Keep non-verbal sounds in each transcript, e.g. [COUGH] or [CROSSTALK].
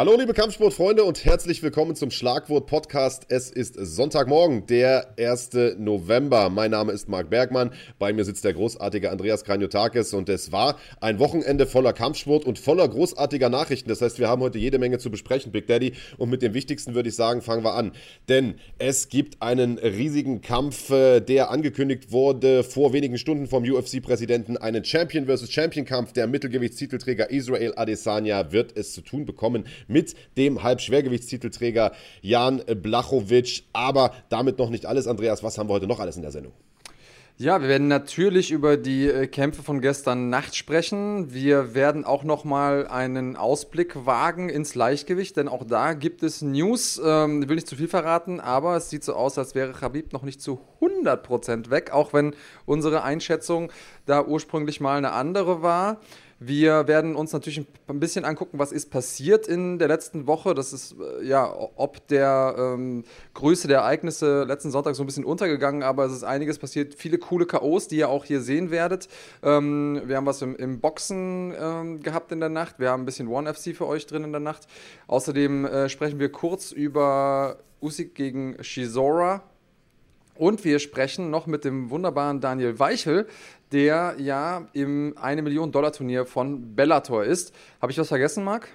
Hallo liebe Kampfsportfreunde und herzlich willkommen zum Schlagwort Podcast. Es ist Sonntagmorgen, der 1. November. Mein Name ist Marc Bergmann, bei mir sitzt der großartige Andreas Kranjotakis und es war ein Wochenende voller Kampfsport und voller großartiger Nachrichten. Das heißt, wir haben heute jede Menge zu besprechen, Big Daddy, und mit dem wichtigsten würde ich sagen, fangen wir an. Denn es gibt einen riesigen Kampf, äh, der angekündigt wurde vor wenigen Stunden vom UFC-Präsidenten, einen Champion vs. Champion Kampf. Der Mittelgewichtstitelträger Israel Adesanya wird es zu tun bekommen mit dem Halbschwergewichtstitelträger Jan Blachowicz. Aber damit noch nicht alles, Andreas. Was haben wir heute noch alles in der Sendung? Ja, wir werden natürlich über die äh, Kämpfe von gestern Nacht sprechen. Wir werden auch noch mal einen Ausblick wagen ins Leichtgewicht, denn auch da gibt es News. Ähm, will nicht zu viel verraten, aber es sieht so aus, als wäre Khabib noch nicht zu 100% weg, auch wenn unsere Einschätzung da ursprünglich mal eine andere war. Wir werden uns natürlich ein bisschen angucken, was ist passiert in der letzten Woche. Das ist äh, ja, ob der ähm, Größe der Ereignisse letzten Sonntag so ein bisschen untergegangen, aber es ist einiges passiert. Viele coole K.O.s, die ihr auch hier sehen werdet. Ähm, wir haben was im, im Boxen ähm, gehabt in der Nacht. Wir haben ein bisschen One FC für euch drin in der Nacht. Außerdem äh, sprechen wir kurz über Usyk gegen Shizora. Und wir sprechen noch mit dem wunderbaren Daniel Weichel, der ja im 1 Million Dollar Turnier von Bellator ist. Habe ich was vergessen, Marc?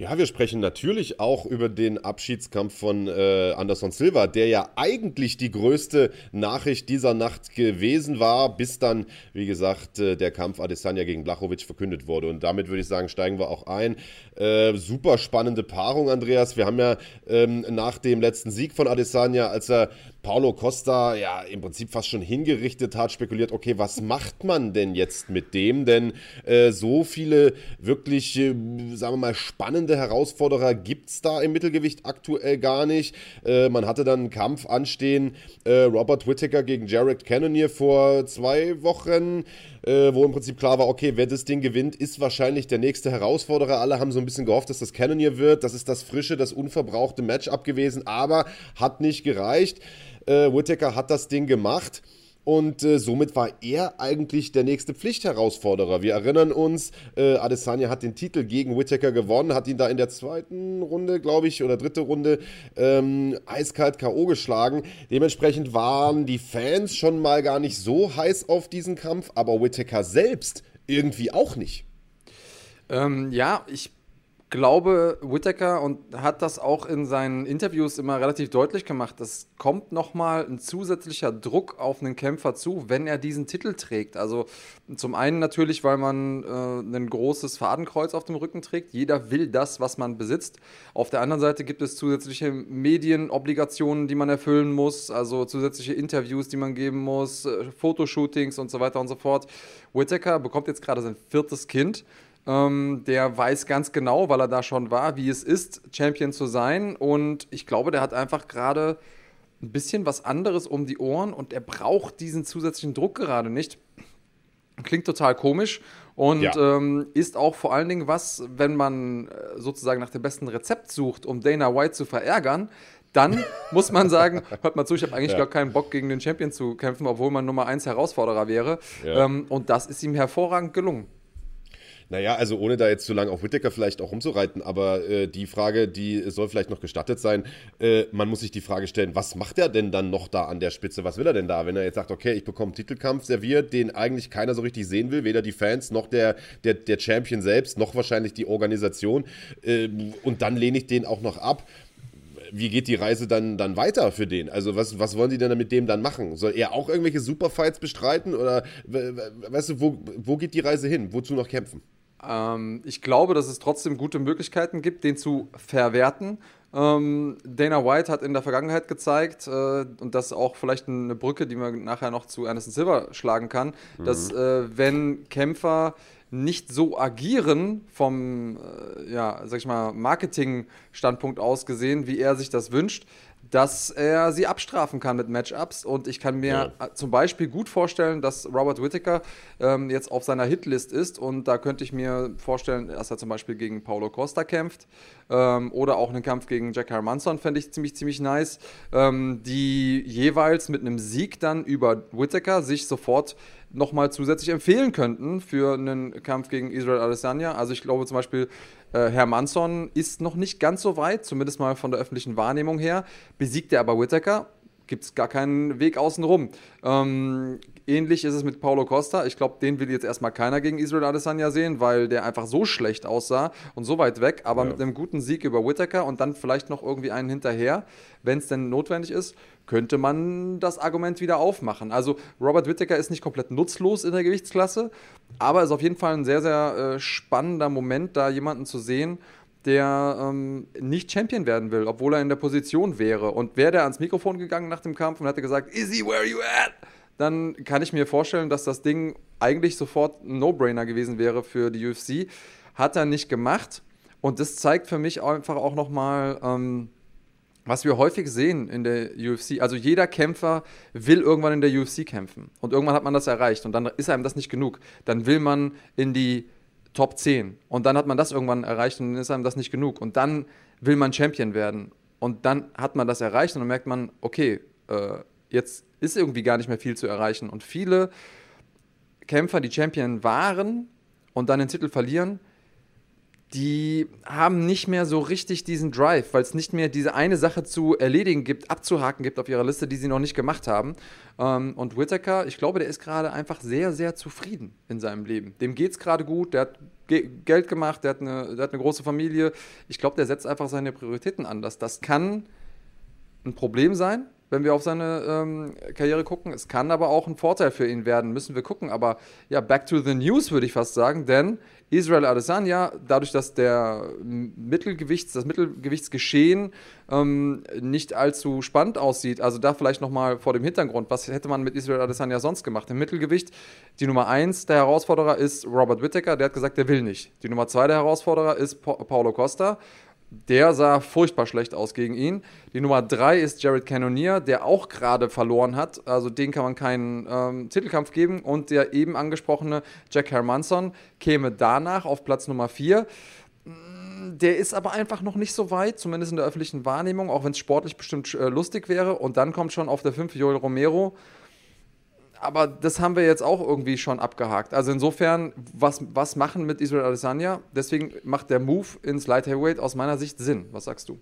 Ja, wir sprechen natürlich auch über den Abschiedskampf von äh, Anderson Silva, der ja eigentlich die größte Nachricht dieser Nacht gewesen war, bis dann, wie gesagt, äh, der Kampf Adesanya gegen Blachowicz verkündet wurde. Und damit würde ich sagen, steigen wir auch ein. Äh, super spannende Paarung, Andreas. Wir haben ja ähm, nach dem letzten Sieg von Adesanya, als er Paulo Costa ja im Prinzip fast schon hingerichtet hat, spekuliert, okay, was macht man denn jetzt mit dem? Denn äh, so viele wirklich, äh, sagen wir mal, spannende Herausforderer gibt es da im Mittelgewicht aktuell gar nicht. Äh, man hatte dann einen Kampf anstehen, äh, Robert Whittaker gegen Jared Cannonier vor zwei Wochen. Äh, wo im Prinzip klar war, okay, wer das Ding gewinnt, ist wahrscheinlich der nächste Herausforderer. Alle haben so ein bisschen gehofft, dass das Cannonier wird. Das ist das frische, das unverbrauchte Matchup gewesen, aber hat nicht gereicht. Äh, Whittaker hat das Ding gemacht. Und äh, somit war er eigentlich der nächste Pflichtherausforderer. Wir erinnern uns, äh, Adesanya hat den Titel gegen Whittaker gewonnen, hat ihn da in der zweiten Runde, glaube ich, oder dritte Runde ähm, eiskalt K.O. geschlagen. Dementsprechend waren die Fans schon mal gar nicht so heiß auf diesen Kampf, aber Whittaker selbst irgendwie auch nicht. Ähm, ja, ich glaube, Whittaker und hat das auch in seinen Interviews immer relativ deutlich gemacht. Es kommt nochmal ein zusätzlicher Druck auf einen Kämpfer zu, wenn er diesen Titel trägt. Also zum einen natürlich, weil man äh, ein großes Fadenkreuz auf dem Rücken trägt. Jeder will das, was man besitzt. Auf der anderen Seite gibt es zusätzliche Medienobligationen, die man erfüllen muss, also zusätzliche Interviews, die man geben muss, äh, Fotoshootings und so weiter und so fort. Whittaker bekommt jetzt gerade sein viertes Kind. Ähm, der weiß ganz genau, weil er da schon war, wie es ist, Champion zu sein. Und ich glaube, der hat einfach gerade ein bisschen was anderes um die Ohren und er braucht diesen zusätzlichen Druck gerade nicht. Klingt total komisch und ja. ähm, ist auch vor allen Dingen was, wenn man äh, sozusagen nach dem besten Rezept sucht, um Dana White zu verärgern, dann [LAUGHS] muss man sagen, hört mal zu, ich habe eigentlich ja. gar keinen Bock gegen den Champion zu kämpfen, obwohl man Nummer 1 Herausforderer wäre. Ja. Ähm, und das ist ihm hervorragend gelungen. Naja, also ohne da jetzt zu lange auf Whittaker vielleicht auch rumzureiten, aber äh, die Frage, die soll vielleicht noch gestattet sein. Äh, man muss sich die Frage stellen, was macht er denn dann noch da an der Spitze? Was will er denn da? Wenn er jetzt sagt, okay, ich bekomme einen Titelkampf serviert, den eigentlich keiner so richtig sehen will, weder die Fans noch der, der, der Champion selbst, noch wahrscheinlich die Organisation. Äh, und dann lehne ich den auch noch ab wie geht die Reise dann, dann weiter für den? Also was, was wollen die denn mit dem dann machen? Soll er auch irgendwelche Superfights bestreiten oder weißt du, wo, wo geht die Reise hin? Wozu noch kämpfen? Ähm, ich glaube, dass es trotzdem gute Möglichkeiten gibt, den zu verwerten. Ähm, Dana White hat in der Vergangenheit gezeigt, äh, und das ist auch vielleicht eine Brücke, die man nachher noch zu Anderson Silver schlagen kann, mhm. dass äh, wenn Kämpfer nicht so agieren vom, äh, ja, sag ich mal, Marketing-Standpunkt aus gesehen, wie er sich das wünscht, dass er sie abstrafen kann mit Matchups. Und ich kann mir ja. zum Beispiel gut vorstellen, dass Robert Whittaker ähm, jetzt auf seiner Hitlist ist. Und da könnte ich mir vorstellen, dass er zum Beispiel gegen Paulo Costa kämpft. Ähm, oder auch einen Kampf gegen Jack Hermanson fände ich ziemlich, ziemlich nice. Ähm, die jeweils mit einem Sieg dann über Whittaker sich sofort nochmal zusätzlich empfehlen könnten für einen Kampf gegen Israel Adesanya. Also ich glaube zum Beispiel, äh, Herr Manson ist noch nicht ganz so weit, zumindest mal von der öffentlichen Wahrnehmung her. Besiegt er aber Whittaker, gibt es gar keinen Weg außenrum. Ähm, ähnlich ist es mit Paulo Costa. Ich glaube, den will jetzt erstmal keiner gegen Israel Adesanya sehen, weil der einfach so schlecht aussah und so weit weg. Aber ja. mit einem guten Sieg über Whittaker und dann vielleicht noch irgendwie einen hinterher, wenn es denn notwendig ist, könnte man das Argument wieder aufmachen. Also Robert Whittaker ist nicht komplett nutzlos in der Gewichtsklasse, aber ist auf jeden Fall ein sehr, sehr äh, spannender Moment, da jemanden zu sehen, der ähm, nicht Champion werden will, obwohl er in der Position wäre. Und wäre der ans Mikrofon gegangen nach dem Kampf und hätte gesagt, Is he where you at? Dann kann ich mir vorstellen, dass das Ding eigentlich sofort ein No-Brainer gewesen wäre für die UFC. Hat er nicht gemacht. Und das zeigt für mich einfach auch nochmal, ähm, was wir häufig sehen in der UFC. Also jeder Kämpfer will irgendwann in der UFC kämpfen. Und irgendwann hat man das erreicht. Und dann ist einem das nicht genug. Dann will man in die Top 10. Und dann hat man das irgendwann erreicht und dann ist einem das nicht genug. Und dann will man Champion werden. Und dann hat man das erreicht und dann merkt man, okay, äh, jetzt ist irgendwie gar nicht mehr viel zu erreichen. Und viele Kämpfer, die Champion waren und dann den Titel verlieren, die haben nicht mehr so richtig diesen Drive, weil es nicht mehr diese eine Sache zu erledigen gibt, abzuhaken gibt auf ihrer Liste, die sie noch nicht gemacht haben. Ähm, und Whittaker, ich glaube, der ist gerade einfach sehr, sehr zufrieden in seinem Leben. Dem geht es gerade gut, der hat Ge Geld gemacht, der hat, eine, der hat eine große Familie. Ich glaube, der setzt einfach seine Prioritäten anders. Das kann ein Problem sein, wenn wir auf seine ähm, Karriere gucken. Es kann aber auch ein Vorteil für ihn werden, müssen wir gucken. Aber ja, back to the news würde ich fast sagen, denn Israel Adesanya, dadurch, dass der Mittelgewichts, das Mittelgewichtsgeschehen ähm, nicht allzu spannend aussieht, also da vielleicht nochmal vor dem Hintergrund, was hätte man mit Israel Adesanya sonst gemacht? Im Mittelgewicht, die Nummer 1 der Herausforderer ist Robert Whittaker, der hat gesagt, der will nicht. Die Nummer 2 der Herausforderer ist pa Paulo Costa der sah furchtbar schlecht aus gegen ihn. Die Nummer 3 ist Jared Cannonier, der auch gerade verloren hat. Also den kann man keinen ähm, Titelkampf geben. Und der eben angesprochene Jack Hermanson käme danach auf Platz Nummer 4. Mm, der ist aber einfach noch nicht so weit, zumindest in der öffentlichen Wahrnehmung, auch wenn es sportlich bestimmt äh, lustig wäre. Und dann kommt schon auf der 5 Joel Romero aber das haben wir jetzt auch irgendwie schon abgehakt. Also insofern, was, was machen mit Israel Adesanya? Deswegen macht der Move ins Light Heavyweight aus meiner Sicht Sinn. Was sagst du?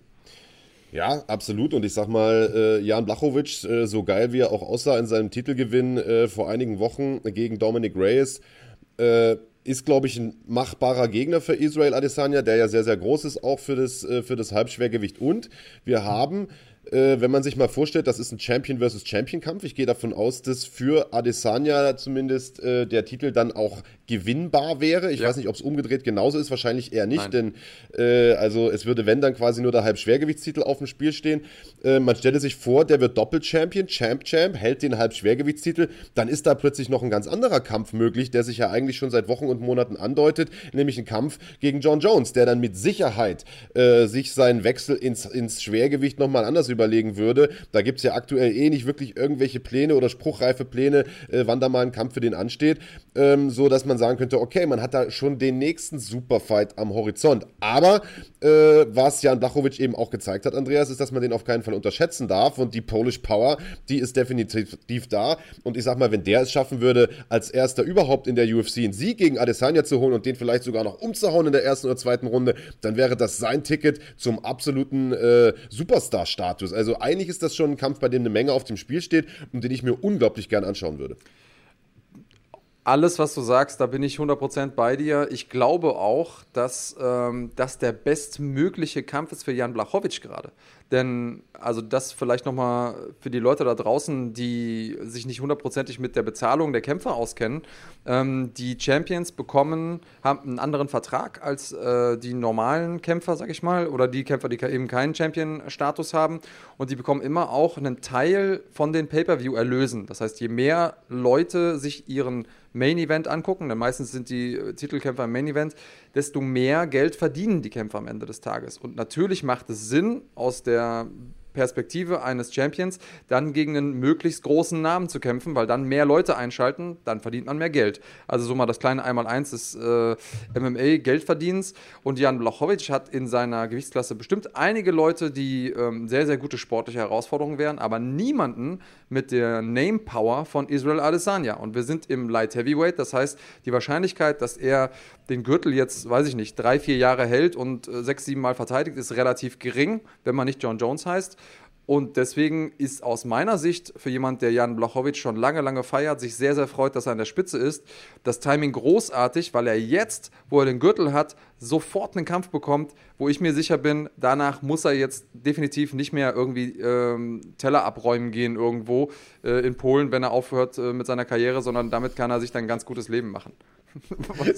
Ja, absolut. Und ich sag mal, äh, Jan Blachowicz, äh, so geil wie er auch aussah in seinem Titelgewinn äh, vor einigen Wochen gegen Dominic Reyes, äh, ist, glaube ich, ein machbarer Gegner für Israel Adesanya, der ja sehr, sehr groß ist, auch für das, äh, für das Halbschwergewicht. Und wir haben äh, wenn man sich mal vorstellt, das ist ein Champion versus Champion Kampf. Ich gehe davon aus, dass für Adesanya zumindest äh, der Titel dann auch gewinnbar wäre. Ich ja. weiß nicht, ob es umgedreht genauso ist, wahrscheinlich eher nicht, Nein. denn äh, also es würde, wenn dann quasi nur der Halbschwergewichtstitel auf dem Spiel stehen. Äh, man stelle sich vor, der wird Doppel-Champion, Champ-Champ, hält den Halbschwergewichtstitel, dann ist da plötzlich noch ein ganz anderer Kampf möglich, der sich ja eigentlich schon seit Wochen und Monaten andeutet, nämlich ein Kampf gegen John Jones, der dann mit Sicherheit äh, sich seinen Wechsel ins, ins Schwergewicht nochmal anders überlegen würde. Da gibt es ja aktuell eh nicht wirklich irgendwelche Pläne oder spruchreife Pläne, äh, wann da mal ein Kampf für den ansteht, ähm, so dass man sagen könnte, okay, man hat da schon den nächsten Superfight am Horizont. Aber äh, was Jan Blachowicz eben auch gezeigt hat, Andreas, ist, dass man den auf keinen Fall unterschätzen darf. Und die Polish Power, die ist definitiv da. Und ich sag mal, wenn der es schaffen würde, als erster überhaupt in der UFC einen Sieg gegen Adesanya zu holen und den vielleicht sogar noch umzuhauen in der ersten oder zweiten Runde, dann wäre das sein Ticket zum absoluten äh, Superstar-Status. Also eigentlich ist das schon ein Kampf, bei dem eine Menge auf dem Spiel steht und den ich mir unglaublich gern anschauen würde alles, was du sagst, da bin ich 100% bei dir. Ich glaube auch, dass ähm, das der bestmögliche Kampf ist für Jan Blachowicz gerade. Denn, also das vielleicht nochmal für die Leute da draußen, die sich nicht hundertprozentig mit der Bezahlung der Kämpfer auskennen. Ähm, die Champions bekommen, haben einen anderen Vertrag als äh, die normalen Kämpfer, sag ich mal, oder die Kämpfer, die eben keinen Champion-Status haben. Und die bekommen immer auch einen Teil von den Pay-Per-View-Erlösen. Das heißt, je mehr Leute sich ihren Main Event angucken, denn meistens sind die äh, Titelkämpfer im Main Event, desto mehr Geld verdienen die Kämpfer am Ende des Tages. Und natürlich macht es Sinn, aus der Perspektive eines Champions, dann gegen einen möglichst großen Namen zu kämpfen, weil dann mehr Leute einschalten, dann verdient man mehr Geld. Also so mal das kleine Einmaleins des äh, MMA-Geldverdienens. Und Jan Blachowicz hat in seiner Gewichtsklasse bestimmt einige Leute, die ähm, sehr, sehr gute sportliche Herausforderungen wären, aber niemanden mit der Name-Power von Israel Adesanya. Und wir sind im Light Heavyweight, das heißt, die Wahrscheinlichkeit, dass er den Gürtel jetzt, weiß ich nicht, drei, vier Jahre hält und äh, sechs, sieben Mal verteidigt, ist relativ gering, wenn man nicht John Jones heißt. Und deswegen ist aus meiner Sicht für jemand, der Jan Blachowicz schon lange, lange feiert, sich sehr, sehr freut, dass er an der Spitze ist, das Timing großartig, weil er jetzt, wo er den Gürtel hat, sofort einen Kampf bekommt, wo ich mir sicher bin, danach muss er jetzt definitiv nicht mehr irgendwie ähm, Teller abräumen gehen irgendwo äh, in Polen, wenn er aufhört äh, mit seiner Karriere, sondern damit kann er sich dann ein ganz gutes Leben machen.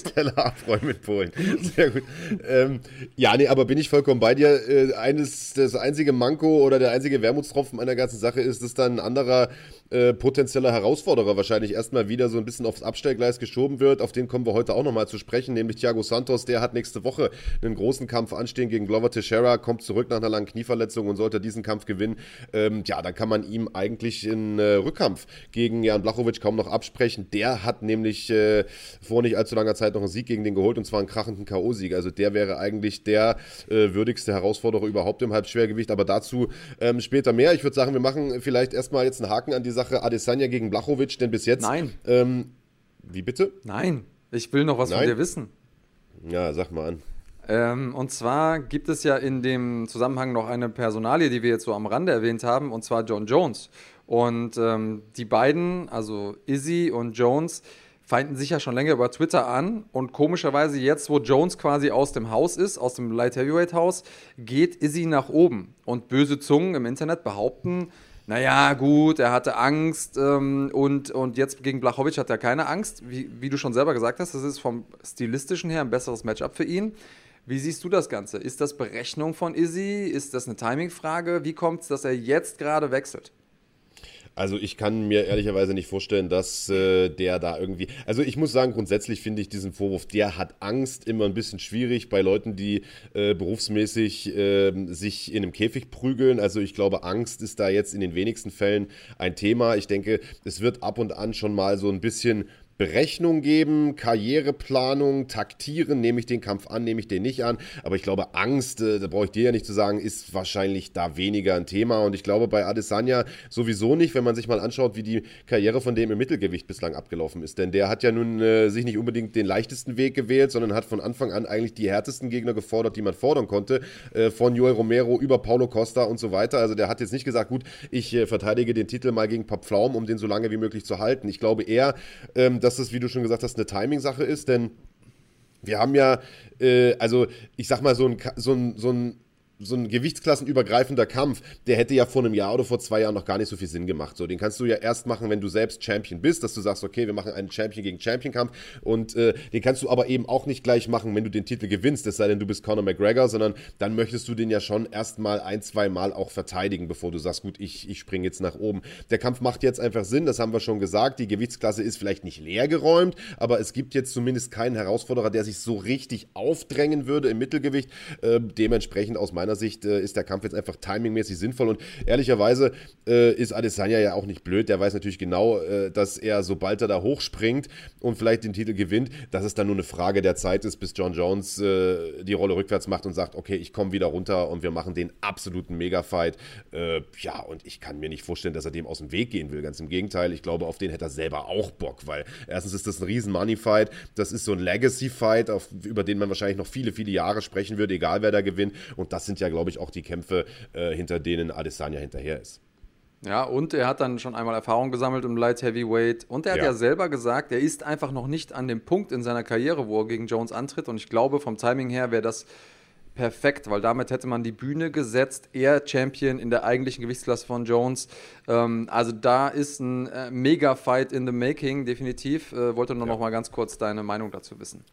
Teller [LAUGHS] abräumen mit Polen. Sehr gut. Ähm, ja, nee, aber bin ich vollkommen bei dir. Äh, eines, das einzige Manko oder der einzige Wermutstropfen einer ganzen Sache ist, dass dann ein anderer äh, potenzieller Herausforderer wahrscheinlich erstmal wieder so ein bisschen aufs Abstellgleis geschoben wird. Auf den kommen wir heute auch nochmal zu sprechen, nämlich Thiago Santos. Der hat nächste Woche einen großen Kampf anstehen gegen Glover Teixeira, kommt zurück nach einer langen Knieverletzung und sollte diesen Kampf gewinnen. Ähm, ja, dann kann man ihm eigentlich einen äh, Rückkampf gegen Jan Blachowicz kaum noch absprechen. Der hat nämlich äh, vor nicht allzu langer Zeit noch einen Sieg gegen den geholt und zwar einen krachenden K.O.-Sieg. Also der wäre eigentlich der äh, würdigste Herausforderer überhaupt im Halbschwergewicht. Aber dazu ähm, später mehr. Ich würde sagen, wir machen vielleicht erstmal jetzt einen Haken an die Sache Adesanya gegen Blachowicz, denn bis jetzt. Nein. Ähm, wie bitte? Nein. Ich will noch was Nein? von dir wissen. Ja, sag mal an. Ähm, und zwar gibt es ja in dem Zusammenhang noch eine Personalie, die wir jetzt so am Rande erwähnt haben, und zwar John Jones. Und ähm, die beiden, also Izzy und Jones, feinden sich ja schon länger über Twitter an. Und komischerweise jetzt, wo Jones quasi aus dem Haus ist, aus dem Light Heavyweight Haus, geht Izzy nach oben. Und böse Zungen im Internet behaupten, naja, gut, er hatte Angst ähm, und, und jetzt gegen Blachowicz hat er keine Angst. Wie, wie du schon selber gesagt hast, das ist vom stilistischen her ein besseres Matchup für ihn. Wie siehst du das Ganze? Ist das Berechnung von Izzy? Ist das eine Timingfrage? Wie kommt es, dass er jetzt gerade wechselt? Also ich kann mir ehrlicherweise nicht vorstellen, dass äh, der da irgendwie. Also ich muss sagen, grundsätzlich finde ich diesen Vorwurf, der hat Angst, immer ein bisschen schwierig bei Leuten, die äh, berufsmäßig äh, sich in einem Käfig prügeln. Also ich glaube, Angst ist da jetzt in den wenigsten Fällen ein Thema. Ich denke, es wird ab und an schon mal so ein bisschen Berechnung geben, Karriereplanung, Taktieren, nehme ich den Kampf an, nehme ich den nicht an. Aber ich glaube, Angst, äh, da brauche ich dir ja nicht zu sagen, ist wahrscheinlich da weniger ein Thema. Und ich glaube, bei Adesanya sowieso nicht, wenn man sich mal anschaut, wie die Karriere von dem im Mittelgewicht bislang abgelaufen ist. Denn der hat ja nun äh, sich nicht unbedingt den leichtesten Weg gewählt, sondern hat von Anfang an eigentlich die härtesten Gegner gefordert, die man fordern konnte. Äh, von Joel Romero über Paulo Costa und so weiter. Also der hat jetzt nicht gesagt, gut, ich äh, verteidige den Titel mal gegen Pap Pflaum, um den so lange wie möglich zu halten. Ich glaube eher, ähm, dass das, wie du schon gesagt hast, eine Timing-Sache ist, denn wir haben ja, äh, also ich sag mal, so ein, so ein, so ein so ein gewichtsklassenübergreifender Kampf, der hätte ja vor einem Jahr oder vor zwei Jahren noch gar nicht so viel Sinn gemacht. So, den kannst du ja erst machen, wenn du selbst Champion bist, dass du sagst, okay, wir machen einen Champion gegen Champion Kampf und äh, den kannst du aber eben auch nicht gleich machen, wenn du den Titel gewinnst, es sei denn, du bist Conor McGregor, sondern dann möchtest du den ja schon erstmal ein, zwei Mal auch verteidigen, bevor du sagst, gut, ich, ich springe jetzt nach oben. Der Kampf macht jetzt einfach Sinn, das haben wir schon gesagt. Die Gewichtsklasse ist vielleicht nicht leer geräumt, aber es gibt jetzt zumindest keinen Herausforderer, der sich so richtig aufdrängen würde im Mittelgewicht. Äh, dementsprechend aus meiner meiner Sicht äh, ist der Kampf jetzt einfach timingmäßig sinnvoll und ehrlicherweise äh, ist Adesanya ja auch nicht blöd. Der weiß natürlich genau, äh, dass er, sobald er da hochspringt und vielleicht den Titel gewinnt, dass es dann nur eine Frage der Zeit ist, bis John Jones äh, die Rolle rückwärts macht und sagt, okay, ich komme wieder runter und wir machen den absoluten Mega-Fight. Äh, ja, und ich kann mir nicht vorstellen, dass er dem aus dem Weg gehen will. Ganz im Gegenteil, ich glaube, auf den hätte er selber auch Bock, weil erstens ist das ein riesen Money-Fight, das ist so ein Legacy-Fight, über den man wahrscheinlich noch viele, viele Jahre sprechen würde, egal wer da gewinnt. Und das sind ja, glaube ich, auch die Kämpfe, äh, hinter denen Adesanya hinterher ist. Ja, und er hat dann schon einmal Erfahrung gesammelt im Light Heavyweight. Und er hat ja. ja. selber gesagt, er ist einfach noch nicht an dem Punkt in seiner Karriere, wo er gegen Jones antritt. Und ich glaube, vom Timing her wäre das perfekt, weil damit hätte man die Bühne gesetzt. Er Champion in der eigentlichen Gewichtsklasse von Jones. Ähm, also da ist ein äh, Mega-Fight in the making, definitiv. Äh, wollte nur ja. noch mal ganz kurz deine Meinung dazu wissen.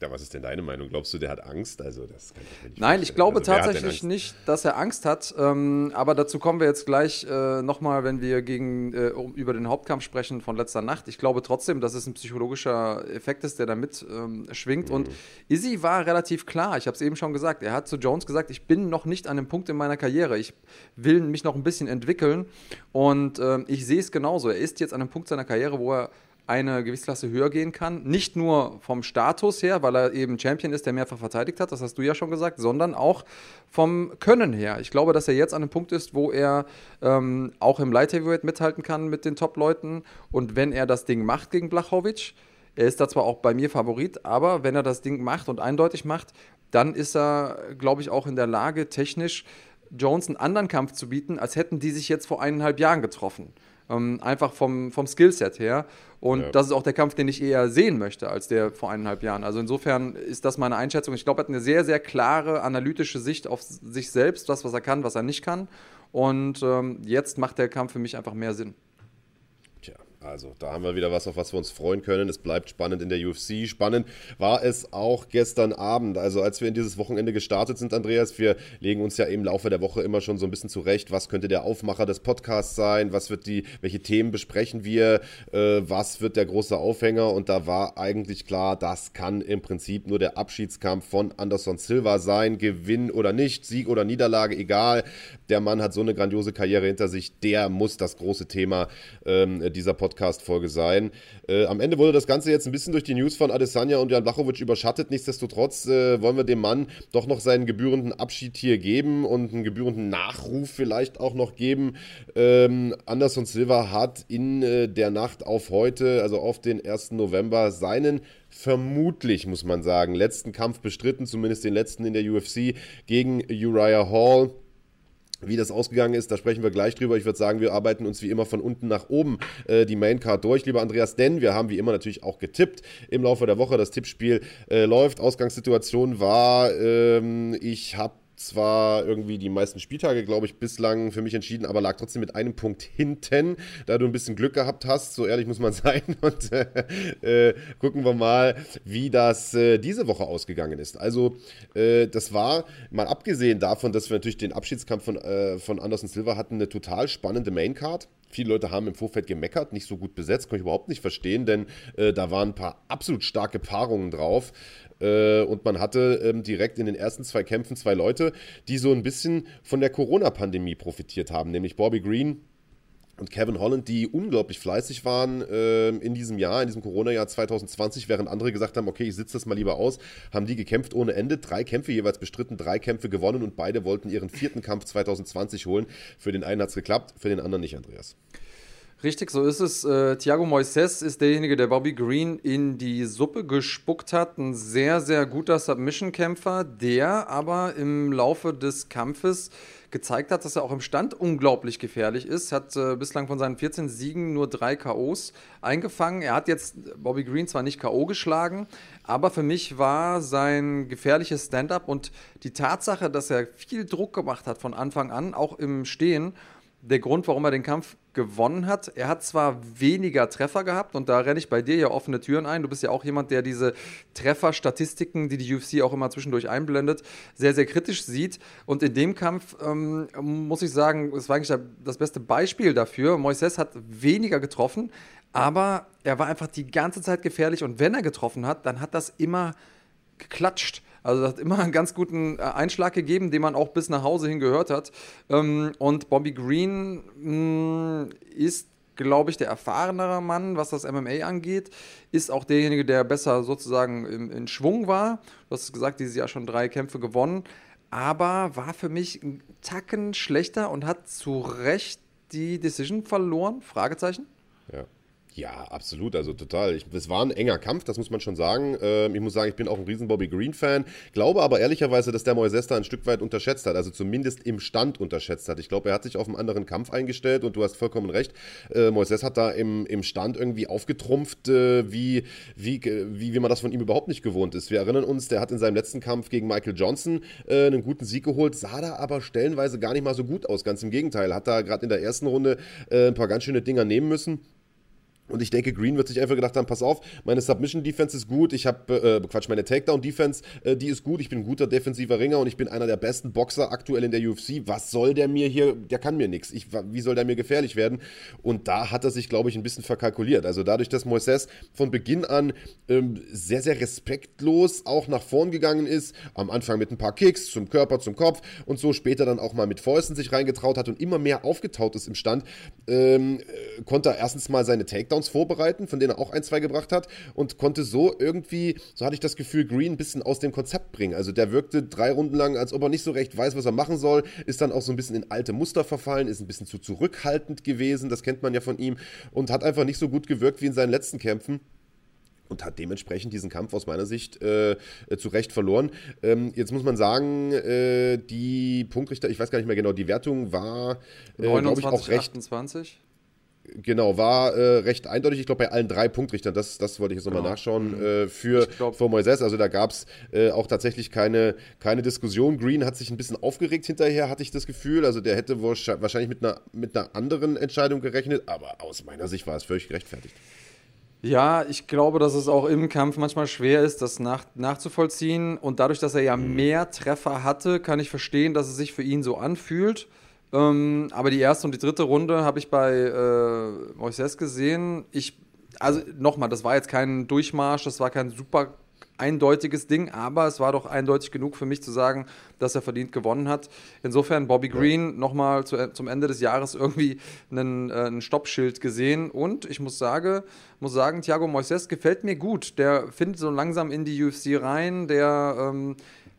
Ja, was ist denn deine Meinung? Glaubst du, der hat Angst? Also, das kann ich mir nicht Nein, ich glaube also, tatsächlich nicht, dass er Angst hat. Ähm, aber dazu kommen wir jetzt gleich äh, nochmal, wenn wir gegen, äh, über den Hauptkampf sprechen von letzter Nacht. Ich glaube trotzdem, dass es ein psychologischer Effekt ist, der da mit ähm, schwingt. Mhm. Und Izzy war relativ klar. Ich habe es eben schon gesagt. Er hat zu Jones gesagt, ich bin noch nicht an einem Punkt in meiner Karriere. Ich will mich noch ein bisschen entwickeln. Und äh, ich sehe es genauso. Er ist jetzt an einem Punkt seiner Karriere, wo er eine Gewichtsklasse höher gehen kann. Nicht nur vom Status her, weil er eben Champion ist, der mehrfach verteidigt hat, das hast du ja schon gesagt, sondern auch vom Können her. Ich glaube, dass er jetzt an einem Punkt ist, wo er ähm, auch im Light Heavyweight mithalten kann mit den Top-Leuten. Und wenn er das Ding macht gegen Blachowicz, er ist da zwar auch bei mir Favorit, aber wenn er das Ding macht und eindeutig macht, dann ist er, glaube ich, auch in der Lage, technisch Jones einen anderen Kampf zu bieten, als hätten die sich jetzt vor eineinhalb Jahren getroffen. Ähm, einfach vom, vom Skillset her. Und ja. das ist auch der Kampf, den ich eher sehen möchte als der vor eineinhalb Jahren. Also insofern ist das meine Einschätzung. Ich glaube, er hat eine sehr, sehr klare analytische Sicht auf sich selbst, das, was er kann, was er nicht kann. Und ähm, jetzt macht der Kampf für mich einfach mehr Sinn. Also, da haben wir wieder was, auf was wir uns freuen können. Es bleibt spannend in der UFC. Spannend war es auch gestern Abend. Also, als wir in dieses Wochenende gestartet sind, Andreas, wir legen uns ja im Laufe der Woche immer schon so ein bisschen zurecht. Was könnte der Aufmacher des Podcasts sein? Was wird die, welche Themen besprechen wir? Äh, was wird der große Aufhänger? Und da war eigentlich klar, das kann im Prinzip nur der Abschiedskampf von Anderson Silva sein. Gewinn oder nicht, Sieg oder Niederlage, egal. Der Mann hat so eine grandiose Karriere hinter sich. Der muss das große Thema ähm, dieser Podcast Podcast-Folge sein. Äh, am Ende wurde das Ganze jetzt ein bisschen durch die News von Adesanya und Jan Blachowicz überschattet. Nichtsdestotrotz äh, wollen wir dem Mann doch noch seinen gebührenden Abschied hier geben und einen gebührenden Nachruf vielleicht auch noch geben. Ähm, Anderson Silva hat in äh, der Nacht auf heute, also auf den 1. November, seinen vermutlich, muss man sagen, letzten Kampf bestritten, zumindest den letzten in der UFC gegen Uriah Hall. Wie das ausgegangen ist, da sprechen wir gleich drüber. Ich würde sagen, wir arbeiten uns wie immer von unten nach oben äh, die Maincard durch, lieber Andreas, denn wir haben wie immer natürlich auch getippt im Laufe der Woche. Das Tippspiel äh, läuft. Ausgangssituation war, ähm, ich habe zwar irgendwie die meisten Spieltage, glaube ich, bislang für mich entschieden, aber lag trotzdem mit einem Punkt hinten, da du ein bisschen Glück gehabt hast, so ehrlich muss man [LAUGHS] sein. Und äh, äh, gucken wir mal, wie das äh, diese Woche ausgegangen ist. Also, äh, das war, mal abgesehen davon, dass wir natürlich den Abschiedskampf von, äh, von Anderson Silva hatten, eine total spannende Maincard. Viele Leute haben im Vorfeld gemeckert, nicht so gut besetzt, kann ich überhaupt nicht verstehen, denn äh, da waren ein paar absolut starke Paarungen drauf. Äh, und man hatte ähm, direkt in den ersten zwei Kämpfen zwei Leute, die so ein bisschen von der Corona-Pandemie profitiert haben, nämlich Bobby Green und Kevin Holland, die unglaublich fleißig waren äh, in diesem Jahr, in diesem Corona-Jahr 2020, während andere gesagt haben, okay, ich sitze das mal lieber aus, haben die gekämpft ohne Ende, drei Kämpfe jeweils bestritten, drei Kämpfe gewonnen und beide wollten ihren vierten Kampf 2020 holen. Für den einen hat es geklappt, für den anderen nicht, Andreas. Richtig, so ist es. Äh, Thiago Moises ist derjenige, der Bobby Green in die Suppe gespuckt hat. Ein sehr, sehr guter Submission-Kämpfer, der aber im Laufe des Kampfes gezeigt hat, dass er auch im Stand unglaublich gefährlich ist. Hat äh, bislang von seinen 14 Siegen nur drei KOs eingefangen. Er hat jetzt Bobby Green zwar nicht KO geschlagen, aber für mich war sein gefährliches Stand-up und die Tatsache, dass er viel Druck gemacht hat von Anfang an, auch im Stehen, der Grund, warum er den Kampf gewonnen hat. Er hat zwar weniger Treffer gehabt und da renne ich bei dir ja offene Türen ein. Du bist ja auch jemand, der diese Trefferstatistiken, die die UFC auch immer zwischendurch einblendet, sehr, sehr kritisch sieht. Und in dem Kampf ähm, muss ich sagen, es war eigentlich das beste Beispiel dafür. Moises hat weniger getroffen, aber er war einfach die ganze Zeit gefährlich und wenn er getroffen hat, dann hat das immer geklatscht. Also das hat immer einen ganz guten äh, Einschlag gegeben, den man auch bis nach Hause hin gehört hat. Ähm, und Bobby Green mm, ist glaube ich, der erfahrenere Mann, was das MMA angeht, ist auch derjenige, der besser sozusagen in, in Schwung war. Du hast gesagt, dieses Jahr schon drei Kämpfe gewonnen, aber war für mich ein Tacken schlechter und hat zu Recht die Decision verloren? Fragezeichen. Ja. Absolut, also total. Ich, es war ein enger Kampf, das muss man schon sagen. Ähm, ich muss sagen, ich bin auch ein riesen Bobby Green-Fan. Glaube aber ehrlicherweise, dass der Moises da ein Stück weit unterschätzt hat, also zumindest im Stand unterschätzt hat. Ich glaube, er hat sich auf einen anderen Kampf eingestellt und du hast vollkommen recht. Äh, Moises hat da im, im Stand irgendwie aufgetrumpft, äh, wie, wie, wie, wie man das von ihm überhaupt nicht gewohnt ist. Wir erinnern uns, der hat in seinem letzten Kampf gegen Michael Johnson äh, einen guten Sieg geholt, sah da aber stellenweise gar nicht mal so gut aus. Ganz im Gegenteil, hat da gerade in der ersten Runde äh, ein paar ganz schöne Dinger nehmen müssen Und ich denke, Green wird sich einfach gedacht haben, pass auf, meine Submission-Defense ist gut, ich habe, äh, Quatsch, meine Takedown-Defense, äh, die ist gut, ich bin ein guter defensiver Ringer und ich bin einer der besten Boxer aktuell in der UFC. Was soll der mir hier, der kann mir nichts. Wie soll der mir gefährlich werden? Und da hat er sich, glaube ich, ein bisschen verkalkuliert. Also dadurch, dass Moises von Beginn an ähm, sehr, sehr respektlos auch nach vorn gegangen ist, am Anfang mit ein paar Kicks zum Körper, zum Kopf und so später dann auch mal mit Fäusten sich reingetraut hat und immer mehr aufgetaut ist im Stand, ähm, äh, konnte er erstens mal seine Takedowns Touchdowns vorbereiten, von denen er auch ein, zwei gebracht hat und konnte so irgendwie, so hatte ich das Gefühl, Green ein bisschen aus dem Konzept bringen. Also der wirkte drei Runden lang, als ob er nicht so recht weiß, was er machen soll, ist dann auch so ein bisschen in alte Muster verfallen, ist ein bisschen zu zurückhaltend gewesen, das kennt man ja von ihm und hat einfach nicht so gut gewirkt wie in seinen letzten Kämpfen und hat dementsprechend diesen Kampf aus meiner Sicht äh, zu Recht verloren. Ähm, jetzt muss man sagen, äh, die Punktrichter, ich weiß gar nicht mehr genau, die Wertung war, äh, glaube ich, auch recht. 28? Genau, war äh, recht eindeutig. Ich glaube, bei allen drei Punktrichtern, das, das wollte ich jetzt nochmal genau. nachschauen, mhm. äh, für, für Moises. Also da gab es äh, auch tatsächlich keine, keine Diskussion. Green hat sich ein bisschen aufgeregt hinterher, hatte ich das Gefühl. Also der hätte wahrscheinlich mit einer, mit einer anderen Entscheidung gerechnet, aber aus meiner Sicht war es völlig gerechtfertigt. Ja, ich glaube, dass es auch im Kampf manchmal schwer ist, das nach, nachzuvollziehen. Und dadurch, dass er ja mhm. mehr Treffer hatte, kann ich verstehen, dass es sich für ihn so anfühlt. Ähm, aber die erste und die dritte Runde habe ich bei äh, Moises gesehen. Ich, also nochmal, das war jetzt kein Durchmarsch, das war kein super eindeutiges Ding, aber es war doch eindeutig genug für mich zu sagen, dass er verdient gewonnen hat. Insofern Bobby Green nochmal zu, zum Ende des Jahres irgendwie einen, äh, ein Stoppschild gesehen und ich muss, sage, muss sagen, Thiago Moises gefällt mir gut. Der findet so langsam in die UFC rein, der ähm,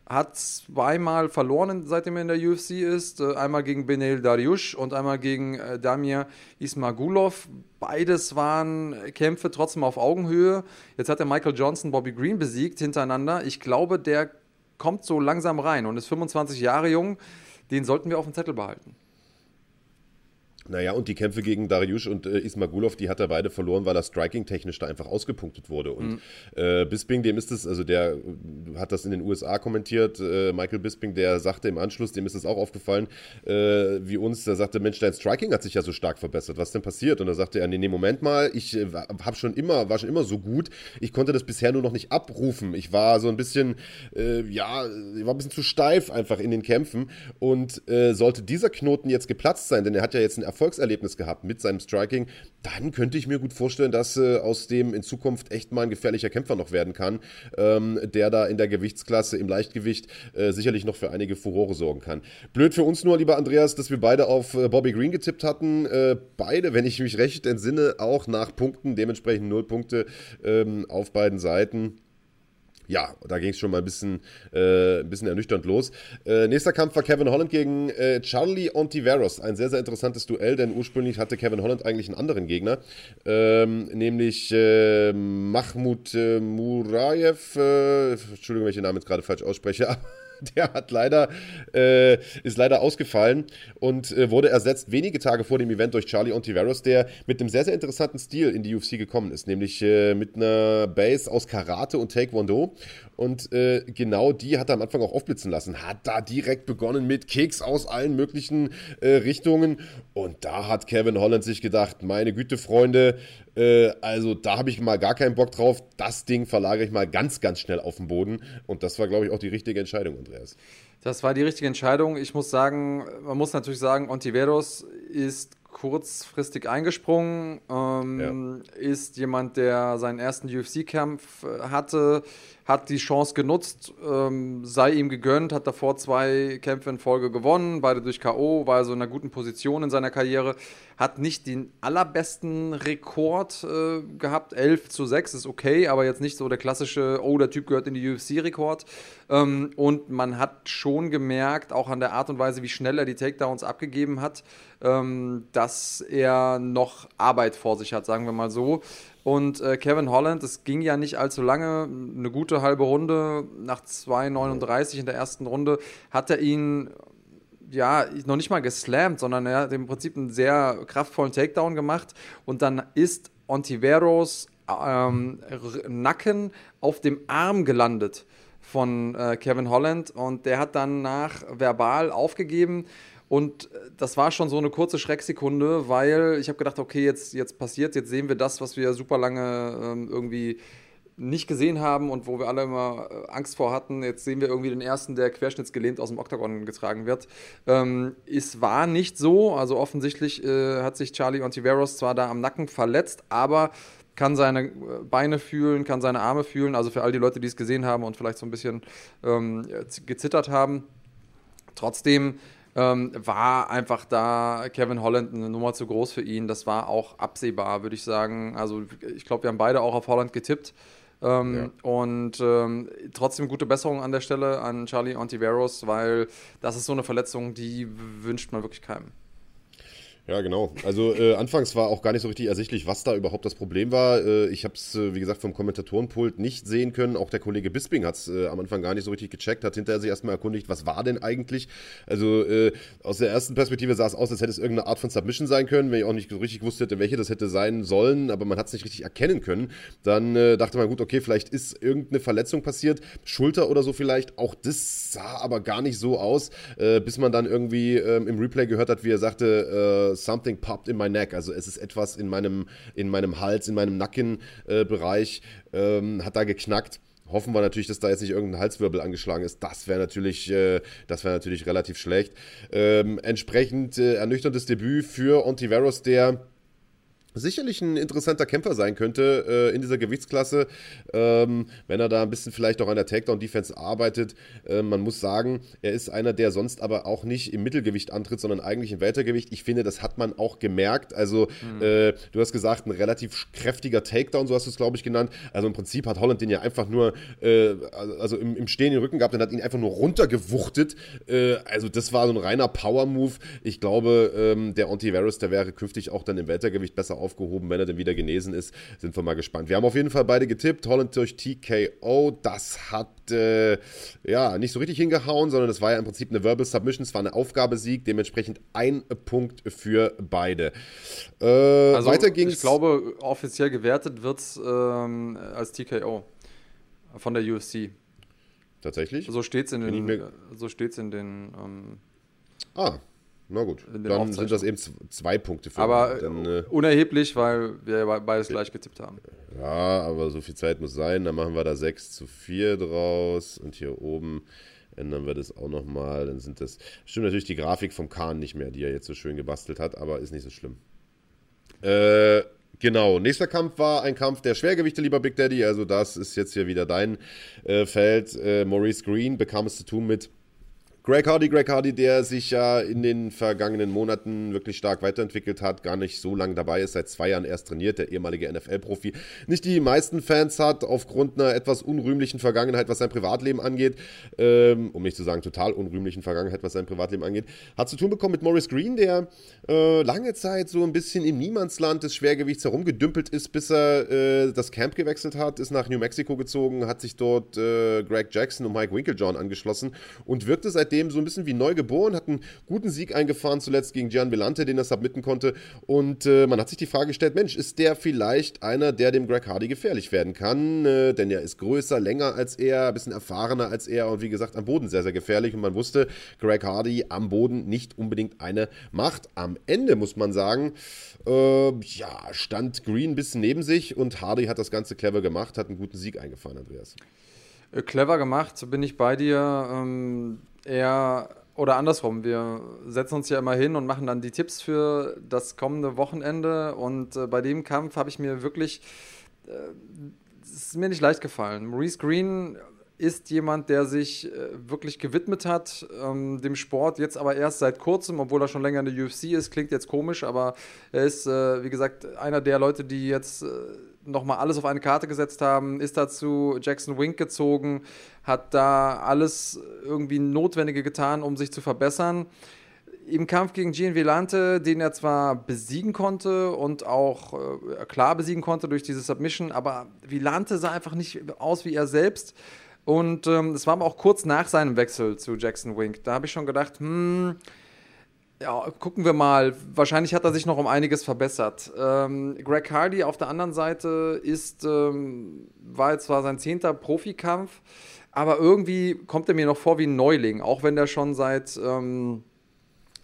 hat zweimal verloren, seitdem er in der UFC ist. Äh, einmal gegen Benel Dariush und einmal gegen äh, Damir Ismagulov. Beides waren Kämpfe trotzdem auf Augenhöhe. Jetzt hat er Michael Johnson Bobby Green besiegt hintereinander. Ich glaube, der kommt so langsam rein und ist 25 Jahre jung. Den sollten wir auf dem Zettel behalten. Naja, und die Kämpfe gegen Dariush und äh, Ismagulov, die hat er beide verloren, weil er striking-technisch da einfach ausgepunktet wurde. Und mhm. äh, Bisping, dem ist es, also der hat das in den USA kommentiert, äh, Michael Bisping, der sagte im Anschluss, dem ist es auch aufgefallen, äh, wie uns, der sagte, Mensch, dein Striking hat sich ja so stark verbessert, was denn passiert? Und da sagte er, nee, nee, Moment mal, ich äh, hab schon immer, war schon immer so gut, ich konnte das bisher nur noch nicht abrufen. Ich war so ein bisschen, äh, ja, ich war ein bisschen zu steif einfach in den Kämpfen und sollte dieser Knoten jetzt geplatzt sein, denn er hat ja jetzt einen Erfolgserlebnis gehabt mit seinem Striking, dann könnte ich mir gut vorstellen, dass äh, aus dem in Zukunft echt mal ein gefährlicher Kämpfer noch werden kann, ähm, der da in der Gewichtsklasse im Leichtgewicht äh, sicherlich noch für einige Furore sorgen kann. Blöd für uns nur, lieber Andreas, dass wir beide auf äh, Bobby Green getippt hatten. Äh, beide, wenn ich mich recht entsinne, auch nach Punkten, dementsprechend null Punkte ähm, auf beiden Seiten ja, da ging es schon mal ein bisschen, äh, ein bisschen ernüchternd los. Äh, nächster Kampf war Kevin Holland gegen äh, Charlie Ontiveros. Ein sehr, sehr interessantes Duell, denn ursprünglich hatte Kevin Holland eigentlich einen anderen Gegner, ähm, nämlich äh, Mahmoud äh, Murayev. Äh, Entschuldigung, wenn ich den Namen jetzt gerade falsch ausspreche. [LAUGHS] der hat leider, äh, ist leider ausgefallen und äh, wurde ersetzt wenige Tage vor dem Event durch Charlie Ontiveros, der mit einem sehr, sehr interessanten Stil in die UFC gekommen ist, nämlich äh, mit einer Base aus Karate und Taekwondo. Und äh, genau die hat er am Anfang auch aufblitzen lassen. Hat da direkt begonnen mit Kicks aus allen möglichen äh, Richtungen. Und da hat Kevin Holland sich gedacht, meine Güte, Freunde, äh, also da habe ich mal gar keinen Bock drauf. Das Ding verlagere ich mal ganz, ganz schnell auf den Boden. Und das war, glaube ich, auch die richtige Entscheidung, Andreas. Das war die richtige Entscheidung. Ich muss sagen, man muss natürlich sagen, Ontiveros ist kurzfristig eingesprungen, ähm, ja. ist jemand, der seinen ersten UFC-Kampf äh, hatte, hat die Chance genutzt, ähm, sei ihm gegönnt, hat davor zwei Kämpfe in Folge gewonnen, beide durch K.O., war also in einer guten Position in seiner Karriere, hat nicht den allerbesten Rekord äh, gehabt, 11 zu 6 ist okay, aber jetzt nicht so der klassische, oh, der Typ gehört in die UFC-Rekord. Ähm, und man hat schon gemerkt, auch an der Art und Weise, wie schnell er die Takedowns abgegeben hat, ähm, dass er noch Arbeit vor sich hat, sagen wir mal so. Und äh, Kevin Holland, es ging ja nicht allzu lange, eine gute halbe Runde, nach 2,39 in der ersten Runde, hat er ihn ja, noch nicht mal geslammt, sondern er hat im Prinzip einen sehr kraftvollen Takedown gemacht. Und dann ist Ontiveros ähm, Nacken auf dem Arm gelandet von äh, Kevin Holland. Und der hat dann nach verbal aufgegeben Und äh, das war schon so eine kurze Schrecksekunde, weil ich habe gedacht, okay, jetzt, jetzt passiert, jetzt sehen wir das, was wir super lange ähm, irgendwie nicht gesehen haben und wo wir alle immer äh, Angst vor hatten. Jetzt sehen wir irgendwie den ersten, der querschnittsgelehnt aus dem Oktagon getragen wird. Ähm, es war nicht so. Also offensichtlich äh, hat sich Charlie Ontiveros zwar da am Nacken verletzt, aber kann seine äh, Beine fühlen, kann seine Arme fühlen. Also für all die Leute, die es gesehen haben und vielleicht so ein bisschen ähm, gezittert haben. Trotzdem ähm, war einfach da Kevin Holland eine Nummer zu groß für ihn. Das war auch absehbar, würde ich sagen. Also ich glaube, wir haben beide auch auf Holland getippt. Ähm, ja. Und ähm, trotzdem gute Besserung an der Stelle an Charlie Ontiveros, weil das ist so eine Verletzung, die wünscht man wirklich keinem. Ja, genau. Also äh, anfangs war auch gar nicht so richtig ersichtlich, was da überhaupt das Problem war. Äh, ich habe es, äh, wie gesagt, vom Kommentatorenpult nicht sehen können. Auch der Kollege Bisping hat es äh, am Anfang gar nicht so richtig gecheckt, hat hinterher sich erstmal erkundigt, was war denn eigentlich. Also äh, aus der ersten Perspektive sah es aus, als hätte es irgendeine Art von Submission sein können, wenn ich auch nicht so richtig wusste, welche das hätte sein sollen, aber man hat es nicht richtig erkennen können. Dann äh, dachte man, gut, okay, vielleicht ist irgendeine Verletzung passiert, Schulter oder so vielleicht. Auch das sah aber gar nicht so aus, bis man dann irgendwie ähm, im Replay gehört hat, wie er sagte, something popped in my neck. Also es ist etwas in meinem, in meinem Hals, in meinem Nackenbereich, äh, ähm, hat da geknackt. Hoffen wir natürlich, dass da jetzt nicht irgendein Halswirbel angeschlagen ist. Das wäre natürlich, äh, das natürlich relativ schlecht. Ähm, entsprechend äh, ernüchterndes Debüt für Ontiveros, der sicherlich ein interessanter Kämpfer sein könnte äh, in dieser Gewichtsklasse, ähm, wenn er da ein bisschen vielleicht auch an der Takedown-Defense arbeitet. Äh, man muss sagen, er ist einer, der sonst aber auch nicht im Mittelgewicht antritt, sondern eigentlich im Weltergewicht. Ich finde, das hat man auch gemerkt. Also, mhm. äh, du hast gesagt, ein relativ kräftiger Takedown, so hast du es, glaube ich, genannt. Also im Prinzip hat Holland den ja einfach nur, äh, also im, im Stehen den Rücken gehabt und hat ihn einfach nur runtergewuchtet. Äh, also das war so ein reiner Power-Move. Ich glaube, ähm, der Ontiveros, der wäre künftig auch dann im Weltergewicht besser aufgehoben, wenn er denn wieder genesen ist. Sind wir mal gespannt. Wir haben auf jeden Fall beide getippt. Holland durch TKO. Das hat äh, ja nicht so richtig hingehauen, sondern es war ja im Prinzip eine Verbal Submission. Es war eine Aufgabesieg. Dementsprechend ein Punkt für beide. Äh, also, weiter ging's. Ich glaube, offiziell gewertet wird es ähm, als TKO von der UFC. Tatsächlich? So steht es in den. So steht's in den ähm, ah, na gut, dann sind das eben zwei Punkte für Aber dann, äh, unerheblich, weil wir beides gleich getippt haben. Ja, aber so viel Zeit muss sein. Dann machen wir da 6 zu 4 draus. Und hier oben ändern wir das auch nochmal. Dann sind das. Stimmt natürlich die Grafik vom Kahn nicht mehr, die er jetzt so schön gebastelt hat, aber ist nicht so schlimm. Äh, genau. Nächster Kampf war ein Kampf der Schwergewichte, lieber Big Daddy. Also, das ist jetzt hier wieder dein äh, Feld. Äh, Maurice Green bekam es zu tun mit Greg Hardy, Greg Hardy, der sich ja in den vergangenen Monaten wirklich stark weiterentwickelt hat, gar nicht so lange dabei ist, seit zwei Jahren erst trainiert, der ehemalige NFL-Profi, nicht die meisten Fans hat, aufgrund einer etwas unrühmlichen Vergangenheit, was sein Privatleben angeht, ähm, um nicht zu sagen total unrühmlichen Vergangenheit, was sein Privatleben angeht, hat zu tun bekommen mit Morris Green, der äh, lange Zeit so ein bisschen im Niemandsland des Schwergewichts herumgedümpelt ist, bis er äh, das Camp gewechselt hat, ist nach New Mexico gezogen, hat sich dort äh, Greg Jackson und Mike Winklejohn angeschlossen und wirkte seitdem seitdem so ein bisschen wie neu geboren, hat einen guten Sieg eingefahren, zuletzt gegen Gian Vellante, den er submitten konnte. Und äh, man hat sich die Frage gestellt: Mensch, ist der vielleicht einer, der dem Greg Hardy gefährlich werden kann? Äh, denn er ist größer, länger als er, ein bisschen erfahrener als er und wie gesagt am Boden sehr, sehr gefährlich. Und man wusste, Greg Hardy am Boden nicht unbedingt eine Macht. Am Ende muss man sagen, äh, ja, stand Green ein bisschen neben sich und Hardy hat das Ganze clever gemacht, hat einen guten Sieg eingefahren, Andreas. Äh, clever gemacht, bin ich bei dir. Ähm, eher oder andersrum, wir setzen uns ja immer hin und machen dann die Tipps für das kommende Wochenende. Und äh, bei dem Kampf habe ich mir wirklich, äh, es ist mir nicht leicht gefallen. Maurice Green ist jemand, der sich äh, wirklich gewidmet hat, ähm, dem Sport, jetzt aber erst seit kurzem, obwohl er schon länger in der UFC ist, klingt jetzt komisch, aber er ist, äh, wie gesagt, einer der Leute, die jetzt äh, nochmal alles auf eine Karte gesetzt haben, ist dazu Jackson Wink gezogen, hat da alles irgendwie Notwendige getan, um sich zu verbessern. Im Kampf gegen Gian Velante, den er zwar besiegen konnte und auch äh, klar besiegen konnte durch diese Submission, aber Velante sah einfach nicht aus wie er selbst. Und ähm, es ähm, war aber auch kurz nach seinem Wechsel zu Jackson Wink. Da habe ich schon gedacht, hm, ja, gucken wir mal. Wahrscheinlich hat er sich noch um einiges verbessert. Ähm, Greg Hardy auf der anderen Seite ist, ähm, war jetzt zwar sein zehnter Profikampf, aber irgendwie kommt er mir noch vor wie ein Neuling, auch wenn der schon seit ähm,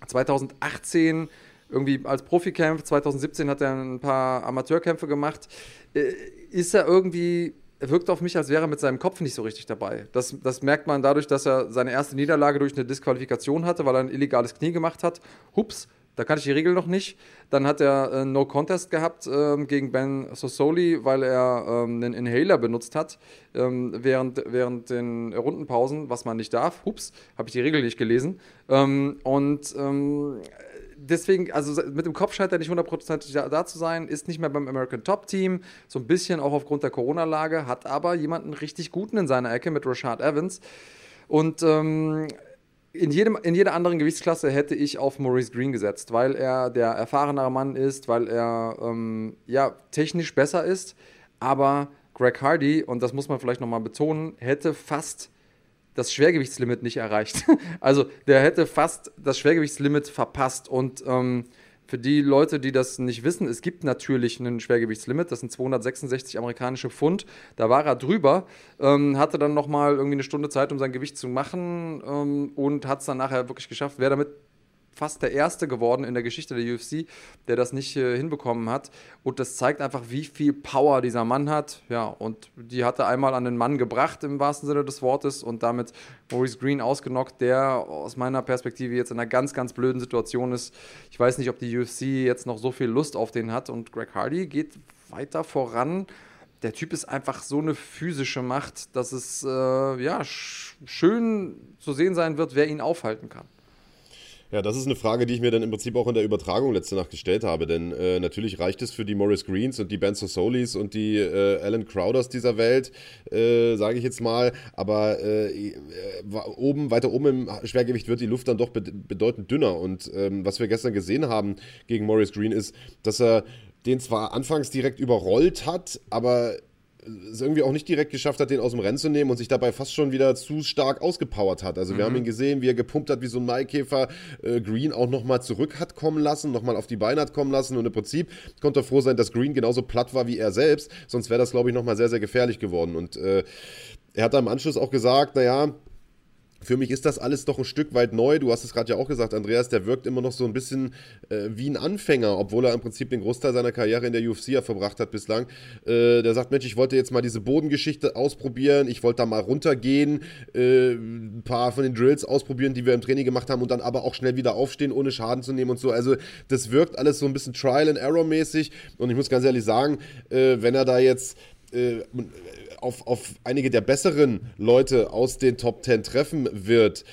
2018 irgendwie als Profi kämpft, 2017 hat er ein paar Amateurkämpfe gemacht. Äh, ist er irgendwie wirkt auf mich, als wäre er mit seinem Kopf nicht so richtig dabei. Das, das merkt man dadurch, dass er seine erste Niederlage durch eine Disqualifikation hatte, weil er ein illegales Knie gemacht hat. Hups, da kannte ich die Regel noch nicht. Dann hat er äh, No Contest gehabt ähm, gegen Ben Sosoli, weil er ähm, einen Inhaler benutzt hat ähm, während, während den Rundenpausen, was man nicht darf. Hups, habe ich die Regel nicht gelesen. Ähm, und ähm, deswegen, also mit dem Kopf scheint er nicht hundertprozentig da, da, zu sein, ist nicht mehr beim American Top Team, so ein bisschen auch aufgrund der Corona-Lage, hat aber jemanden richtig guten in seiner Ecke mit Rashad Evans. Und ähm, in, jedem, in jeder anderen Gewichtsklasse hätte ich auf Maurice Green gesetzt, weil er der erfahrenere Mann ist, weil er ähm, ja, technisch besser ist. Aber Greg Hardy, und das muss man vielleicht nochmal betonen, hätte fast das Schwergewichtslimit nicht erreicht. [LAUGHS] also der hätte fast das Schwergewichtslimit verpasst. Und ähm, für die Leute, die das nicht wissen, es gibt natürlich ein Schwergewichtslimit, das sind 266 amerikanische Pfund. Da war er drüber, ähm, hatte dann nochmal irgendwie eine Stunde Zeit, um sein Gewicht zu machen ähm, und hat es dann nachher wirklich geschafft. Wer damit fast der Erste geworden in der Geschichte der UFC, der das nicht äh, hinbekommen hat. Und das zeigt einfach, wie viel Power dieser Mann hat. Ja, und die hat er einmal an den Mann gebracht, im wahrsten Sinne des Wortes, und damit Maurice Green ausgenockt, der aus meiner Perspektive jetzt in einer ganz, ganz blöden Situation ist. Ich weiß nicht, ob die UFC jetzt noch so viel Lust auf den hat. Und Greg Hardy geht weiter voran der Typ ist einfach so eine physische Macht, dass es äh, ja schön zu sehen sein wird, wer ihn aufhalten kann. Ja, das ist eine Frage, die ich mir dann im Prinzip auch in der Übertragung letzte Nacht gestellt habe. Denn äh, natürlich reicht es für die Morris Greens und die Ben Solis und die äh, Alan Crowders dieser Welt, äh, sage ich jetzt mal. Aber äh, oben, weiter oben im Schwergewicht wird die Luft dann doch bedeutend dünner. Und ähm, was wir gestern gesehen haben gegen Morris Green ist, dass er den zwar anfangs direkt überrollt hat, aber es irgendwie auch nicht direkt geschafft hat, den aus dem Rennen zu nehmen und sich dabei fast schon wieder zu stark ausgepowert hat. Also wir mhm. haben ihn gesehen, wie er gepumpt hat, wie so ein Maikäfer äh, Green auch nochmal zurück hat kommen lassen, nochmal auf die Beine hat kommen lassen und im Prinzip konnte er froh sein, dass Green genauso platt war wie er selbst, sonst wäre das, glaube ich, nochmal sehr, sehr gefährlich geworden. Und äh, er hat da im Anschluss auch gesagt, naja, für mich ist das alles doch ein Stück weit neu. Du hast es gerade ja auch gesagt, Andreas, der wirkt immer noch so ein bisschen äh, wie ein Anfänger, obwohl er im Prinzip den Großteil seiner Karriere in der UFC ja verbracht hat bislang. Äh, der sagt, Mensch, ich wollte jetzt mal diese Bodengeschichte ausprobieren, ich wollte da mal runtergehen, äh, ein paar von den Drills ausprobieren, die wir im Training gemacht haben und dann aber auch schnell wieder aufstehen, ohne Schaden zu nehmen und so. Also das wirkt alles so ein bisschen Trial and Error mäßig und ich muss ganz ehrlich sagen, äh, wenn er da jetzt äh, auf, auf einige der besseren Leute aus den Top 10 treffen wird.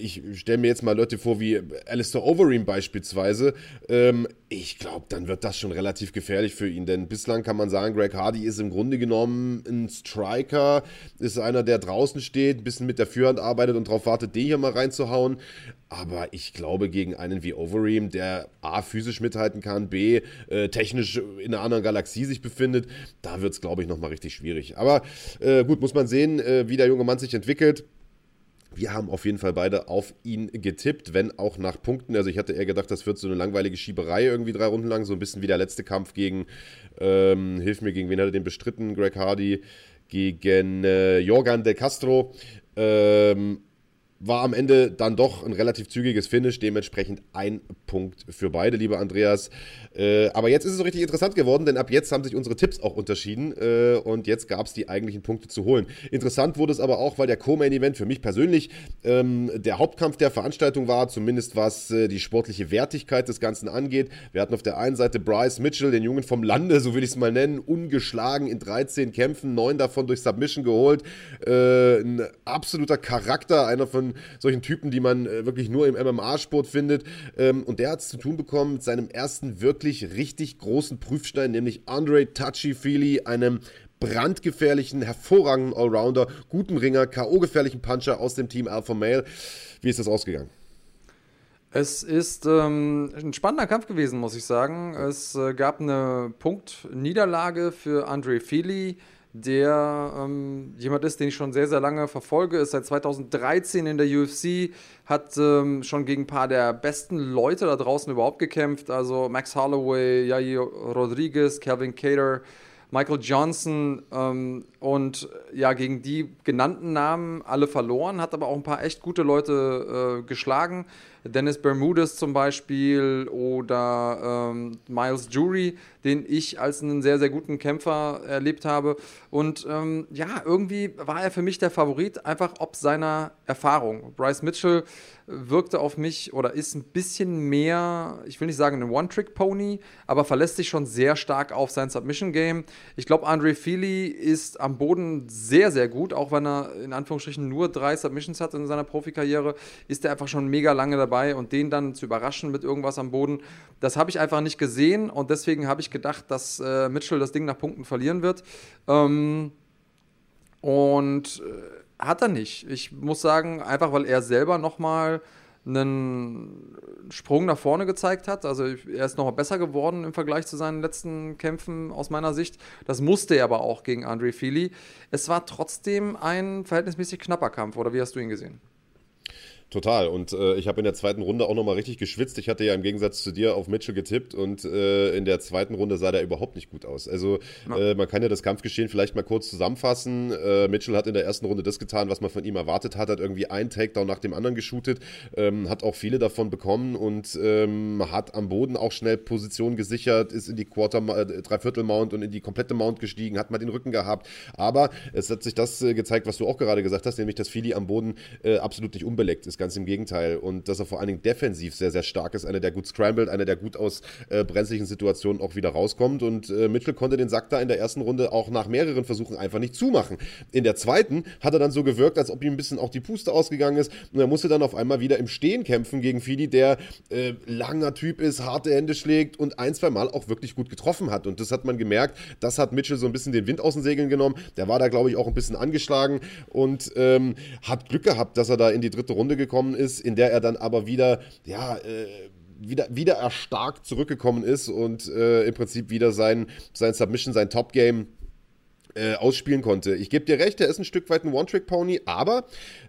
Ich stelle mir jetzt mal Leute vor wie Alistair Overeem beispielsweise. Ähm, ich glaube, dann wird das schon relativ gefährlich für ihn, denn bislang kann man sagen, Greg Hardy ist im Grunde genommen ein Striker, ist einer, der draußen steht, ein bisschen mit der Führhand arbeitet und darauf wartet, den hier mal reinzuhauen. Aber ich glaube, gegen einen wie Overeem, der A, physisch mithalten kann, B, äh, technisch in einer anderen Galaxie sich befindet, da wird es, glaube ich, nochmal richtig schwierig. Aber äh, gut, muss man sehen, äh, wie der junge Mann sich entwickelt. Wir haben auf jeden Fall beide auf ihn getippt, wenn auch nach Punkten. Also ich hatte eher gedacht, das wird so eine langweilige Schieberei irgendwie drei Runden lang, so ein bisschen wie der letzte Kampf gegen, ähm, hilf mir, gegen wen hat er den bestritten? Greg Hardy gegen äh, Jorgan de Castro. Ähm, war am Ende dann doch ein relativ zügiges Finish, dementsprechend ein Punkt für beide, lieber Andreas. Äh, aber jetzt ist es so richtig interessant geworden, denn ab jetzt haben sich unsere Tipps auch unterschieden äh, und jetzt gab es die eigentlichen Punkte zu holen. Interessant wurde es aber auch, weil der Co-Main-Event für mich persönlich ähm, der Hauptkampf der Veranstaltung war, zumindest was äh, die sportliche Wertigkeit des Ganzen angeht. Wir hatten auf der einen Seite Bryce Mitchell, den Jungen vom Lande, so will ich es mal nennen, ungeschlagen in 13 Kämpfen, neun davon durch Submission geholt. Äh, ein absoluter Charakter, einer von solchen Typen, die man äh, wirklich nur im MMA-Sport findet. Ähm, und der hat es zu tun bekommen mit seinem ersten wirklich richtig großen Prüfstein, nämlich Andre Touchy-Feely, einem brandgefährlichen, hervorragenden Allrounder, guten Ringer, K.O.-gefährlichen Puncher aus dem Team Alpha Male. Wie ist das ausgegangen? Es ist ähm, ein spannender Kampf gewesen, muss ich sagen. Es äh, gab eine Punktniederlage für Andre Feely der ähm, jemand ist, den ich schon sehr, sehr lange verfolge, ist seit 2013 in der UFC, hat ähm, schon gegen ein paar der besten Leute da draußen überhaupt gekämpft, also Max Holloway, Yair Rodriguez, Calvin Cater, Michael Johnson ähm, und ja, gegen die genannten Namen alle verloren, hat aber auch ein paar echt gute Leute äh, geschlagen. Dennis Bermudez zum Beispiel oder ähm, Miles Jury, den ich als einen sehr, sehr guten Kämpfer erlebt habe. Und ähm, ja, irgendwie war er für mich der Favorit, einfach ob seiner Erfahrung. Bryce Mitchell wirkte auf mich oder ist ein bisschen mehr, ich will nicht sagen ein One-Trick-Pony, aber verlässt sich schon sehr stark auf sein Submission-Game. Ich glaube, Andre Feely ist am Boden sehr, sehr gut, auch wenn er in Anführungsstrichen nur drei Submissions hat in seiner Profikarriere, ist er einfach schon mega lange dabei und den dann zu überraschen mit irgendwas am Boden, das habe ich einfach nicht gesehen und deswegen habe ich gedacht, dass äh, Mitchell das Ding nach Punkten verlieren wird. Ähm, und äh, hat er nicht. Ich muss sagen, einfach weil er selber nochmal einen Sprung nach vorne gezeigt hat. Also er ist nochmal besser geworden im Vergleich zu seinen letzten Kämpfen aus meiner Sicht. Das musste er aber auch gegen Andre Feely. Es war trotzdem ein verhältnismäßig knapper Kampf, oder wie hast du ihn gesehen? Total. Und äh, ich habe in der zweiten Runde auch nochmal richtig geschwitzt. Ich hatte ja im Gegensatz zu dir auf Mitchell getippt und äh, in der zweiten Runde sah der überhaupt nicht gut aus. Also äh, man kann ja das Kampfgeschehen vielleicht mal kurz zusammenfassen. Äh, Mitchell hat in der ersten Runde das getan, was man von ihm erwartet hat, hat irgendwie einen Takedown nach dem anderen geshootet, ähm, hat auch viele davon bekommen und ähm, hat am Boden auch schnell Position gesichert, ist in die Quarter, äh, Dreiviertel Mount und in die komplette Mount gestiegen, hat mal den Rücken gehabt. Aber es hat sich das äh, gezeigt, was du auch gerade gesagt hast, nämlich dass Fili am Boden absolut nicht unbeleckt ist Ganz im Gegenteil. Und dass er vor allen Dingen defensiv sehr, sehr stark ist. Einer, der gut scrambled, einer, der gut aus äh, brenzlichen Situationen auch wieder rauskommt. Und äh, Mitchell konnte den Sack da in der ersten Runde auch nach mehreren Versuchen einfach nicht zumachen. In der zweiten hat er dann so gewirkt, als ob ihm ein bisschen auch die Puste ausgegangen ist. Und er musste dann auf einmal wieder im Stehen kämpfen gegen Fidi, der äh, langer Typ ist, harte Hände schlägt und ein, zwei Mal auch wirklich gut getroffen hat. Und das hat man gemerkt. Das hat Mitchell so ein bisschen den Wind aus den Segeln genommen. Der war da, glaube ich, auch ein bisschen angeschlagen und ähm, hat Glück gehabt, dass er da in die dritte Runde gekommen ist ist, in der er dann aber wieder, ja, äh, wieder, wieder erstarkt zurückgekommen ist und äh, im Prinzip wieder sein, sein Submission, sein Top-Game äh, ausspielen konnte. Ich gebe dir recht, er ist ein Stück weit ein One-Trick-Pony, aber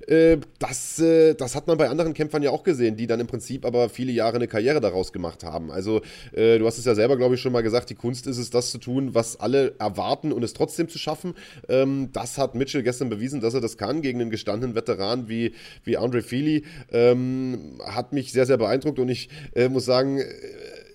äh, das, äh, das hat man bei anderen Kämpfern ja auch gesehen, die dann im Prinzip aber viele Jahre eine Karriere daraus gemacht haben. Also äh, du hast es ja selber, glaube ich, schon mal gesagt, die Kunst ist es, das zu tun, was alle erwarten und es trotzdem zu schaffen. Ähm, das hat Mitchell gestern bewiesen, dass er das kann gegen einen gestandenen Veteran wie, wie Andre Feely. Ähm, hat mich sehr, sehr beeindruckt und ich äh, muss sagen,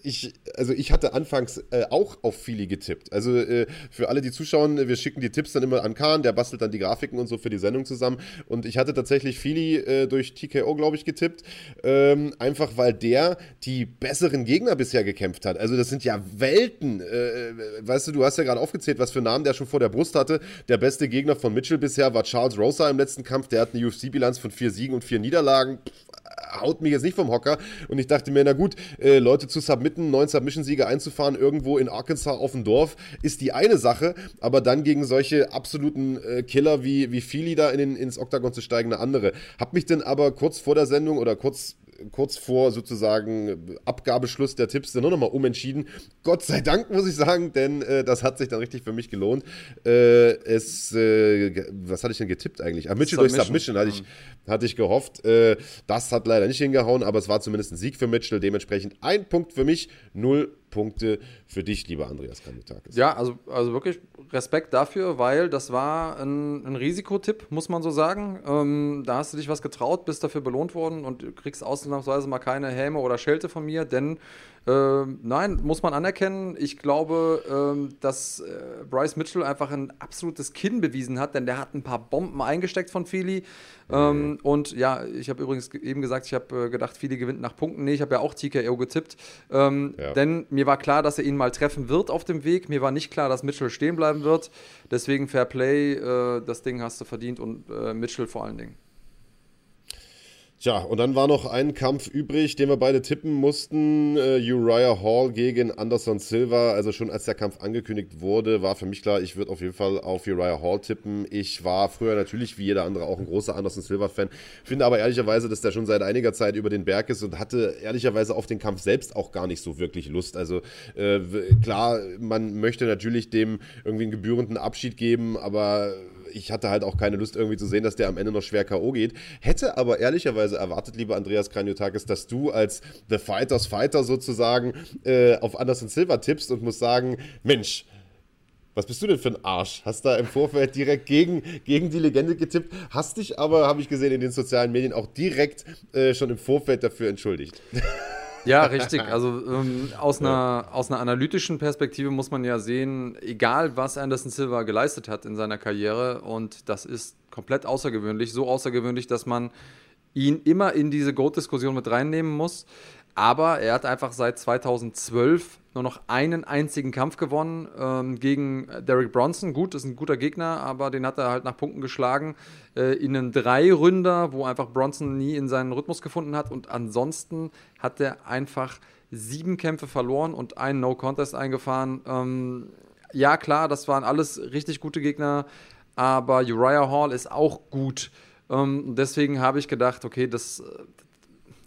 ich, also ich hatte anfangs äh, auch auf Philly getippt. Also äh, für alle, die zuschauen, wir schicken die Tipps dann immer an Kahn, der bastelt dann die Grafiken und so für die Sendung zusammen. Und ich hatte tatsächlich Philly äh, durch TKO, glaube ich, getippt. Ähm, einfach weil der die besseren Gegner bisher gekämpft hat. Also das sind ja Welten. Äh, weißt du, du hast ja gerade aufgezählt, was für Namen der schon vor der Brust hatte. Der beste Gegner von Mitchell bisher war Charles Rosa im letzten Kampf. Der hat eine UFC-Bilanz von vier Siegen und vier Niederlagen. Pff, haut mich jetzt nicht vom Hocker. Und ich dachte mir, na gut, äh, Leute zu submitten, neun Submission-Siege einzufahren, irgendwo in Arkansas auf dem Dorf, ist die eine Sache, aber dann gegen solche absoluten äh, Killer wie, wie Feely da in den, ins Oktagon zu steigen, eine andere. Hab mich dann aber kurz vor der Sendung oder kurz kurz vor sozusagen Abgabeschluss der Tipps dann nur nochmal umentschieden. Gott sei Dank, muss ich sagen, denn äh, das hat sich dann richtig für mich gelohnt. Äh, es, äh, was hatte ich denn getippt eigentlich? Ah, Mitchell durch Submission hatte ich, hatte ich gehofft. Äh, das hat leider nicht hingehauen, aber es war zumindest ein Sieg für Mitchell. Dementsprechend ein Punkt für mich, null Punkte für dich, lieber Andreas Kanditakis. Ja, also, also wirklich Respekt dafür, weil das war ein, ein Risikotipp, muss man so sagen. Ähm, da hast du dich was getraut, bist dafür belohnt worden und kriegst ausnahmsweise mal keine Häme oder Schelte von mir, denn ähm, nein, muss man anerkennen. Ich glaube, ähm, dass äh, Bryce Mitchell einfach ein absolutes Kinn bewiesen hat, denn der hat ein paar Bomben eingesteckt von Philly. Ähm, mhm. Und ja, ich habe übrigens eben gesagt, ich habe äh, gedacht, Philly gewinnt nach Punkten. Nee, ich habe ja auch TKO getippt. Ähm, ja. Denn mir war klar, dass er ihn mal treffen wird auf dem Weg. Mir war nicht klar, dass Mitchell stehen bleiben wird. Deswegen Fair Play, äh, das Ding hast du verdient und äh, Mitchell vor allen Dingen. Tja, und dann war noch ein Kampf übrig, den wir beide tippen mussten. Uh, Uriah Hall gegen Anderson Silva. Also schon als der Kampf angekündigt wurde, war für mich klar, ich würde auf jeden Fall auf Uriah Hall tippen. Ich war früher natürlich wie jeder andere auch ein großer Anderson Silva-Fan. Finde aber ehrlicherweise, dass der schon seit einiger Zeit über den Berg ist und hatte ehrlicherweise auf den Kampf selbst auch gar nicht so wirklich Lust. Also äh, klar, man möchte natürlich dem irgendwie einen gebührenden Abschied geben, aber ich hatte halt auch keine Lust irgendwie zu sehen, dass der am Ende noch schwer K.O. geht. Hätte aber ehrlicherweise erwartet, lieber Andreas Kranjotakis, dass du als The Fighters Fighter sozusagen äh, auf Anderson Silva tippst und musst sagen, Mensch, Was bist du denn für ein Arsch? Hast da im Vorfeld direkt gegen, gegen die Legende getippt, hast dich aber, habe ich gesehen, in den sozialen Medien auch direkt äh, schon im Vorfeld dafür entschuldigt. [LAUGHS] Ja, [LAUGHS] richtig. Also ähm, aus, einer, aus einer analytischen Perspektive muss man ja sehen, egal was Anderson Silva geleistet hat in seiner Karriere, und das ist komplett außergewöhnlich, so außergewöhnlich, dass man ihn immer in diese Goat-Diskussion mit reinnehmen muss. Aber er hat einfach seit 2012 nur noch einen einzigen Kampf gewonnen ähm, gegen Derek Bronson. Gut, ist ein guter Gegner, aber den hat er halt nach Punkten geschlagen. Äh, in einem Drei-Ründer, wo einfach Bronson nie in seinen Rhythmus gefunden hat. Und ansonsten hat er einfach sieben Kämpfe verloren und einen No-Contest eingefahren. Ähm, ja, klar, das waren alles richtig gute Gegner, aber Uriah Hall ist auch gut. Ähm, deswegen habe ich gedacht, okay, das,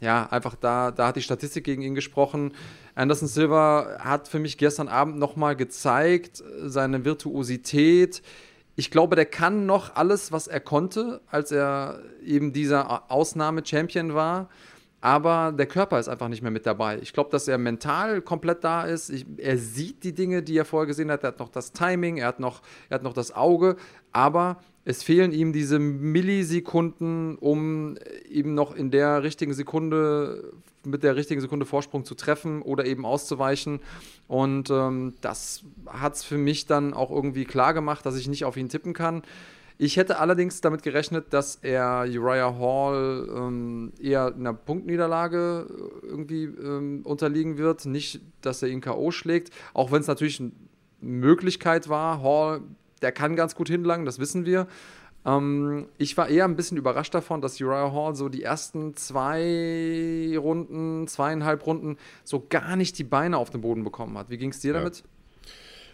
ja, einfach da, da hat die Statistik gegen ihn gesprochen. Anderson Silva hat für mich gestern Abend nochmal gezeigt, seine Virtuosität. Ich glaube, der kann noch alles, was er konnte, als er eben dieser Ausnahme-Champion war. Aber der Körper ist einfach nicht mehr mit dabei. Ich glaube, dass er mental komplett da ist. Ich, er sieht die Dinge, die er vorher gesehen hat. Er hat noch das Timing, er hat noch, er hat noch das Auge. Aber es fehlen ihm diese Millisekunden, um eben noch in der richtigen Sekunde, mit der richtigen Sekunde Vorsprung zu treffen oder eben auszuweichen. Und ähm, das hat es für mich dann auch irgendwie klar gemacht, dass ich nicht auf ihn tippen kann. Ich hätte allerdings damit gerechnet, dass er Uriah Hall ähm, eher einer Punktniederlage irgendwie ähm, unterliegen wird. Nicht, dass er ihn K.O. schlägt, auch wenn es natürlich eine Möglichkeit war. Hall der kann ganz gut hinlangen, das wissen wir. Ähm, ich war eher ein bisschen überrascht davon, dass Uriah Hall so die ersten zwei Runden, zweieinhalb Runden so gar nicht die Beine auf den Boden bekommen hat. Wie ging es dir ja. damit?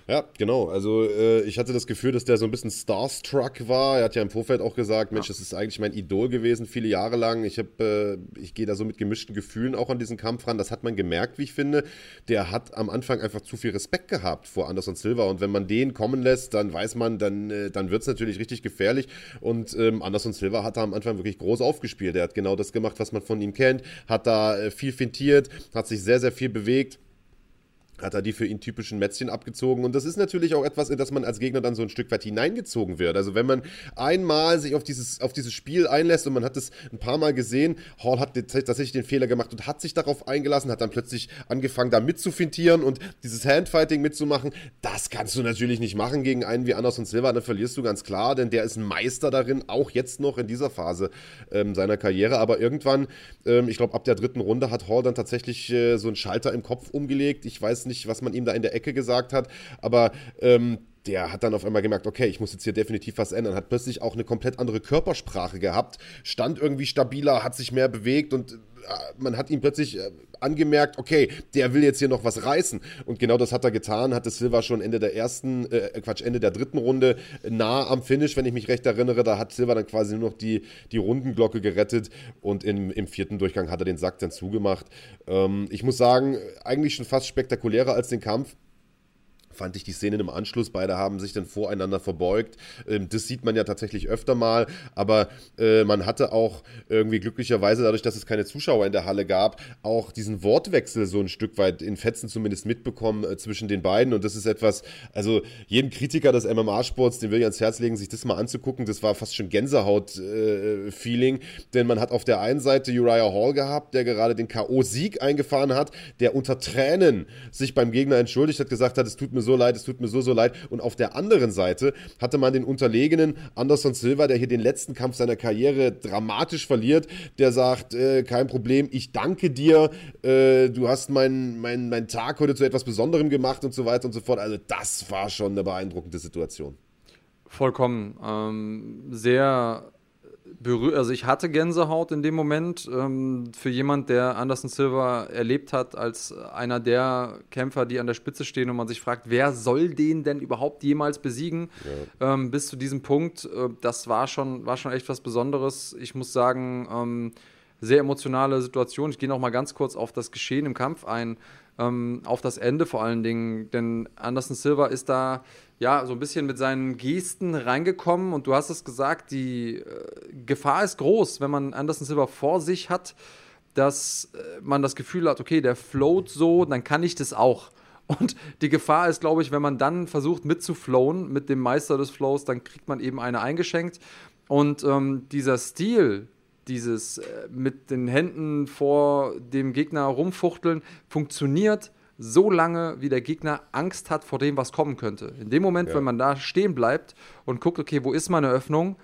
Ja, genau. Also äh, ich hatte das Gefühl, dass der so ein bisschen starstruck war. Er hat ja im Vorfeld auch gesagt, Mensch, das ist eigentlich mein Idol gewesen, viele Jahre lang. Ich habe, äh, ich gehe da so mit gemischten Gefühlen auch an diesen Kampf ran. Das hat man gemerkt, wie ich finde. Der hat am Anfang einfach zu viel Respekt gehabt vor Anderson Silva. Und wenn man den kommen lässt, dann weiß man, dann, äh, dann wird es natürlich richtig gefährlich. Und ähm, Anderson Silva hat da am Anfang wirklich groß aufgespielt. Er hat genau das gemacht, was man von ihm kennt, hat da äh, viel fintiert, hat sich sehr, sehr viel bewegt hat er die für ihn typischen Mätzchen abgezogen. Und das ist natürlich auch etwas, in das man als Gegner dann so ein Stück weit hineingezogen wird. Also wenn man einmal sich auf dieses, auf dieses Spiel einlässt und man hat es ein paar Mal gesehen, Hall hat tatsächlich den Fehler gemacht und hat sich darauf eingelassen, hat dann plötzlich angefangen, da mitzufintieren und dieses Handfighting mitzumachen. Das kannst du natürlich nicht machen gegen einen wie Anderson Silva, dann verlierst du ganz klar, denn der ist ein Meister darin, auch jetzt noch in dieser Phase ähm, seiner Karriere. Aber irgendwann, ähm, ich glaube, ab der dritten Runde hat Hall dann tatsächlich äh, so einen Schalter im Kopf umgelegt. Ich weiß nicht, was man ihm da in der Ecke gesagt hat, aber ähm, der hat dann auf einmal gemerkt, okay, ich muss jetzt hier definitiv was ändern, hat plötzlich auch eine komplett andere Körpersprache gehabt, stand irgendwie stabiler, hat sich mehr bewegt und man hat ihm plötzlich äh, angemerkt, okay, der will jetzt hier noch was reißen. Und genau das hat er getan, hatte Silva schon Ende der ersten, äh, Quatsch, Ende der dritten Runde nah am Finish, wenn ich mich recht erinnere. Da hat Silva dann quasi nur noch die, die Rundenglocke gerettet und im, im vierten Durchgang hat er den Sack dann zugemacht. Ähm, ich muss sagen, eigentlich schon fast spektakulärer als den Kampf fand ich die Szenen im Anschluss. Beide haben sich dann voreinander verbeugt. Ähm, das sieht man ja tatsächlich öfter mal, aber äh, man hatte auch irgendwie glücklicherweise, dadurch, dass es keine Zuschauer in der Halle gab, auch diesen Wortwechsel so ein Stück weit in Fetzen zumindest mitbekommen äh, zwischen den beiden. Und das ist etwas, also jeden Kritiker des MMA-Sports, den will ich ans Herz legen, sich das mal anzugucken. Das war fast schon Gänsehaut-Feeling, äh, denn man hat auf der einen Seite Uriah Hall gehabt, der gerade den K.O.-Sieg eingefahren hat, der unter Tränen sich beim Gegner entschuldigt hat, gesagt hat, es tut mir so leid, es tut mir so, so leid. Und auf der anderen Seite hatte man den unterlegenen Anderson Silva, der hier den letzten Kampf seiner Karriere dramatisch verliert, der sagt, äh, kein Problem, ich danke dir, äh, du hast meinen mein, mein Tag heute zu etwas Besonderem gemacht und so weiter und so fort. Also das war schon eine beeindruckende Situation. Vollkommen. Ähm, sehr berührt, also ich hatte Gänsehaut in dem Moment. Ähm, für jemand, der Anderson Silva erlebt hat als einer der Kämpfer, die an der Spitze stehen und man sich fragt, wer soll den denn überhaupt jemals besiegen? Ja. Ähm, bis zu diesem Punkt, äh, das war schon, war schon echt was Besonderes. Ich muss sagen, ähm, sehr emotionale Situation. Ich gehe noch mal ganz kurz auf das Geschehen im Kampf ein, ähm, auf das Ende vor allen Dingen, denn Anderson Silva ist da ja, so ein bisschen mit seinen Gesten reingekommen und du hast es gesagt, die äh, Gefahr ist groß, wenn man Anderson Silva vor sich hat, dass äh, man das Gefühl hat, okay, der float so, dann kann ich das auch. Und die Gefahr ist, glaube ich, wenn man dann versucht mitzuflowen mit dem Meister des Flows, dann kriegt man eben eine eingeschenkt. Und ähm, dieser Stil, dieses äh, mit den Händen vor dem Gegner rumfuchteln, funktioniert so lange, wie der Gegner Angst hat vor dem, was kommen könnte. In dem Moment, ja. wenn man da stehen bleibt und guckt, okay, wo ist meine Öffnung,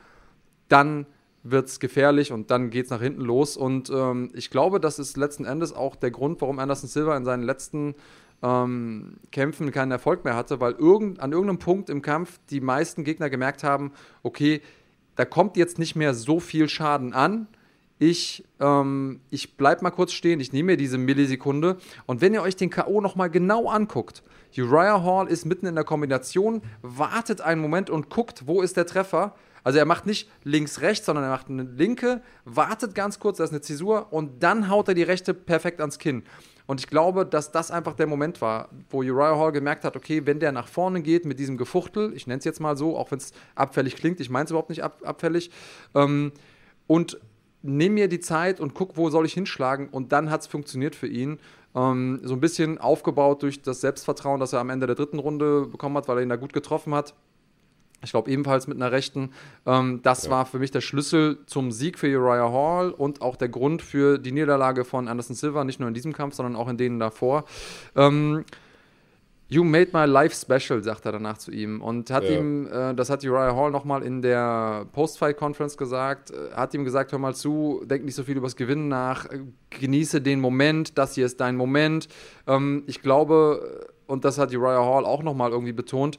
dann wird es gefährlich und dann geht es nach hinten los. Und ähm, ich glaube, das ist letzten Endes auch der Grund, warum Anderson Silva in seinen letzten ähm, Kämpfen keinen Erfolg mehr hatte, weil irgend, an irgendeinem Punkt im Kampf die meisten Gegner gemerkt haben, okay, da kommt jetzt nicht mehr so viel Schaden an. Ich, ähm, ich bleib mal kurz stehen, ich nehme mir diese Millisekunde. Und wenn ihr euch den K.O. nochmal genau anguckt, Uriah Hall ist mitten in der Kombination, wartet einen Moment und guckt, wo ist der Treffer. Also er macht nicht links, rechts, sondern er macht eine linke, wartet ganz kurz, da ist eine Zäsur und dann haut er die rechte perfekt ans Kinn. Und ich glaube, dass das einfach der Moment war, wo Uriah Hall gemerkt hat, okay, wenn der nach vorne geht mit diesem Gefuchtel, ich nenne es jetzt mal so, auch wenn es abfällig klingt, ich meine es überhaupt nicht ab, abfällig, ähm, und nehme mir die Zeit und guck, wo soll ich hinschlagen. Und dann hat es funktioniert für ihn. Ähm, so ein bisschen aufgebaut durch das Selbstvertrauen, das er am Ende der dritten Runde bekommen hat, weil er ihn da gut getroffen hat. Ich glaube ebenfalls mit einer rechten. Ähm, das ja. war für mich der Schlüssel zum Sieg für Uriah Hall und auch der Grund für die Niederlage von Anderson Silva, nicht nur in diesem Kampf, sondern auch in denen davor. Ähm, You made my life special, sagt er danach zu ihm. Und hat ja. ihm, äh, das hat Uriah Hall nochmal in der Post-Fight-Conference gesagt, äh, hat ihm gesagt, hör mal zu, denk nicht so viel übers Gewinnen nach, äh, genieße den Moment, das hier ist dein Moment. Ähm, ich glaube, und das hat Uriah Hall auch nochmal irgendwie betont,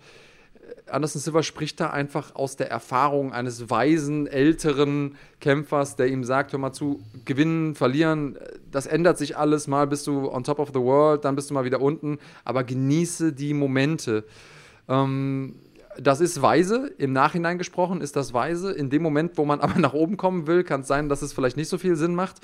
Anderson Silva spricht da einfach aus der Erfahrung eines weisen, älteren Kämpfers, der ihm sagt, hör mal zu, gewinnen, verlieren, das ändert sich alles, mal bist du on top of the world, dann bist du mal wieder unten, aber genieße die Momente. Ähm, das ist weise, im Nachhinein gesprochen ist das weise. In dem Moment, wo man [LAUGHS] aber nach oben kommen will, kann es sein, dass es vielleicht nicht so viel Sinn macht.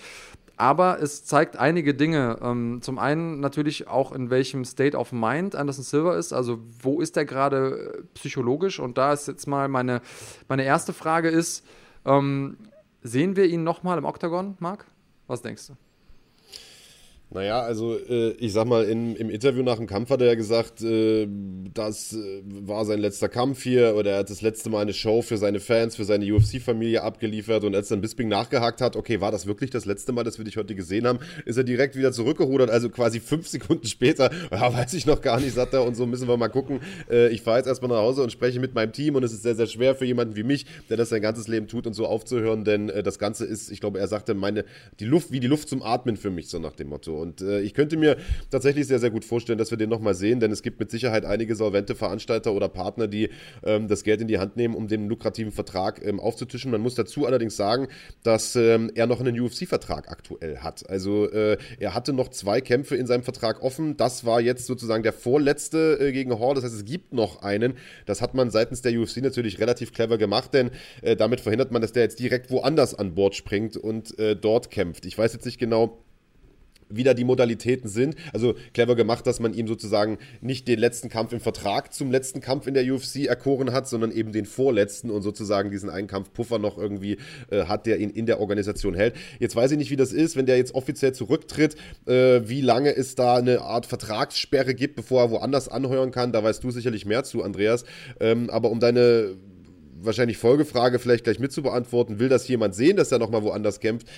Aber es zeigt einige Dinge. Ähm, zum einen natürlich auch, in welchem State of Mind Anderson Silver ist. Also, wo ist er gerade äh, psychologisch? Und da ist jetzt mal meine, meine erste Frage ist, ähm, sehen wir ihn nochmal im Octagon, Marc? Was denkst du? Naja, also äh, ich sag mal, in, im Interview nach dem Kampf hat er ja gesagt, äh, das äh, war sein letzter Kampf hier oder er hat das letzte Mal eine Show für seine Fans, für seine UFC-Familie abgeliefert und als dann Bisping nachgehakt hat, okay, war das wirklich das letzte Mal, dass wir dich heute gesehen haben, ist er direkt wieder zurückgerudert, also quasi fünf [LAUGHS] Sekunden später, ja, weiß ich noch gar nicht, sagt er und so müssen wir mal gucken. Äh, ich fahre jetzt erstmal nach Hause und spreche mit meinem Team und es ist sehr, sehr schwer für jemanden wie mich, der das sein ganzes Leben tut und so aufzuhören, denn äh, das Ganze ist, ich glaube, er sagte, meine, die Luft, wie die Luft zum Atmen für mich, so nach dem Motto. Und äh, ich könnte mir tatsächlich sehr, sehr gut vorstellen, dass wir den nochmal sehen, denn es gibt mit Sicherheit einige solvente Veranstalter oder Partner, die ähm, das Geld in die Hand nehmen, um den lukrativen Vertrag ähm, aufzutischen. Man muss dazu allerdings sagen, dass ähm, er noch einen UFC-Vertrag aktuell hat. Also äh, er hatte noch zwei Kämpfe in seinem Vertrag offen. Das war jetzt sozusagen der vorletzte äh, gegen Hall. Das heißt, es gibt noch einen. Das hat man seitens der UFC natürlich relativ clever gemacht, denn äh, damit verhindert man, dass der jetzt direkt woanders an Bord springt und äh, dort kämpft. Ich weiß jetzt nicht genau, wie da die Modalitäten sind. Also clever gemacht, dass man ihm sozusagen nicht den letzten Kampf im Vertrag zum letzten Kampf in der UFC erkoren hat, sondern eben den vorletzten und sozusagen diesen Einkampfpuffer noch irgendwie äh, hat, der ihn in der Organisation hält. Jetzt weiß ich nicht, wie das ist, wenn der jetzt offiziell zurücktritt, äh, wie lange es da eine Art Vertragssperre gibt, bevor er woanders anheuern kann. Da weißt du sicherlich mehr zu, Andreas. Ähm, aber um deine wahrscheinlich Folgefrage vielleicht gleich mit zu beantworten, will das jemand sehen, dass er nochmal woanders kämpft?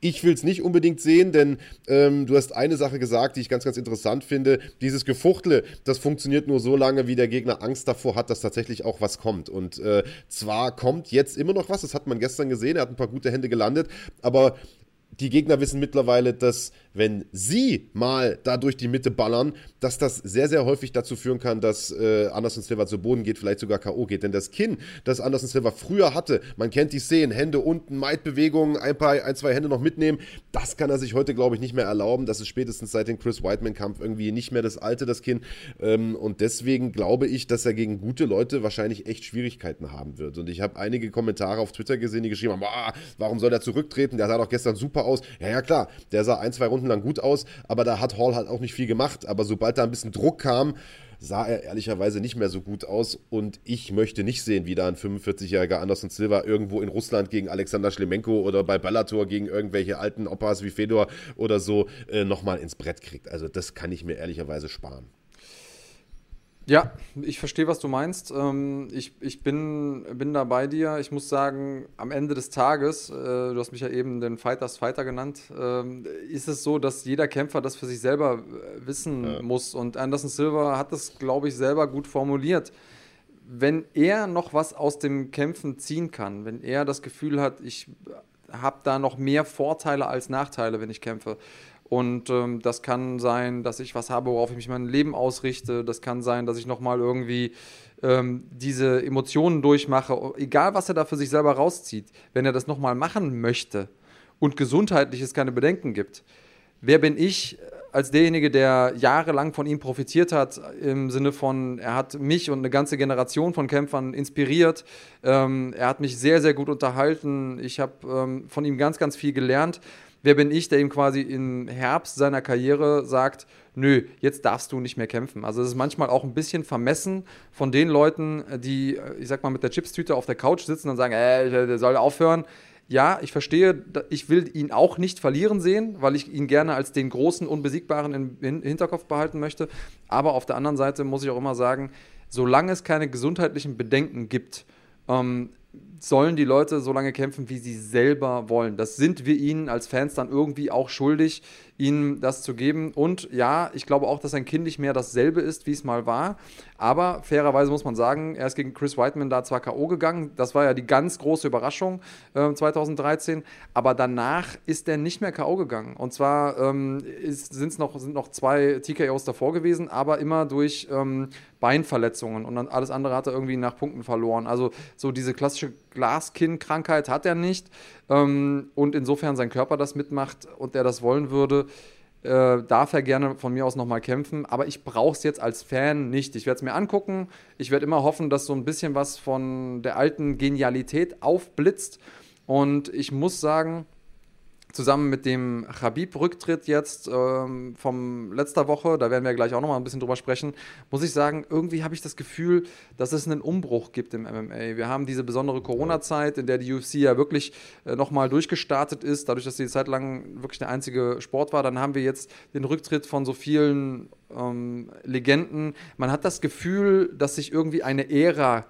Ich will es nicht unbedingt sehen, denn ähm, du hast eine Sache gesagt, die ich ganz, ganz interessant finde. Dieses Gefuchtle, das funktioniert nur so lange, wie der Gegner Angst davor hat, dass tatsächlich auch was kommt. Und äh, zwar kommt jetzt immer noch was, das hat man gestern gesehen, er hat ein paar gute Hände gelandet, aber die Gegner wissen mittlerweile, dass wenn sie mal da durch die Mitte ballern, dass das sehr, sehr häufig dazu führen kann, dass äh, Anderson Silva zu Boden geht, vielleicht sogar K.O. geht. Denn das Kinn, das Anderson Silva früher hatte, man kennt die Szenen, Hände unten, Maidbewegungen, ein, paar, ein, zwei Hände noch mitnehmen, das kann er sich heute, glaube ich, nicht mehr erlauben. Das ist spätestens seit dem Chris Whiteman-Kampf irgendwie nicht mehr das alte, das Kinn. Ähm, und deswegen glaube ich, dass er gegen gute Leute wahrscheinlich echt Schwierigkeiten haben wird. Und ich habe einige Kommentare auf Twitter gesehen, die geschrieben haben, warum soll er zurücktreten? Der sah doch gestern super aus. Ja, ja, klar, der sah ein, zwei Runden lang gut aus, aber da hat Hall halt auch nicht viel gemacht. Aber sobald da ein bisschen Druck kam, sah er ehrlicherweise nicht mehr so gut aus. Und ich möchte nicht sehen, wie da ein 45-jähriger Anderson Silva irgendwo in Russland gegen Alexander Schlemenko oder bei Bellator gegen irgendwelche alten Opas wie Fedor oder so äh, nochmal ins Brett kriegt. Also das kann ich mir ehrlicherweise sparen. Ja, ich verstehe, was du meinst. Ähm, ich, ich bin, bin da bei dir. Ich muss sagen, am Ende des Tages, äh, du hast mich ja eben den Fighters Fighter genannt, ähm, ist es so, dass jeder Kämpfer das für sich selber äh, wissen ja. muss. Und Anderson Silva hat das, glaube ich, selber gut formuliert. Wenn er noch was aus dem Kämpfen ziehen kann, wenn er das Gefühl hat, ich habe da noch mehr Vorteile als Nachteile, wenn ich kämpfe, und ähm, das kann sein, dass ich was habe, worauf ich mich mein Leben ausrichte. Das kann sein, dass ich nochmal irgendwie ähm, diese Emotionen durchmache. Egal, was er da für sich selber rauszieht. Wenn er das nochmal machen möchte und gesundheitlich es keine Bedenken gibt, wer bin ich als derjenige, der jahrelang von ihm profitiert hat, im Sinne von, er hat mich und eine ganze Generation von Kämpfern inspiriert. Ähm, er hat mich sehr, sehr gut unterhalten. Ich habe ähm, von ihm ganz, ganz viel gelernt wer bin ich, der ihm quasi im Herbst seiner Karriere sagt, nö, jetzt darfst du nicht mehr kämpfen. Also es ist manchmal auch ein bisschen vermessen von den Leuten, die, ich sag mal, mit der Chipstüte auf der Couch sitzen und sagen, äh, der soll aufhören. Ja, ich verstehe, ich will ihn auch nicht verlieren sehen, weil ich ihn gerne als den großen, unbesiegbaren im Hinterkopf behalten möchte. Aber auf der anderen Seite muss ich auch immer sagen, solange es keine gesundheitlichen Bedenken gibt, ähm, sollen die Leute so lange kämpfen, wie sie selber wollen. Das sind wir ihnen als Fans dann irgendwie auch schuldig, ihnen das zu geben. Und ja, ich glaube auch, dass ein Kind nicht mehr dasselbe ist, wie es mal war. Aber fairerweise muss man sagen, er ist gegen Chris Whiteman da zwar K.O. gegangen. Das war ja die ganz große Überraschung äh, 2013. Aber danach ist er nicht mehr K.O. gegangen. Und zwar ähm, ist, noch, sind noch zwei TKOs davor gewesen, aber immer durch ähm, Beinverletzungen. Und dann alles andere hat er irgendwie nach Punkten verloren. Also so diese klassische Glaskinn-Krankheit hat er nicht. Ähm, und insofern sein Körper das mitmacht und er das wollen würde, äh, darf er gerne von mir aus nochmal kämpfen. Aber ich brauche es jetzt als Fan nicht. Ich werde es mir angucken. Ich werde immer hoffen, dass so ein bisschen was von der alten Genialität aufblitzt. Und ich muss sagen, zusammen mit dem Habib-Rücktritt jetzt ähm, vom letzter Woche, da werden wir gleich auch noch mal ein bisschen drüber sprechen, muss ich sagen, irgendwie habe ich das Gefühl, dass es einen Umbruch gibt im MMA. Wir haben diese besondere Corona-Zeit, in der die UFC ja wirklich äh, noch mal durchgestartet ist, dadurch, dass sie die Zeit lang wirklich der einzige Sport war. Dann haben wir jetzt den Rücktritt von so vielen ähm, Legenden. Man hat das Gefühl, dass sich irgendwie eine Ära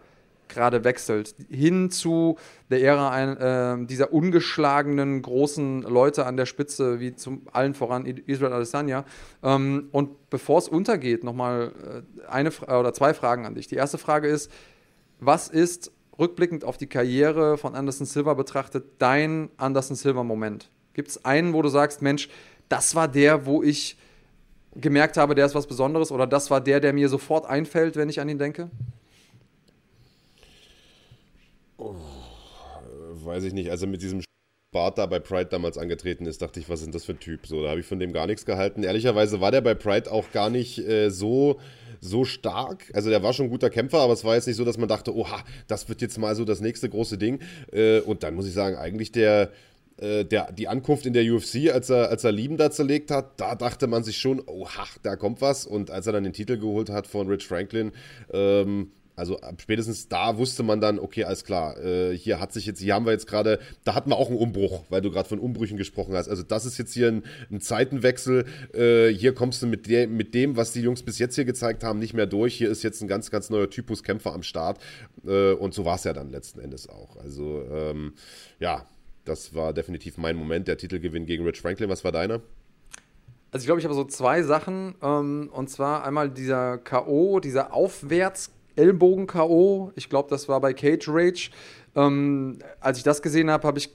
gerade wechselt, hin zu der Ära ein, äh, dieser ungeschlagenen großen Leute an der Spitze, wie zum allen voran Israel Adesanya. Ähm, und bevor es untergeht, nochmal äh, eine oder zwei Fragen an dich. Die erste Frage ist, was ist rückblickend auf die Karriere von Anderson Silva betrachtet dein Anderson Silva Moment? Gibt es einen, wo du sagst, Mensch, das war der, wo ich gemerkt habe, der ist was Besonderes oder das war der, der mir sofort einfällt, wenn ich an ihn denke? Oh, weiß ich nicht. Also mit diesem Bart da bei Pride damals angetreten ist, dachte ich, was denn das für ein Typ? So, da habe ich von dem gar nichts gehalten. Ehrlicherweise war der bei Pride auch gar nicht äh, so, so stark. Also der war schon ein guter Kämpfer, aber es war jetzt nicht so, dass man dachte, oha, das wird jetzt mal so das nächste große Ding. Äh, und dann muss ich sagen, eigentlich der, äh, der, die Ankunft in der UFC, als er, als er Lieben da zerlegt hat, da dachte man sich schon, oha, da kommt was. Und als er dann den Titel geholt hat von Rich Franklin, ähm, also spätestens da wusste man dann, okay, alles klar, äh, hier hat sich jetzt, hier haben wir jetzt gerade, da hatten wir auch einen Umbruch, weil du gerade von Umbrüchen gesprochen hast. Also das ist jetzt hier ein, ein Zeitenwechsel. Äh, hier kommst du mit, der, mit dem, was die Jungs bis jetzt hier gezeigt haben, nicht mehr durch. Hier ist jetzt ein ganz, ganz neuer Typus Kämpfer am Start. Äh, und so war es ja dann letzten Endes auch. Also ähm, ja, das war definitiv mein Moment, der Titelgewinn gegen Rich Franklin. Was war deiner? Also ich glaube, ich habe so zwei Sachen. Ähm, und zwar einmal dieser K.O., dieser Aufwärts- Ellbogen-K.O. Ich glaube, das war bei Cage Rage. Ähm, als ich das gesehen habe, habe ich.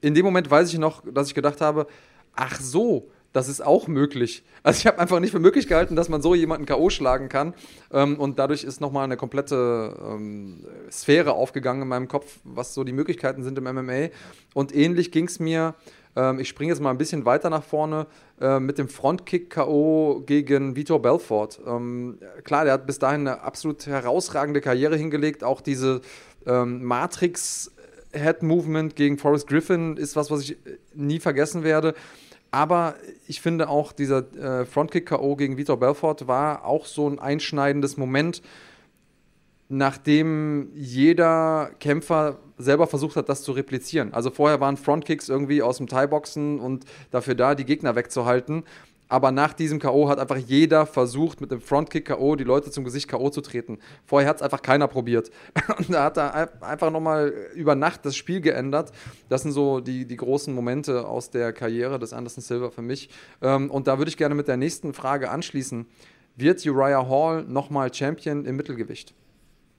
In dem Moment weiß ich noch, dass ich gedacht habe: Ach so, das ist auch möglich. Also ich habe einfach nicht für möglich gehalten, dass man so jemanden K.O. schlagen kann. Ähm, und dadurch ist nochmal eine komplette ähm, Sphäre aufgegangen in meinem Kopf, was so die Möglichkeiten sind im MMA. Und ähnlich ging es mir ähm, ich springe jetzt mal ein bisschen weiter nach vorne äh, mit dem Frontkick-K.O. gegen Vitor Belfort. Ähm, klar, der hat bis dahin eine absolut herausragende Karriere hingelegt. Auch diese ähm, Matrix- Head Movement gegen Forrest Griffin ist was, was ich äh, nie vergessen werde. Aber ich finde auch, dieser äh, Frontkick-K.O. gegen Vitor Belfort war auch so ein einschneidendes Moment, nachdem jeder Kämpfer selber versucht hat, das zu replizieren. Also vorher waren Frontkicks irgendwie aus dem Thai-Boxen und dafür da, die Gegner wegzuhalten. aber nach diesem K.O. hat einfach jeder versucht, mit dem Frontkick K.O. die Leute zum Gesicht K.O. zu treten. Vorher hat es einfach keiner probiert. [LAUGHS] Und da hat er einfach nochmal über Nacht das Spiel geändert. Das sind so die, die großen Momente aus der Karriere des Anderson Silver für mich. Ähm, und da würde ich gerne mit der nächsten Frage anschließen. Wird Uriah Hall nochmal Champion im Mittelgewicht?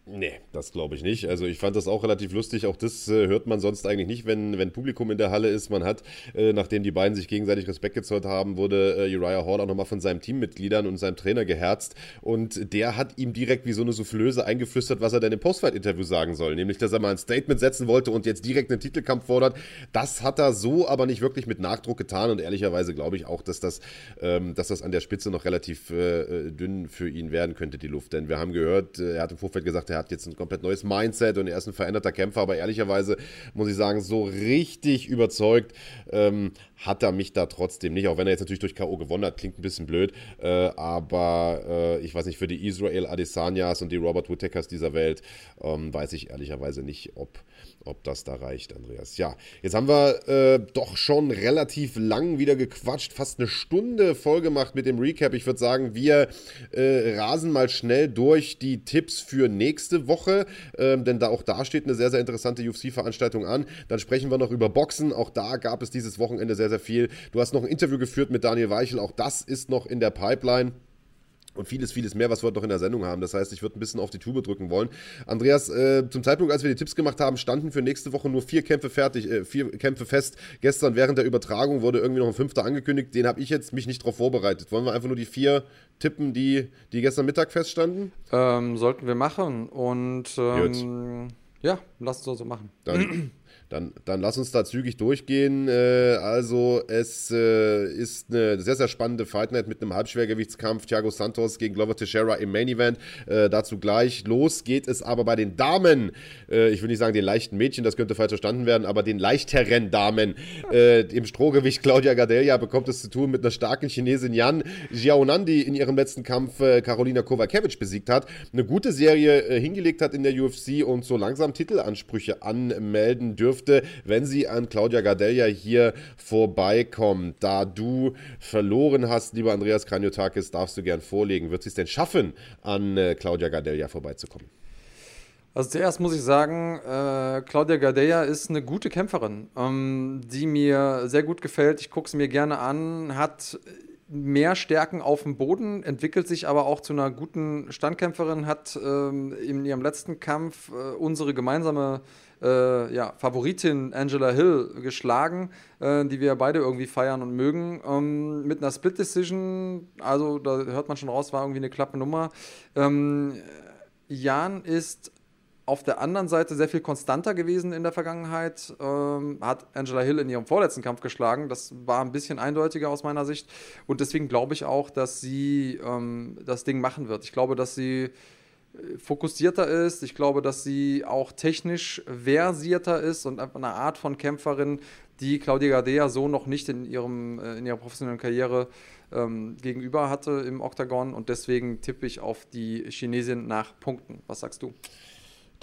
Nee, das glaube ich nicht. Also ich fand das auch relativ lustig. Auch das äh, hört man sonst eigentlich nicht, wenn, wenn Publikum in der Halle ist. Man hat, äh, nachdem die beiden sich gegenseitig Respekt gezollt haben, wurde äh, Uriah Hall auch nochmal von seinen Teammitgliedern und seinem Trainer geherzt. Und der hat ihm direkt wie so eine Soufflöse eingeflüstert, was er denn im Postfight-Interview sagen soll. Nämlich, dass er mal ein Statement setzen wollte und jetzt direkt einen Titelkampf fordert. Das hat er so aber nicht wirklich mit Nachdruck getan. Und ehrlicherweise glaube ich auch, dass das, ähm, dass das an der Spitze noch relativ äh, äh, dünn für ihn werden könnte, die Luft. Denn wir haben gehört, äh, er hat im Vorfeld gesagt, er hat jetzt ein komplett neues Mindset und er ist ein veränderter Kämpfer, aber ehrlicherweise muss ich sagen, so richtig überzeugt ähm, hat er mich da trotzdem nicht, auch wenn er jetzt natürlich durch K.O. gewonnen hat, klingt ein bisschen blöd, äh, aber äh, ich weiß nicht, für die Israel Adesanyas und die Robert Whittakers dieser Welt ähm, weiß ich ehrlicherweise nicht, ob ob das da reicht, Andreas. Ja, jetzt haben wir äh, doch schon relativ lang wieder gequatscht, fast eine Stunde voll gemacht mit dem Recap. Ich würde sagen, wir äh, rasen mal schnell durch die Tipps für nächste Woche, ähm, denn da auch da steht eine sehr, sehr interessante UFC-Veranstaltung an. Dann sprechen wir noch über Boxen. Auch da gab es dieses Wochenende sehr, sehr viel. Du hast noch ein Interview geführt mit Daniel Weichel. Auch das ist noch in der Pipeline und vieles, vieles mehr, was wir noch in der Sendung haben. Das heißt, ich würde ein bisschen auf die Tube drücken wollen. Andreas, äh, zum Zeitpunkt, als wir die Tipps gemacht haben, standen für nächste Woche nur vier Kämpfe fertig, äh, vier Kämpfe fest. Gestern während der Übertragung wurde irgendwie noch ein fünfter angekündigt. Den habe ich jetzt mich nicht darauf vorbereitet. Wollen wir einfach nur die vier tippen, die, die gestern Mittag feststanden? Ähm, sollten wir machen. Und ähm, ja, lass uns so machen. Dann [CLEARS THROAT] Dann, dann lass uns da zügig durchgehen. Äh, also, es äh, ist eine sehr, sehr spannende Fight Night mit einem Halbschwergewichtskampf. Thiago Santos gegen Glover Teixeira im Main Event. Äh, dazu gleich. Los geht es aber bei den Damen. Äh, ich will nicht sagen den leichten Mädchen, das könnte falsch verstanden werden, aber den leichteren Damen. Äh, Im Strohgewicht Claudia Gadelia bekommt es zu tun mit einer starken Chinesin Yan Xiaonan, die in ihrem letzten Kampf äh, Karolina Kovacevic besiegt hat. Eine gute Serie hingelegt hat in der UFC und so langsam Titelansprüche anmelden dürfte dürfte, wenn sie an Claudia Gardelia hier vorbeikommt. Da du verloren hast, lieber Andreas Kranjotakis, darfst du gern vorlegen. Wird sie es denn schaffen, an äh, Claudia Gardelia vorbeizukommen? Also zuerst muss ich sagen, äh, Claudia Gadea ist eine gute Kämpferin, ähm, die mir sehr gut gefällt. Ich gucke sie mir gerne an, hat mehr Stärken auf dem Boden, entwickelt sich aber auch zu einer guten Standkämpferin, hat ähm, in ihrem letzten Kampf äh, unsere gemeinsame äh, ja, Favoritin Angela Hill geschlagen, äh, die wir beide irgendwie feiern und mögen. Ähm, mit einer Split Decision, also da hört man schon raus, war irgendwie eine klappe Nummer. Ähm, Jan ist auf der anderen Seite sehr viel konstanter gewesen in der Vergangenheit. Ähm, hat Angela Hill in ihrem vorletzten Kampf geschlagen. Das war ein bisschen eindeutiger aus meiner Sicht. Und deswegen glaube ich auch, dass sie ähm, das Ding machen wird. Ich glaube, dass sie fokussierter ist. Ich glaube, dass sie auch technisch versierter ist und einfach eine Art von Kämpferin, die Claudia Gardea so noch nicht in, ihrem, äh, in ihrer professionellen Karriere ähm, gegenüber hatte im Oktagon. Und deswegen tippe ich auf die Chinesin nach Punkten. Was sagst du?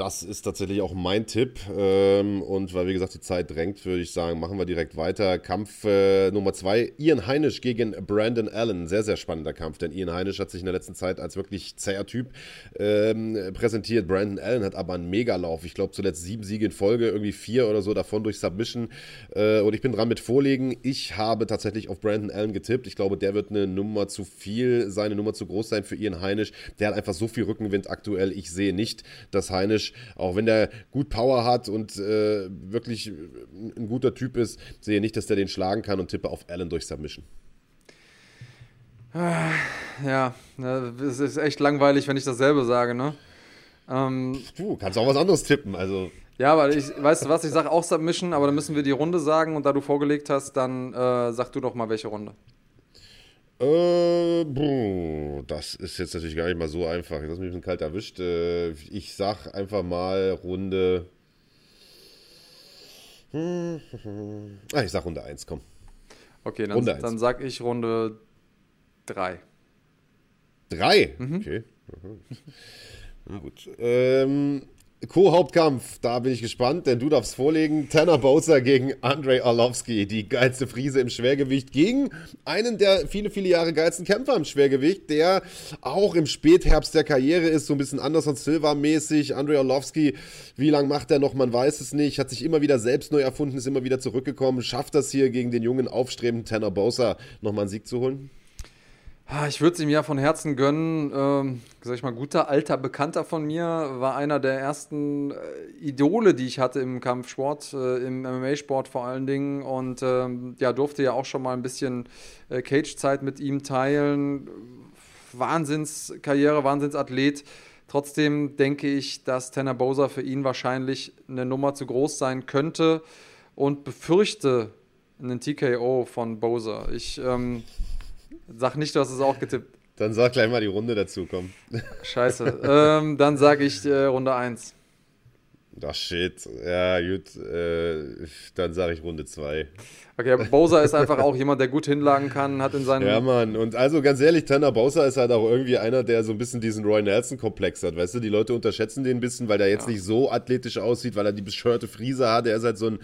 Das ist tatsächlich auch mein Tipp. Ähm, und weil, wie gesagt, die Zeit drängt, würde ich sagen, machen wir direkt weiter. Kampf äh, Nummer zwei: Ian Heinisch gegen Brandon Allen. Sehr, sehr spannender Kampf, denn Ian Heinisch hat sich in der letzten Zeit als wirklich zäher Typ ähm, präsentiert. Brandon Allen hat aber einen Megalauf. Ich glaube, zuletzt sieben Siege in Folge, irgendwie vier oder so davon durch Submission. Äh, und ich bin dran mit Vorlegen. Ich habe tatsächlich auf Brandon Allen getippt. Ich glaube, der wird eine Nummer zu viel, seine Nummer zu groß sein für Ian Heinisch. Der hat einfach so viel Rückenwind aktuell. Ich sehe nicht, dass Heinisch auch wenn der gut Power hat und äh, wirklich ein guter Typ ist, sehe nicht, dass der den schlagen kann und tippe auf Allen durch Submission. Ah, ja, es ist echt langweilig, wenn ich dasselbe sage, ne? Ähm, du kannst auch was anderes tippen, also. Ja, aber ich, weißt du was, ich sage auch Submission, aber dann müssen wir die Runde sagen und da du vorgelegt hast, dann äh, sag du doch mal, welche Runde. Äh, das ist jetzt natürlich gar nicht mal so einfach. Ich habe mich ein bisschen kalt erwischt. Äh, ich sag einfach mal Runde. Ah, ich sag Runde 1, komm. Okay, dann, Runde dann sag ich Runde 3. 3? Mhm. Okay. [LAUGHS] Na gut. Ähm, Co-Hauptkampf, da bin ich gespannt, denn du darfst vorlegen. Tanner Bowser gegen Andrei Arlovski, die geilste Friese im Schwergewicht, gegen einen der viele, viele Jahre geilsten Kämpfer im Schwergewicht, der auch im Spätherbst der Karriere ist, so ein bisschen anders als Silva-mäßig. Andrei Arlovski, wie lange macht er noch? Man weiß es nicht. Hat sich immer wieder selbst neu erfunden, ist immer wieder zurückgekommen. Schafft das hier gegen den jungen, aufstrebenden Tanner Bowser nochmal einen Sieg zu holen? Ah, ich würde es ihm ja von Herzen gönnen. Ähm, sag ich mal, guter alter Bekannter von mir war einer der ersten äh, Idole, die ich hatte im Kampfsport, äh, im MMA-Sport vor allen Dingen. Und ähm, ja, durfte ja auch schon mal ein bisschen äh, Cage-Zeit mit ihm teilen. Wahnsinnskarriere, Wahnsinnsathlet. Trotzdem denke ich, dass Tanner Bowser für ihn wahrscheinlich eine Nummer zu groß sein könnte und befürchte einen TKO von Bowser. Ich ähm, Sag nicht, du hast es auch getippt. Dann sag gleich mal die Runde dazu, komm. Scheiße. ähm, dann sage ich äh, Runde 1. Ach shit. Ja, gut. Äh, dann sage ich Runde 2. Okay, Bowser ist einfach auch jemand, der gut hinlagen kann, hat in seinen. Ja, Mann. Und also ganz ehrlich, Tanner Bowser ist halt auch irgendwie einer, der so ein bisschen diesen Roy Nelson-Komplex hat. Weißt du, die Leute unterschätzen den ein bisschen, weil der jetzt ja. nicht so athletisch aussieht, weil er die beschörte Friese hat. Er ist halt so ein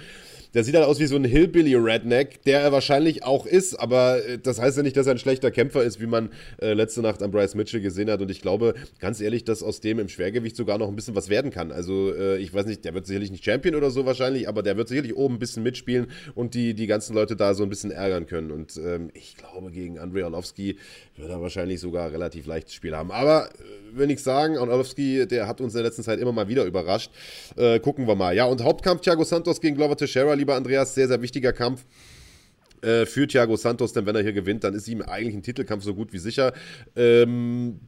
der sieht halt aus wie so ein Hillbilly-Redneck, der er wahrscheinlich auch ist, aber äh, das heißt ja nicht, dass er ein schlechter Kämpfer ist, wie man äh, letzte Nacht an Bryce Mitchell gesehen hat. Und ich glaube, ganz ehrlich, dass aus dem im Schwergewicht sogar noch ein bisschen was werden kann. Also, äh, ich weiß nicht, der wird sicherlich nicht Champion oder so wahrscheinlich, aber der wird sicherlich oben ein bisschen mitspielen und die, die ganzen Leute da so ein bisschen ärgern können. Und ähm, ich glaube, gegen Andrei Orlovsky wird er wahrscheinlich sogar relativ leichtes Spiel haben. Aber äh, nichts sagen, Orlovsky, der hat uns in der letzten Zeit immer mal wieder überrascht. Äh, gucken wir mal. Ja, und Hauptkampf Thiago Santos gegen Glover Teixeira, lieber Andreas, sehr, sehr wichtiger Kampf äh, für Thiago Santos, denn wenn er hier gewinnt, dann ist ihm eigentlich ein Titelkampf so gut wie sicher. Ähm,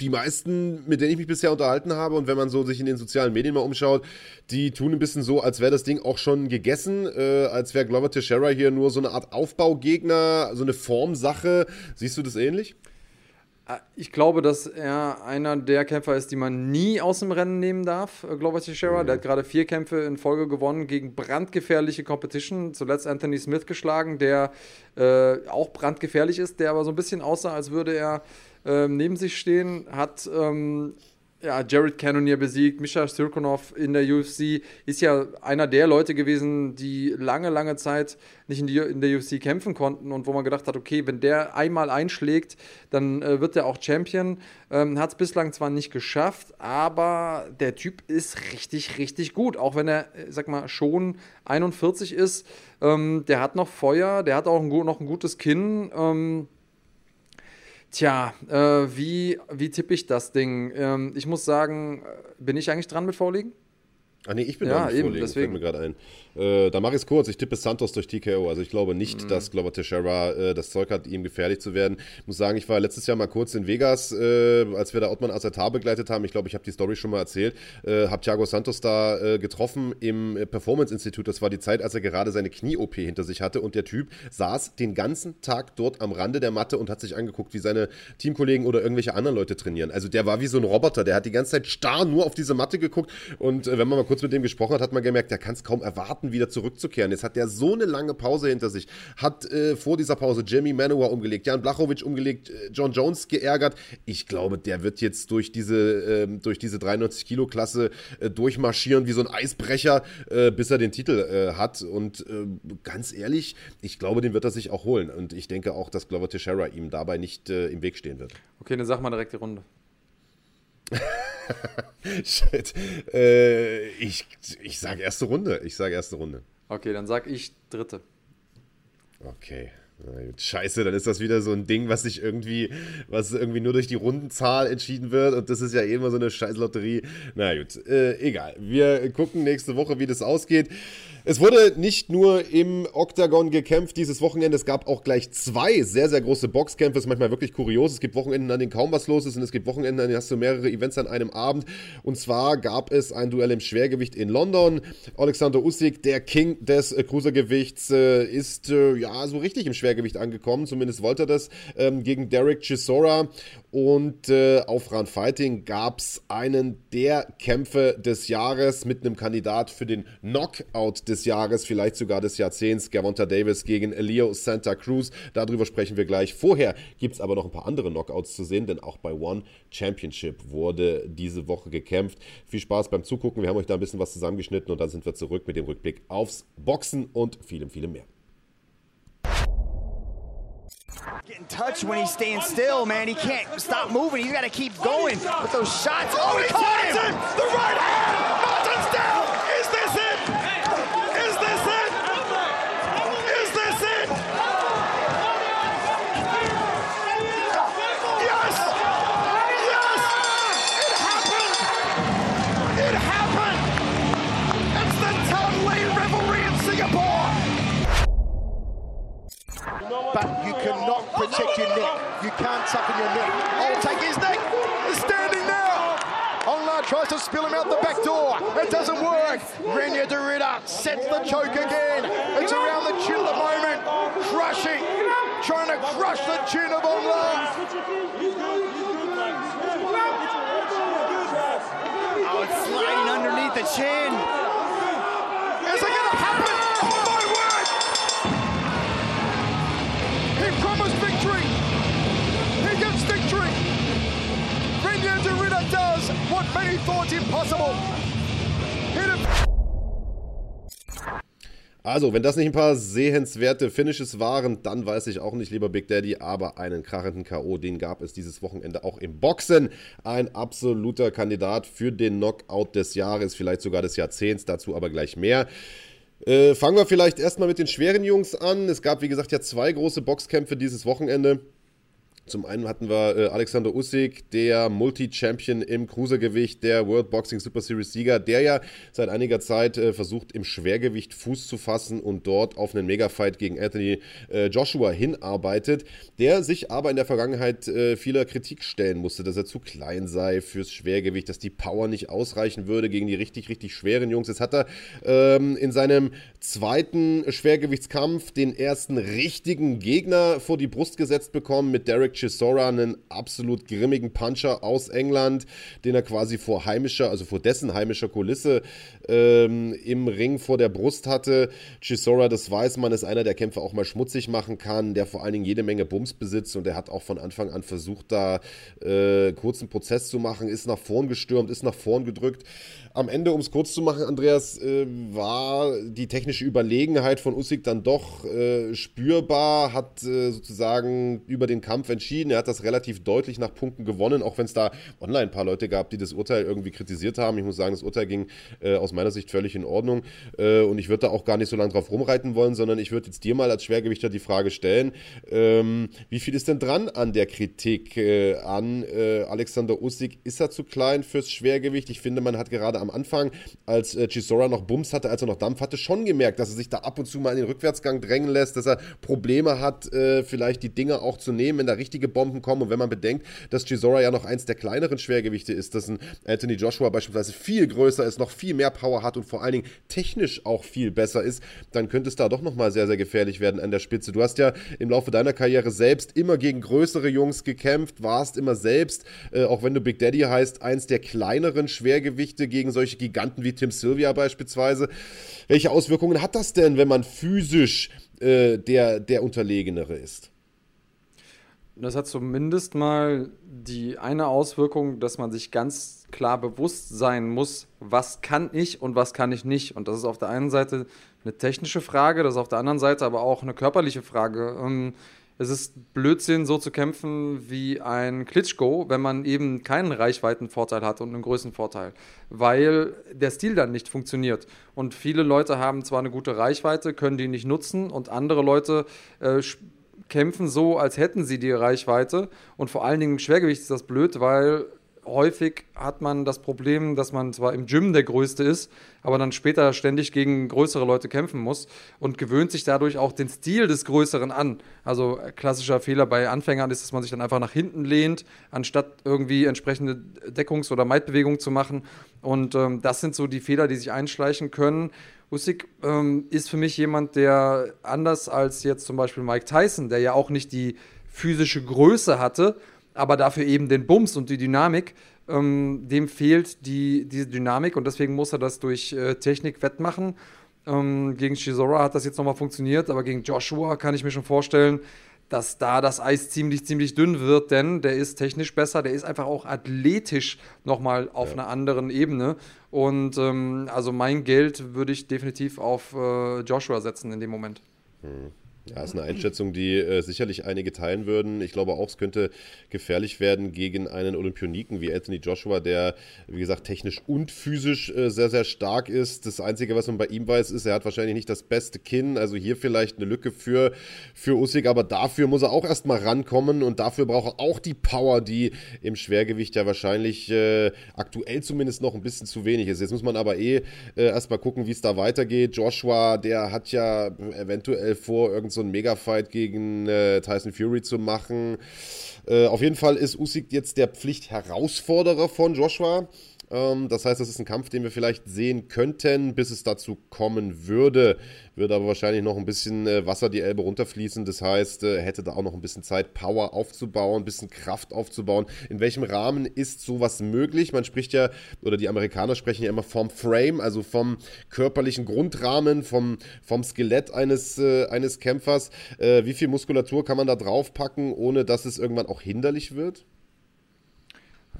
die meisten, mit denen ich mich bisher unterhalten habe und wenn man so sich in den sozialen Medien mal umschaut, die tun ein bisschen so, als wäre das Ding auch schon gegessen, äh, als wäre Glover Teixeira hier nur so eine Art Aufbaugegner, so eine Formsache. Siehst du das ähnlich? Äh, ich glaube, dass er einer der Kämpfer ist, die man nie aus dem Rennen nehmen darf, äh, Glover Teixeira. Mhm. Der hat gerade vier Kämpfe in Folge gewonnen gegen brandgefährliche Competition. Zuletzt Anthony Smith geschlagen, der äh, auch brandgefährlich ist, der aber so ein bisschen aussah, als würde er äh, neben sich stehen. Hat ähm, ja, Jared Cannonier besiegt, Misha Sirkunov in der UFC, ist ja einer der Leute gewesen, die lange, lange Zeit nicht in, die, in der UFC kämpfen konnten und wo man gedacht hat, okay, wenn der einmal einschlägt, dann äh, wird er auch Champion. Ähm, hat es bislang zwar nicht geschafft, aber der Typ ist richtig, richtig gut, auch wenn er, äh, sag mal, schon 41 ist. Ähm, der hat noch Feuer, der hat auch ein, noch ein gutes Kinn. Ähm, Tja, äh, wie, wie tippe ich das Ding? Ähm, ich muss sagen, äh, bin ich eigentlich dran mit Vorliegen? Ah nee, ich bin ja, da nicht eben, vorlegen, deswegen. fällt mir gerade ein. Äh, da mache ich es kurz. Ich tippe Santos durch TKO. Also ich glaube nicht, mhm. dass Glover Teixeira äh, das Zeug hat, ihm gefährlich zu werden. Ich muss sagen, ich war letztes Jahr mal kurz in Vegas, äh, als wir da Ottmann Acertar begleitet haben. Ich glaube, ich habe die Story schon mal erzählt. Äh, habe Thiago Santos da äh, getroffen im Performance Institute. Das war die Zeit, als er gerade seine Knie-OP hinter sich hatte. Und der Typ saß den ganzen Tag dort am Rande der Matte und hat sich angeguckt, wie seine Teamkollegen oder irgendwelche anderen Leute trainieren. Also der war wie so ein Roboter. Der hat die ganze Zeit starr nur auf diese Matte geguckt. Und äh, wenn man mal kurz mit dem gesprochen hat, hat man gemerkt, der kann es kaum erwarten erwarten, wieder zurückzukehren. Jetzt hat der so eine lange Pause hinter sich. Hat äh, vor dieser Pause Jimmy Manowar umgelegt, Jan Blachowicz umgelegt, äh, John Jones geärgert. Ich glaube, der wird jetzt durch diese, äh, durch diese 93-Kilo-Klasse äh, durchmarschieren wie so ein Eisbrecher, äh, bis er den Titel hat. Und ganz ehrlich, ich glaube, den wird er sich auch holen. Und ich denke auch, dass Glover Teixeira ihm dabei nicht im Weg stehen wird. Okay, dann sag mal direkt die Runde. [LAUGHS] Shit. Äh, ich, ich sage erste Runde. Ich sage erste Runde. Okay, dann sag ich dritte. Okay. Scheiße, dann ist das wieder so ein Ding, was sich irgendwie, was irgendwie nur durch die Rundenzahl entschieden wird und das ist ja eh immer so eine Scheißlotterie. Na gut, äh, egal. Wir gucken nächste Woche, wie das ausgeht. Es wurde nicht nur im Octagon gekämpft dieses Wochenende, es gab auch gleich zwei sehr, sehr große Boxkämpfe. Das ist manchmal wirklich kurios. Es gibt Wochenenden, an denen kaum was los ist und es gibt Wochenenden, an denen hast du mehrere Events an einem Abend. Und zwar gab es ein Duell im Schwergewicht in London. Alexander Usyk, der King des Cruisergewichts, äh, ist äh, ja so richtig im Schwergewicht Schwergewicht angekommen, zumindest wollte er das, ähm, gegen Derek Chisora. Und äh, auf Run Fighting gab es einen der Kämpfe des Jahres mit einem Kandidat für den Knockout des Jahres, vielleicht sogar des Jahrzehnts, Gervonta Davis gegen Leo Santa Cruz. Darüber sprechen wir gleich. Vorher gibt es aber noch ein paar andere Knockouts zu sehen, denn auch bei One Championship wurde diese Woche gekämpft. Viel Spaß beim Zugucken. Wir haben euch da ein bisschen was zusammengeschnitten und dann sind wir zurück mit dem Rückblick aufs Boxen und vielem, vielem mehr. Getting touched when he's staying still, man. He can't stop moving. He's got to keep going with those shots. Oh, he caught him! The right hand! The choke again. It's around the chin at the moment. Crushing. Trying to crush the chin of Onla. Oh, it's sliding underneath the chin. Is it going to happen? Oh, my word. He promised victory. He gets victory. Renya Derrida does what many thought impossible. Hit him. Also, wenn das nicht ein paar sehenswerte Finishes waren, dann weiß ich auch nicht, lieber Big Daddy, aber einen krachenden K.O., den gab es dieses Wochenende auch im Boxen. Ein absoluter Kandidat für den Knockout des Jahres, vielleicht sogar des Jahrzehnts, dazu aber gleich mehr. Äh, fangen wir vielleicht erstmal mit den schweren Jungs an. Es gab, wie gesagt, ja zwei große Boxkämpfe dieses Wochenende. Zum einen hatten wir äh, Alexander Usyk, der Multi-Champion im Cruisergewicht, der World Boxing Super Series Sieger, der ja seit einiger Zeit äh, versucht, im Schwergewicht Fuß zu fassen und dort auf einen Megafight gegen Anthony äh, Joshua hinarbeitet, der sich aber in der Vergangenheit äh, vieler Kritik stellen musste, dass er zu klein sei fürs Schwergewicht, dass die Power nicht ausreichen würde gegen die richtig, richtig schweren Jungs. Jetzt hat er ähm, in seinem zweiten Schwergewichtskampf den ersten richtigen Gegner vor die Brust gesetzt bekommen mit Derek Chisora, einen absolut grimmigen Puncher aus England, den er quasi vor heimischer, also vor dessen heimischer Kulisse ähm, im Ring vor der Brust hatte. Chisora, das weiß man, ist einer, der Kämpfer auch mal schmutzig machen kann, der vor allen Dingen jede Menge Bums besitzt und der hat auch von Anfang an versucht, da äh, kurzen Prozess zu machen, ist nach vorn gestürmt, ist nach vorn gedrückt. Am Ende, um es kurz zu machen, Andreas, äh, war die technische Überlegenheit von Usyk dann doch äh, spürbar, hat äh, sozusagen über den Kampf entschieden. Er hat das relativ deutlich nach Punkten gewonnen, auch wenn es da online ein paar Leute gab, die das Urteil irgendwie kritisiert haben. Ich muss sagen, das Urteil ging äh, aus meiner Sicht völlig in Ordnung äh, und ich würde da auch gar nicht so lange drauf rumreiten wollen, sondern ich würde jetzt dir mal als Schwergewichter die Frage stellen, ähm, wie viel ist denn dran an der Kritik äh, an Alexander Usyk? Ist er zu klein fürs Schwergewicht? Ich finde, man hat gerade am Anfang, als äh, Chisora noch Bums hatte, als er noch Dampf hatte, schon gemerkt, dass er sich da ab und zu mal in den Rückwärtsgang drängen lässt, dass er Probleme hat, äh, vielleicht die Dinge auch zu nehmen, wenn da richtige Bomben kommen. Und wenn man bedenkt, dass Chisora ja noch eins der kleineren Schwergewichte ist, dass ein Anthony Joshua beispielsweise viel größer ist, noch viel mehr Power hat und vor allen Dingen technisch auch viel besser ist, dann könnte es da doch nochmal sehr, sehr gefährlich werden an der Spitze. Du hast ja im Laufe deiner Karriere selbst immer gegen größere Jungs gekämpft, warst immer selbst, äh, auch wenn du Big Daddy heißt, eins der kleineren Schwergewichte gegen solche Giganten wie Tim Sylvia beispielsweise. Welche Auswirkungen hat das denn, wenn man physisch äh, der, der Unterlegenere ist? Das hat zumindest mal die eine Auswirkung, dass man sich ganz klar bewusst sein muss, was kann ich und was kann ich nicht. Und das ist auf der einen Seite eine technische Frage, das ist auf der anderen Seite aber auch eine körperliche Frage. Es ist Blödsinn, so zu kämpfen wie ein Klitschko, wenn man eben keinen Reichweitenvorteil hat und einen Größenvorteil, weil der Stil dann nicht funktioniert. Und viele Leute haben zwar eine gute Reichweite, können die nicht nutzen und andere Leute äh, kämpfen so, als hätten sie die Reichweite. Und vor allen Dingen im Schwergewicht ist das blöd, weil häufig hat man das Problem, dass man zwar im Gym der Größte ist, aber dann später ständig gegen größere Leute kämpfen muss und gewöhnt sich dadurch auch den Stil des Größeren an. Also klassischer Fehler bei Anfängern ist, dass man sich dann einfach nach hinten lehnt, anstatt irgendwie entsprechende Deckungs- oder Meitbewegungen zu machen. Und ähm, das sind so die Fehler, die sich einschleichen können. Usyk ähm, ist für mich jemand, der anders als jetzt zum Beispiel Mike Tyson, der ja auch nicht die physische Größe hatte, aber dafür eben den Bums und die Dynamik, ähm, dem fehlt die, diese Dynamik und deswegen muss er das durch äh, Technik wettmachen. Ähm, gegen Chisora hat das jetzt nochmal funktioniert, aber gegen Joshua kann ich mir schon vorstellen, dass da das Eis ziemlich, ziemlich dünn wird, denn der ist technisch besser, der ist einfach auch athletisch nochmal auf ja. einer anderen Ebene. Und ähm, also mein Geld würde ich definitiv auf äh, Joshua setzen in dem Moment. Hm. Ja, ist eine Einschätzung, die äh, sicherlich einige teilen würden. Ich glaube auch, es könnte gefährlich werden gegen einen Olympioniken wie Anthony Joshua, der, wie gesagt, technisch und physisch äh, sehr, sehr stark ist. Das Einzige, was man bei ihm weiß, ist, er hat wahrscheinlich nicht das beste Kinn. Also hier vielleicht eine Lücke für, für Usyk, aber dafür muss er auch erstmal rankommen und dafür braucht er auch die Power, die im Schwergewicht ja wahrscheinlich äh, aktuell zumindest noch ein bisschen zu wenig ist. Jetzt muss man aber eh äh, erstmal gucken, wie es da weitergeht. Joshua, der hat ja eventuell vor, irgendwie so einen Mega-Fight gegen äh, Tyson Fury zu machen. Äh, auf jeden Fall ist Usyk jetzt der Pflichtherausforderer von Joshua. Ähm, das heißt, das ist ein Kampf, den wir vielleicht sehen könnten, bis es dazu kommen würde. Würde aber wahrscheinlich noch ein bisschen äh, Wasser die Elbe runterfließen. Das heißt, äh, hätte da auch noch ein bisschen Zeit, Power aufzubauen, ein bisschen Kraft aufzubauen. In welchem Rahmen ist sowas möglich? Man spricht ja, oder die Amerikaner sprechen ja immer vom Frame, also vom körperlichen Grundrahmen, vom, vom Skelett eines, äh, eines Kämpfers. Äh, wie viel Muskulatur kann man da draufpacken, ohne dass es irgendwann auch hinderlich wird?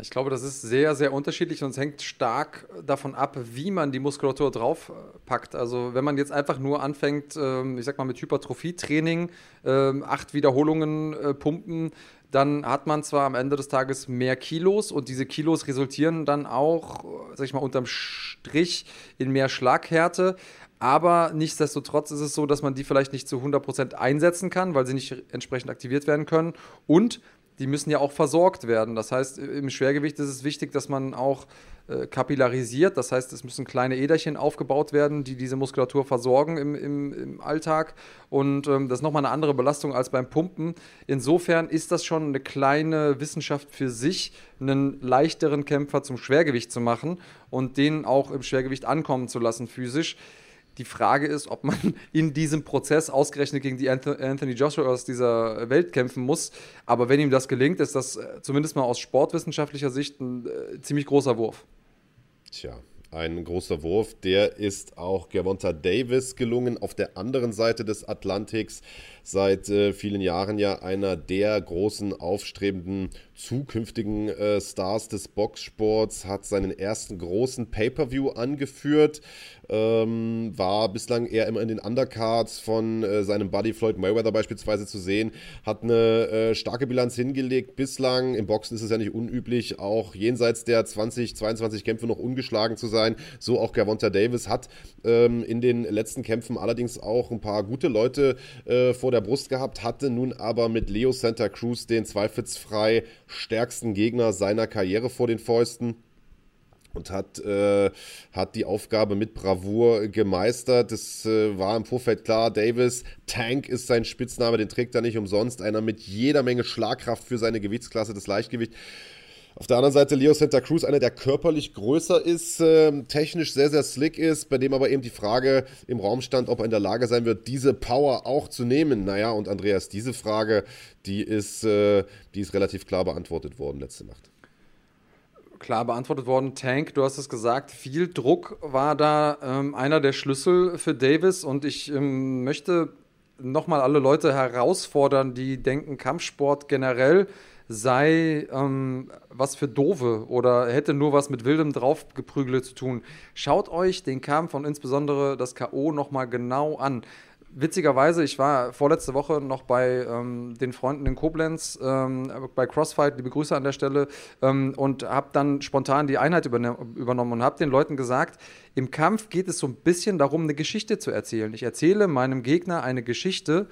Ich glaube, das ist sehr, sehr unterschiedlich und es hängt stark davon ab, wie man die Muskulatur draufpackt. Also wenn man jetzt einfach nur anfängt, ähm, ich sag mal mit Hypertrophie-Training, ähm, acht Wiederholungen äh, pumpen, dann hat man zwar am Ende des Tages mehr Kilos und diese Kilos resultieren dann auch, sag ich mal, unterm Strich in mehr Schlaghärte. Aber nichtsdestotrotz ist es so, dass man die vielleicht nicht zu 100% einsetzen kann, weil sie nicht entsprechend aktiviert werden können. Und die müssen ja auch versorgt werden. Das heißt, im Schwergewicht ist es wichtig, dass man auch äh, kapillarisiert. Das heißt, es müssen kleine Äderchen aufgebaut werden, die diese Muskulatur versorgen im, im, im Alltag. Und ähm, das ist nochmal eine andere Belastung als beim Pumpen. Insofern ist das schon eine kleine Wissenschaft für sich, einen leichteren Kämpfer zum Schwergewicht zu machen und den auch im Schwergewicht ankommen zu lassen physisch. Die Frage ist, ob man [LAUGHS] in diesem Prozess ausgerechnet gegen die Anthony Joshua aus dieser Welt kämpfen muss. Aber wenn ihm das gelingt, ist das äh, zumindest mal aus sportwissenschaftlicher Sicht ein äh, ziemlich großer Wurf. Tja, ein großer Wurf. Der ist auch Gervonta Davis gelungen. Auf der anderen Seite des Atlantiks seit äh, vielen Jahren ja einer der großen aufstrebenden zukünftigen äh, Stars des Boxsports, hat seinen ersten großen Pay-per-View angeführt, ähm, war bislang eher immer in den Undercards von äh, seinem Buddy Floyd Mayweather beispielsweise zu sehen, hat eine äh, starke Bilanz hingelegt bislang. Im Boxen ist es ja nicht unüblich, auch jenseits der 20, 22 Kämpfe noch ungeschlagen zu sein. So auch Gervonta Davis hat ähm, in den letzten Kämpfen allerdings auch ein paar gute Leute äh, vor der Brust gehabt, hatte nun aber mit Leo Santa Cruz den zweifelsfrei stärksten Gegner seiner Karriere vor den Fäusten und hat, äh, hat die Aufgabe mit Bravour gemeistert. Es äh, war im Vorfeld klar, Davis, Tank ist sein Spitzname, den trägt er nicht umsonst. Einer mit jeder Menge Schlagkraft für seine Gewichtsklasse, das Leichtgewicht. Auf der anderen Seite Leo Santa Cruz, einer, der körperlich größer ist, äh, technisch sehr, sehr slick ist, bei dem aber eben die Frage im Raum stand, ob er in der Lage sein wird, diese Power auch zu nehmen. Naja, und Andreas, diese Frage, die ist, äh, die ist relativ klar beantwortet worden letzte Nacht. Klar beantwortet worden. Tank, du hast es gesagt, viel Druck war da ähm, einer der Schlüssel für Davis und ich ähm, möchte nochmal alle Leute herausfordern, die denken, Kampfsport generell sei ähm, was für Dove oder hätte nur was mit wildem Draufgeprügele zu tun. Schaut euch den Kampf und insbesondere das K.O. nochmal genau an. Witzigerweise, ich war vorletzte Woche noch bei ähm, den Freunden in Koblenz, ähm, bei Crossfight, liebe Grüße an der Stelle, ähm, und habe dann spontan die Einheit übernommen und habe den Leuten gesagt, im Kampf geht es so ein bisschen darum, eine Geschichte zu erzählen. Ich erzähle meinem Gegner eine Geschichte,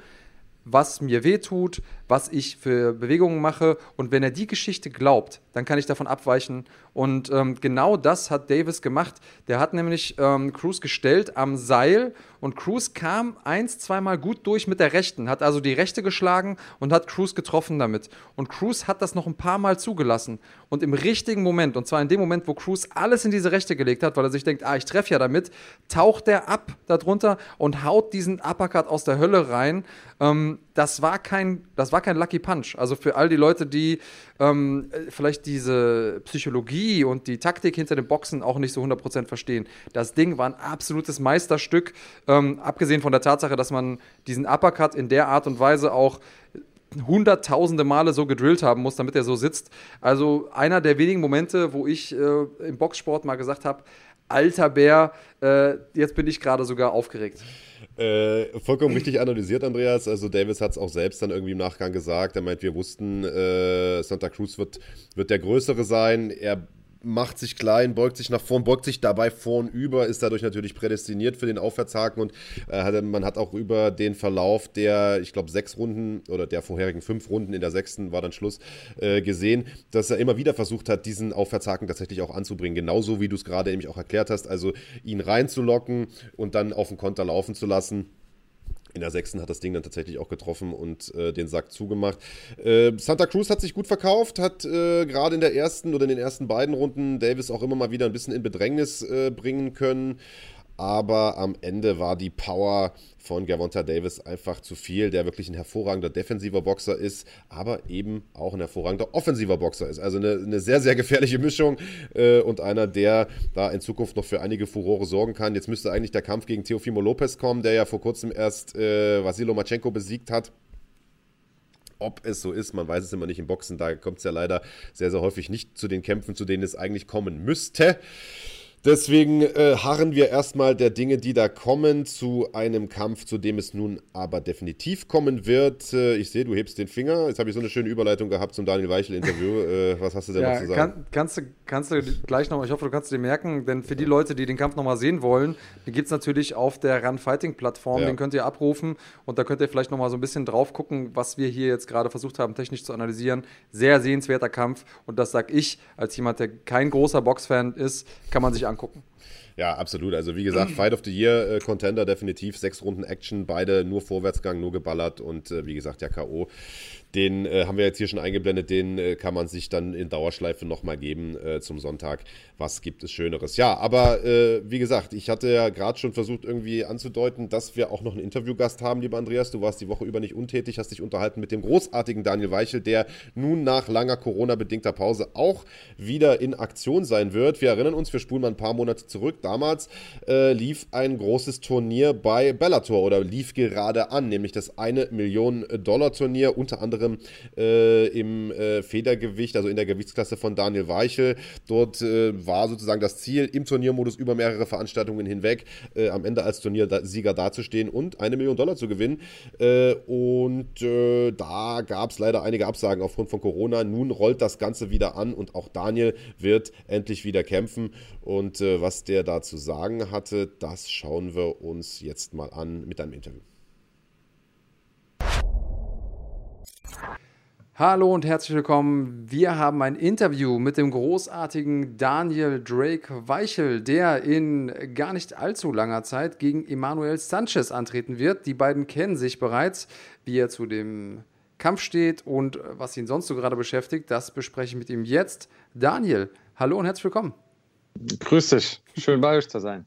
was mir wehtut, was ich für Bewegungen mache. Und wenn er die Geschichte glaubt, dann kann ich davon abweichen. Und ähm, genau das hat Davis gemacht. Der hat nämlich ähm, Cruz gestellt am Seil und Cruz kam eins, zweimal gut durch mit der rechten, hat also die rechte geschlagen und hat Cruz getroffen damit. Und Cruz hat das noch ein paar Mal zugelassen. Und im richtigen Moment, und zwar in dem Moment, wo Cruz alles in diese rechte gelegt hat, weil er sich denkt, ah, ich treffe ja damit, taucht er ab darunter und haut diesen Uppercut aus der Hölle rein. Ähm, das, war kein, das war kein Lucky Punch. Also für all die Leute, die ähm, vielleicht diese Psychologie und die Taktik hinter dem Boxen auch nicht so 100% verstehen. Das Ding war ein absolutes Meisterstück, ähm, abgesehen von der Tatsache, dass man diesen Uppercut in der Art und Weise auch hunderttausende Male so gedrillt haben muss, damit er so sitzt. Also einer der wenigen Momente, wo ich äh, im Boxsport mal gesagt habe, alter Bär, äh, jetzt bin ich gerade sogar aufgeregt. Äh, vollkommen richtig analysiert, Andreas. Also Davis hat es auch selbst dann irgendwie im Nachgang gesagt. Er meint, wir wussten, äh, Santa Cruz wird, wird der Größere sein. Er macht sich klein, beugt sich nach vorn, beugt sich dabei vorn über, ist dadurch natürlich prädestiniert für den Aufwärtshaken und äh, man hat auch über den Verlauf der, ich glaube, sechs Runden oder der vorherigen fünf Runden, in der sechsten war dann Schluss, äh, gesehen, dass er immer wieder versucht hat, diesen Aufwärtshaken tatsächlich auch anzubringen. Genauso wie du es gerade nämlich auch erklärt hast, also ihn reinzulocken und dann auf den Konter laufen zu lassen. In der sechsten hat das Ding dann tatsächlich auch getroffen und äh, den Sack zugemacht. Äh, Santa Cruz hat sich gut verkauft, hat äh, gerade in der ersten oder in den ersten beiden Runden Davis auch immer mal wieder ein bisschen in Bedrängnis äh, bringen können aber am Ende war die Power von Gavonta Davis einfach zu viel, der wirklich ein hervorragender defensiver Boxer ist, aber eben auch ein hervorragender offensiver Boxer ist. Also eine, eine sehr, sehr gefährliche Mischung äh, und einer, der da in Zukunft noch für einige Furore sorgen kann. Jetzt müsste eigentlich der Kampf gegen Teofimo Lopez kommen, der ja vor kurzem erst äh, Vasilo Machenko besiegt hat. Ob es so ist, man weiß es immer nicht im Boxen. Da kommt es ja leider sehr, sehr häufig nicht zu den Kämpfen, zu denen es eigentlich kommen müsste. Deswegen äh, harren wir erstmal der Dinge, die da kommen, zu einem Kampf, zu dem es nun aber definitiv kommen wird. Äh, ich sehe, du hebst den Finger. Jetzt habe ich so eine schöne Überleitung gehabt zum Daniel Weichel-Interview. äh, was hast du denn ja, noch zu sagen? Kann, kannst, du, kannst du gleich noch, ich hoffe, du kannst dir merken, denn für die Leute, die den Kampf nochmal sehen wollen, den gibt es natürlich auf der Run Fighting Plattform. Ja. Den könnt ihr abrufen und da könnt ihr vielleicht nochmal so ein bisschen drauf gucken, was wir hier jetzt gerade versucht haben, technisch zu analysieren. Sehr sehenswerter Kampf und das sage ich als jemand, der kein großer Boxfan ist, kann man sich angucken. Ja, absolut. Also wie gesagt, [CLEARS THROAT] Fight of the Year äh, Contender definitiv. Sechs Runden Action, beide nur Vorwärtsgang, nur geballert und äh, wie gesagt, ja K.O. Den äh, haben wir jetzt hier schon eingeblendet, den äh, kann man sich dann in Dauerschleife nochmal geben äh, zum Sonntag. Was gibt es Schöneres? Ja, aber äh, wie gesagt, ich hatte ja gerade schon versucht irgendwie anzudeuten, dass wir auch noch einen Interviewgast haben, lieber Andreas. Du warst die Woche über nicht untätig, hast dich unterhalten mit dem großartigen Daniel Weichel, der nun nach langer Corona-bedingter Pause auch wieder in Aktion sein wird. Wir erinnern uns, wir spulen mal ein paar Monate zurück. Damals äh, lief ein großes Turnier bei Bellator oder lief gerade an, nämlich das eine Million Dollar Turnier, unter anderem anderem äh, im äh, Federgewicht, also in der Gewichtsklasse von Daniel Weichel. Dort äh, war sozusagen das Ziel, im Turniermodus über mehrere Veranstaltungen hinweg äh, am Ende als Turniersieger dazustehen und eine Million Dollar zu gewinnen. Äh, und da gab es leider einige Absagen aufgrund von Corona. Nun rollt das Ganze wieder an und auch Daniel wird endlich wieder kämpfen. Und was der da zu sagen hatte, das schauen wir uns jetzt mal an mit einem Interview. Hallo und herzlich willkommen. Wir haben ein Interview mit dem großartigen Daniel Drake Weichel, der in gar nicht allzu langer Zeit gegen Emanuel Sanchez antreten wird. Die beiden kennen sich bereits, wie er zu dem Kampf steht und was ihn sonst so gerade beschäftigt. Das bespreche ich mit ihm jetzt. Daniel, hallo und herzlich willkommen. Grüß dich. Schön bei euch zu sein.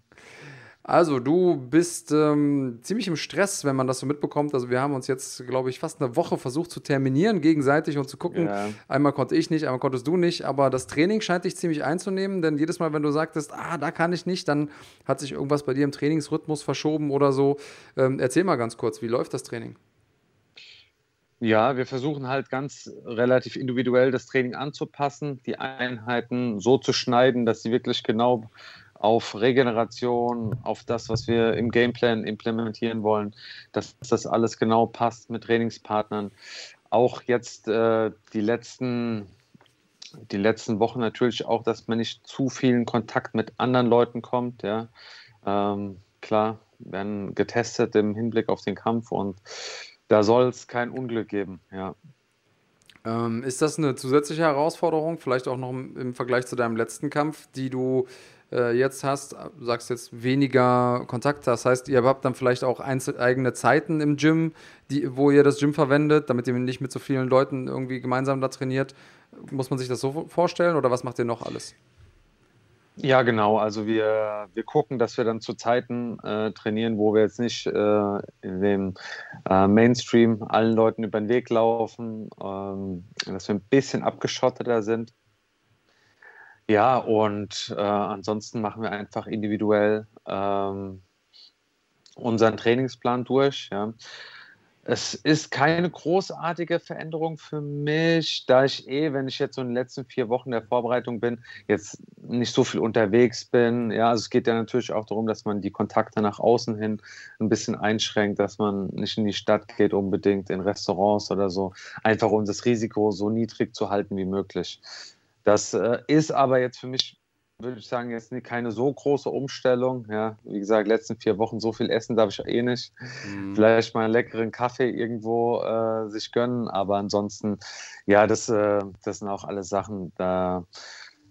Also, du bist ähm, ziemlich im Stress, wenn man das so mitbekommt. Also, wir haben uns jetzt, glaube ich, fast eine Woche versucht zu terminieren gegenseitig und zu gucken. Ja. Einmal konnte ich nicht, einmal konntest du nicht. Aber das Training scheint dich ziemlich einzunehmen, denn jedes Mal, wenn du sagtest, ah, da kann ich nicht, dann hat sich irgendwas bei dir im Trainingsrhythmus verschoben oder so. Ähm, erzähl mal ganz kurz, wie läuft das Training? Ja, wir versuchen halt ganz relativ individuell das Training anzupassen, die Einheiten so zu schneiden, dass sie wirklich genau auf Regeneration, auf das, was wir im Gameplan implementieren wollen, dass das alles genau passt mit Trainingspartnern. Auch jetzt äh, die letzten die letzten Wochen natürlich auch, dass man nicht zu viel in Kontakt mit anderen Leuten kommt. Ja, ähm, klar, werden getestet im Hinblick auf den Kampf und da soll es kein Unglück geben, ja. Ähm, ist das eine zusätzliche Herausforderung, vielleicht auch noch im, Vergleich zu deinem letzten Kampf, die du jetzt hast? Sagst jetzt weniger Kontakt, das heißt, ihr habt dann vielleicht auch eigene Zeiten im Gym, die, wo ihr das Gym verwendet, damit ihr nicht mit so vielen Leuten irgendwie gemeinsam da trainiert. Muss man sich das so vorstellen oder was macht ihr noch alles? Ja, genau. Also wir, wir gucken, dass wir dann zu Zeiten äh, trainieren, wo wir jetzt nicht äh, in dem äh, Mainstream allen Leuten über den Weg laufen, ähm, dass wir ein bisschen abgeschotteter sind. Ja, und äh, ansonsten machen wir einfach individuell ähm, unseren Trainingsplan durch. Ja. Es ist keine großartige Veränderung für mich, da ich eh, wenn ich jetzt so in den letzten vier Wochen der Vorbereitung bin, jetzt nicht so viel unterwegs bin. Ja, also es geht ja natürlich auch darum, dass man die Kontakte nach außen hin ein bisschen einschränkt, dass man nicht in die Stadt geht unbedingt, in Restaurants oder so, einfach um das Risiko so niedrig zu halten wie möglich. Das äh, ist aber jetzt für mich würde ich sagen, jetzt keine so große Umstellung. Ja, wie gesagt, letzten vier Wochen so viel essen darf ich eh nicht. Mhm. Vielleicht mal einen leckeren Kaffee irgendwo äh, sich gönnen, aber ansonsten, ja, das, äh, das sind auch alles Sachen, da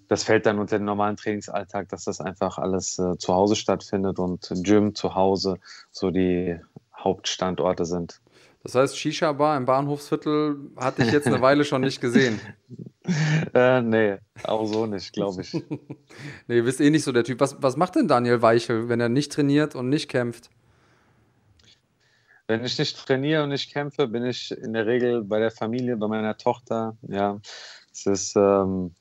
das fällt dann unter den normalen Trainingsalltag, dass das einfach alles äh, zu Hause stattfindet und Gym zu Hause so die Hauptstandorte sind. Das heißt, Shisha-Bar im Bahnhofsviertel hatte ich jetzt eine Weile schon nicht gesehen. [LAUGHS] äh, nee, auch so nicht, glaube ich. [LAUGHS] nee, du bist eh nicht so der Typ. Was, was macht denn Daniel Weichel, wenn er nicht trainiert und nicht kämpft? Wenn ich nicht trainiere und nicht kämpfe, bin ich in der Regel bei der Familie, bei meiner Tochter. Ja, es ist ähm,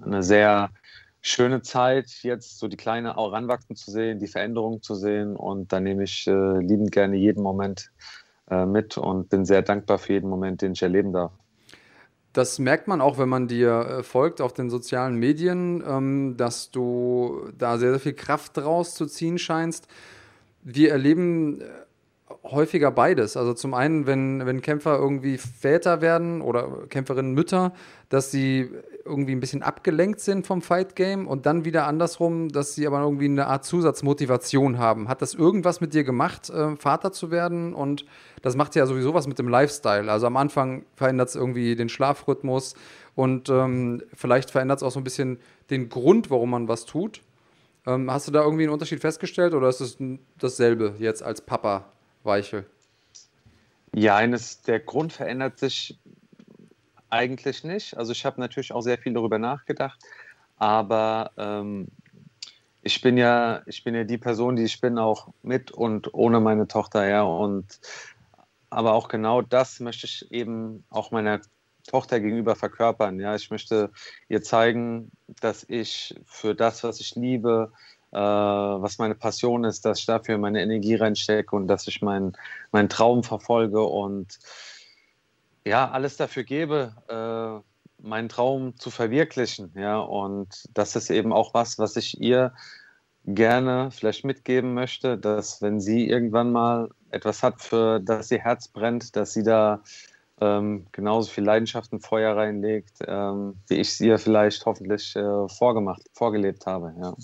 eine sehr schöne Zeit, jetzt so die Kleine auch ranwachsen zu sehen, die Veränderungen zu sehen. Und da nehme ich äh, liebend gerne jeden Moment äh, mit und bin sehr dankbar für jeden Moment, den ich erleben darf. Das merkt man auch, wenn man dir äh, folgt auf den sozialen Medien, ähm, dass du da sehr, sehr viel Kraft draus zu ziehen scheinst. Wir erleben äh, häufiger beides. Also zum einen, wenn, wenn Kämpfer irgendwie Väter werden oder Kämpferinnen Mütter, dass sie irgendwie ein bisschen abgelenkt sind vom Fight Game und dann wieder andersrum, dass sie aber irgendwie eine Art Zusatzmotivation haben. Hat das irgendwas mit dir gemacht, äh, Vater zu werden? Und das macht ja sowieso was mit dem Lifestyle. Also am Anfang verändert es irgendwie den Schlafrhythmus und ähm, vielleicht verändert es auch so ein bisschen den Grund, warum man was tut. Ähm, hast du da irgendwie einen Unterschied festgestellt oder ist es dasselbe jetzt als Papa Weichel? Ja, eines, der Grund verändert sich eigentlich nicht. Also ich habe natürlich auch sehr viel darüber nachgedacht, aber ähm, ich bin ja, ich bin ja die Person, die ich bin, auch mit und ohne meine Tochter, ja. Und aber auch genau das möchte ich eben auch meiner Tochter gegenüber verkörpern. Ja, ich möchte ihr zeigen, dass ich für das, was ich liebe, äh, was meine Passion ist, dass ich dafür meine Energie reinstecke und dass ich meinen mein Traum verfolge und ja, alles dafür gebe, äh, meinen Traum zu verwirklichen. Ja, und das ist eben auch was, was ich ihr gerne vielleicht mitgeben möchte, dass wenn sie irgendwann mal etwas hat, für das ihr Herz brennt, dass sie da ähm, genauso viel Leidenschaft und Feuer reinlegt, ähm, wie ich es ihr vielleicht hoffentlich äh, vorgemacht, vorgelebt habe. Ja.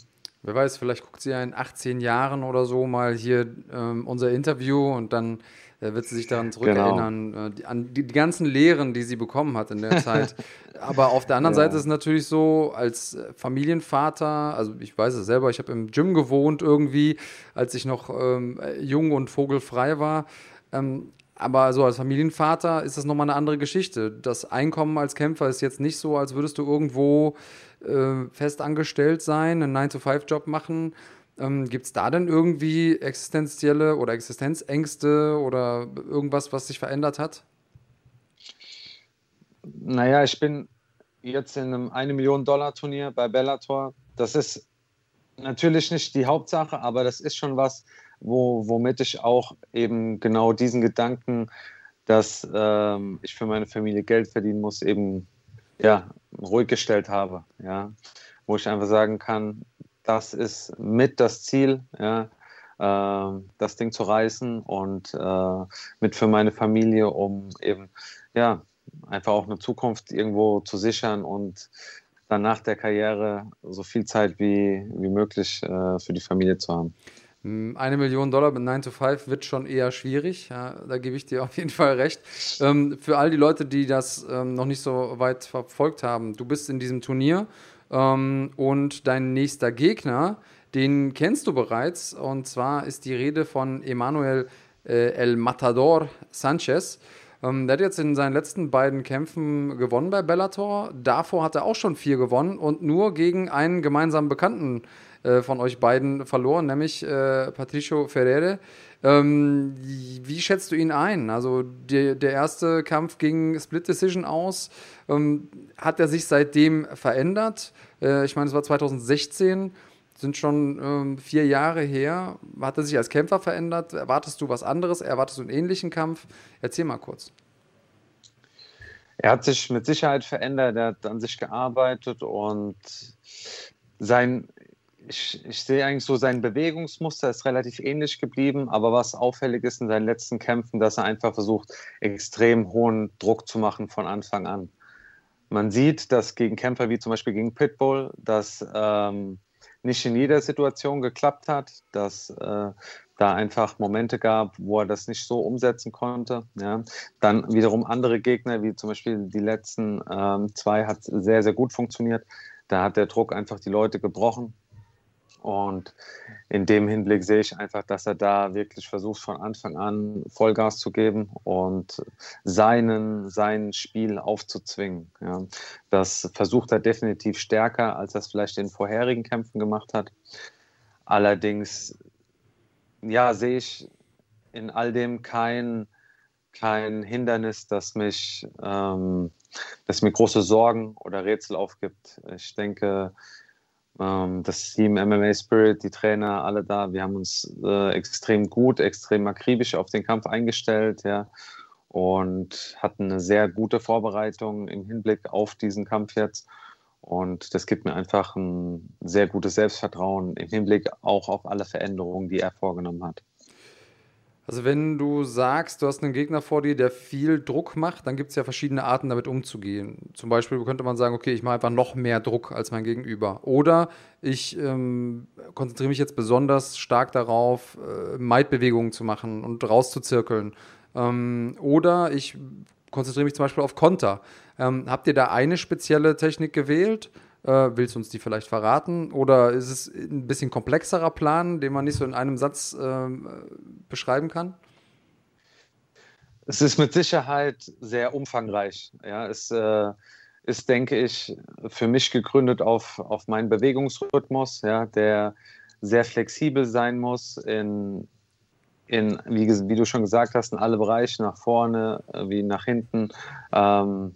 Wer weiß, vielleicht guckt sie ja in 18 Jahren oder so mal hier ähm, unser Interview und dann wird sie sich daran zurückerinnern, genau. äh, an die, die, ganzen Lehren, die sie bekommen hat in der [LAUGHS] Zeit. Aber auf der anderen ja. Seite ist es natürlich so, als Familienvater, also ich weiß es selber, ich habe im Gym gewohnt irgendwie, als ich noch ähm, jung und vogelfrei war. Ähm, aber so als Familienvater ist das nochmal eine andere Geschichte. Das Einkommen als Kämpfer ist jetzt nicht so, als würdest du irgendwo äh, fest angestellt sein, einen 9-to-5-Job machen. Ähm, Gibt es da denn irgendwie existenzielle oder Existenzängste oder irgendwas, was sich verändert hat? Naja, ich bin jetzt in einem 1 Million Dollar Turnier bei Bellator. Das ist natürlich nicht die Hauptsache, aber das ist schon was, wo, womit ich auch eben genau diesen Gedanken, dass ähm, ich für meine Familie Geld verdienen muss, eben ja, ruhig gestellt habe. Ja? Wo ich einfach sagen kann, das ist mit das Ziel, ja, äh, das Ding zu reißen und äh, mit für meine Familie, um eben ja, einfach auch eine Zukunft irgendwo zu sichern und dann nach der Karriere so viel Zeit wie, wie möglich äh, für die Familie zu haben. Hm, eine Million Dollar mit 9 to 5 wird schon eher schwierig. Ja, da gebe ich dir auf jeden Fall recht. Ähm, für all die Leute, die das ähm, noch nicht so weit verfolgt haben, du bist in diesem Turnier ähm, und dein nächster Gegner, den kennst du bereits. Und zwar ist die Rede von Emanuel äh, El Matador Sanchez. Ähm, der hat jetzt in seinen letzten beiden Kämpfen gewonnen bei Bellator. Davor hat er auch schon vier gewonnen und nur gegen einen gemeinsamen Bekannten äh, von euch beiden verloren, nämlich äh, Patricio Ferrere. Ähm, wie schätzt du ihn ein? Also die, der erste Kampf ging Split Decision aus. Ähm, hat er sich seitdem verändert? Äh, ich meine, es war 2016 sind schon ähm, vier Jahre her. Hat er sich als Kämpfer verändert? Erwartest du was anderes? Erwartest du einen ähnlichen Kampf? Erzähl mal kurz. Er hat sich mit Sicherheit verändert, er hat an sich gearbeitet und sein, ich, ich sehe eigentlich so, sein Bewegungsmuster ist relativ ähnlich geblieben, aber was auffällig ist in seinen letzten Kämpfen, dass er einfach versucht, extrem hohen Druck zu machen von Anfang an. Man sieht, dass gegen Kämpfer wie zum Beispiel gegen Pitbull, dass ähm, nicht in jeder Situation geklappt hat, dass äh, da einfach Momente gab, wo er das nicht so umsetzen konnte. Ja. Dann wiederum andere Gegner, wie zum Beispiel die letzten ähm, zwei, hat sehr, sehr gut funktioniert. Da hat der Druck einfach die Leute gebrochen. Und in dem Hinblick sehe ich einfach, dass er da wirklich versucht, von Anfang an Vollgas zu geben und seinen, sein Spiel aufzuzwingen. Ja. Das versucht er definitiv stärker, als er es vielleicht in vorherigen Kämpfen gemacht hat. Allerdings, ja, sehe ich in all dem kein, kein Hindernis, das mich, ähm, das mir große Sorgen oder Rätsel aufgibt. Ich denke, ähm, das Team MMA Spirit, die Trainer, alle da. Wir haben uns äh, extrem gut, extrem akribisch auf den Kampf eingestellt, ja, und hatten eine sehr gute Vorbereitung im Hinblick auf diesen Kampf jetzt. Und das gibt mir einfach ein sehr gutes Selbstvertrauen im Hinblick auch auf alle Veränderungen, die er vorgenommen hat. Also wenn du sagst, du hast einen Gegner vor dir, der viel Druck macht, dann gibt es ja verschiedene Arten, damit umzugehen. Zum Beispiel könnte man sagen, okay, ich mache einfach noch mehr Druck als mein Gegenüber. Oder ich ähm, konzentriere mich jetzt besonders stark darauf, äh, Maidbewegungen zu machen und rauszuzirkeln. Ähm, oder ich konzentriere mich zum Beispiel auf Konter. Ähm, habt ihr da eine spezielle Technik gewählt? Äh, willst du uns die vielleicht verraten? Oder ist es ein bisschen komplexerer Plan, den man nicht so in einem Satz äh, beschreiben kann? Es ist mit Sicherheit sehr umfangreich. Ja, es äh, ist, denke ich, für mich gegründet auf, auf meinen Bewegungsrhythmus, ja, der sehr flexibel sein muss in, in wie, wie, du schon gesagt hast, in alle Bereiche, nach vorne äh, wie nach hinten. Ähm,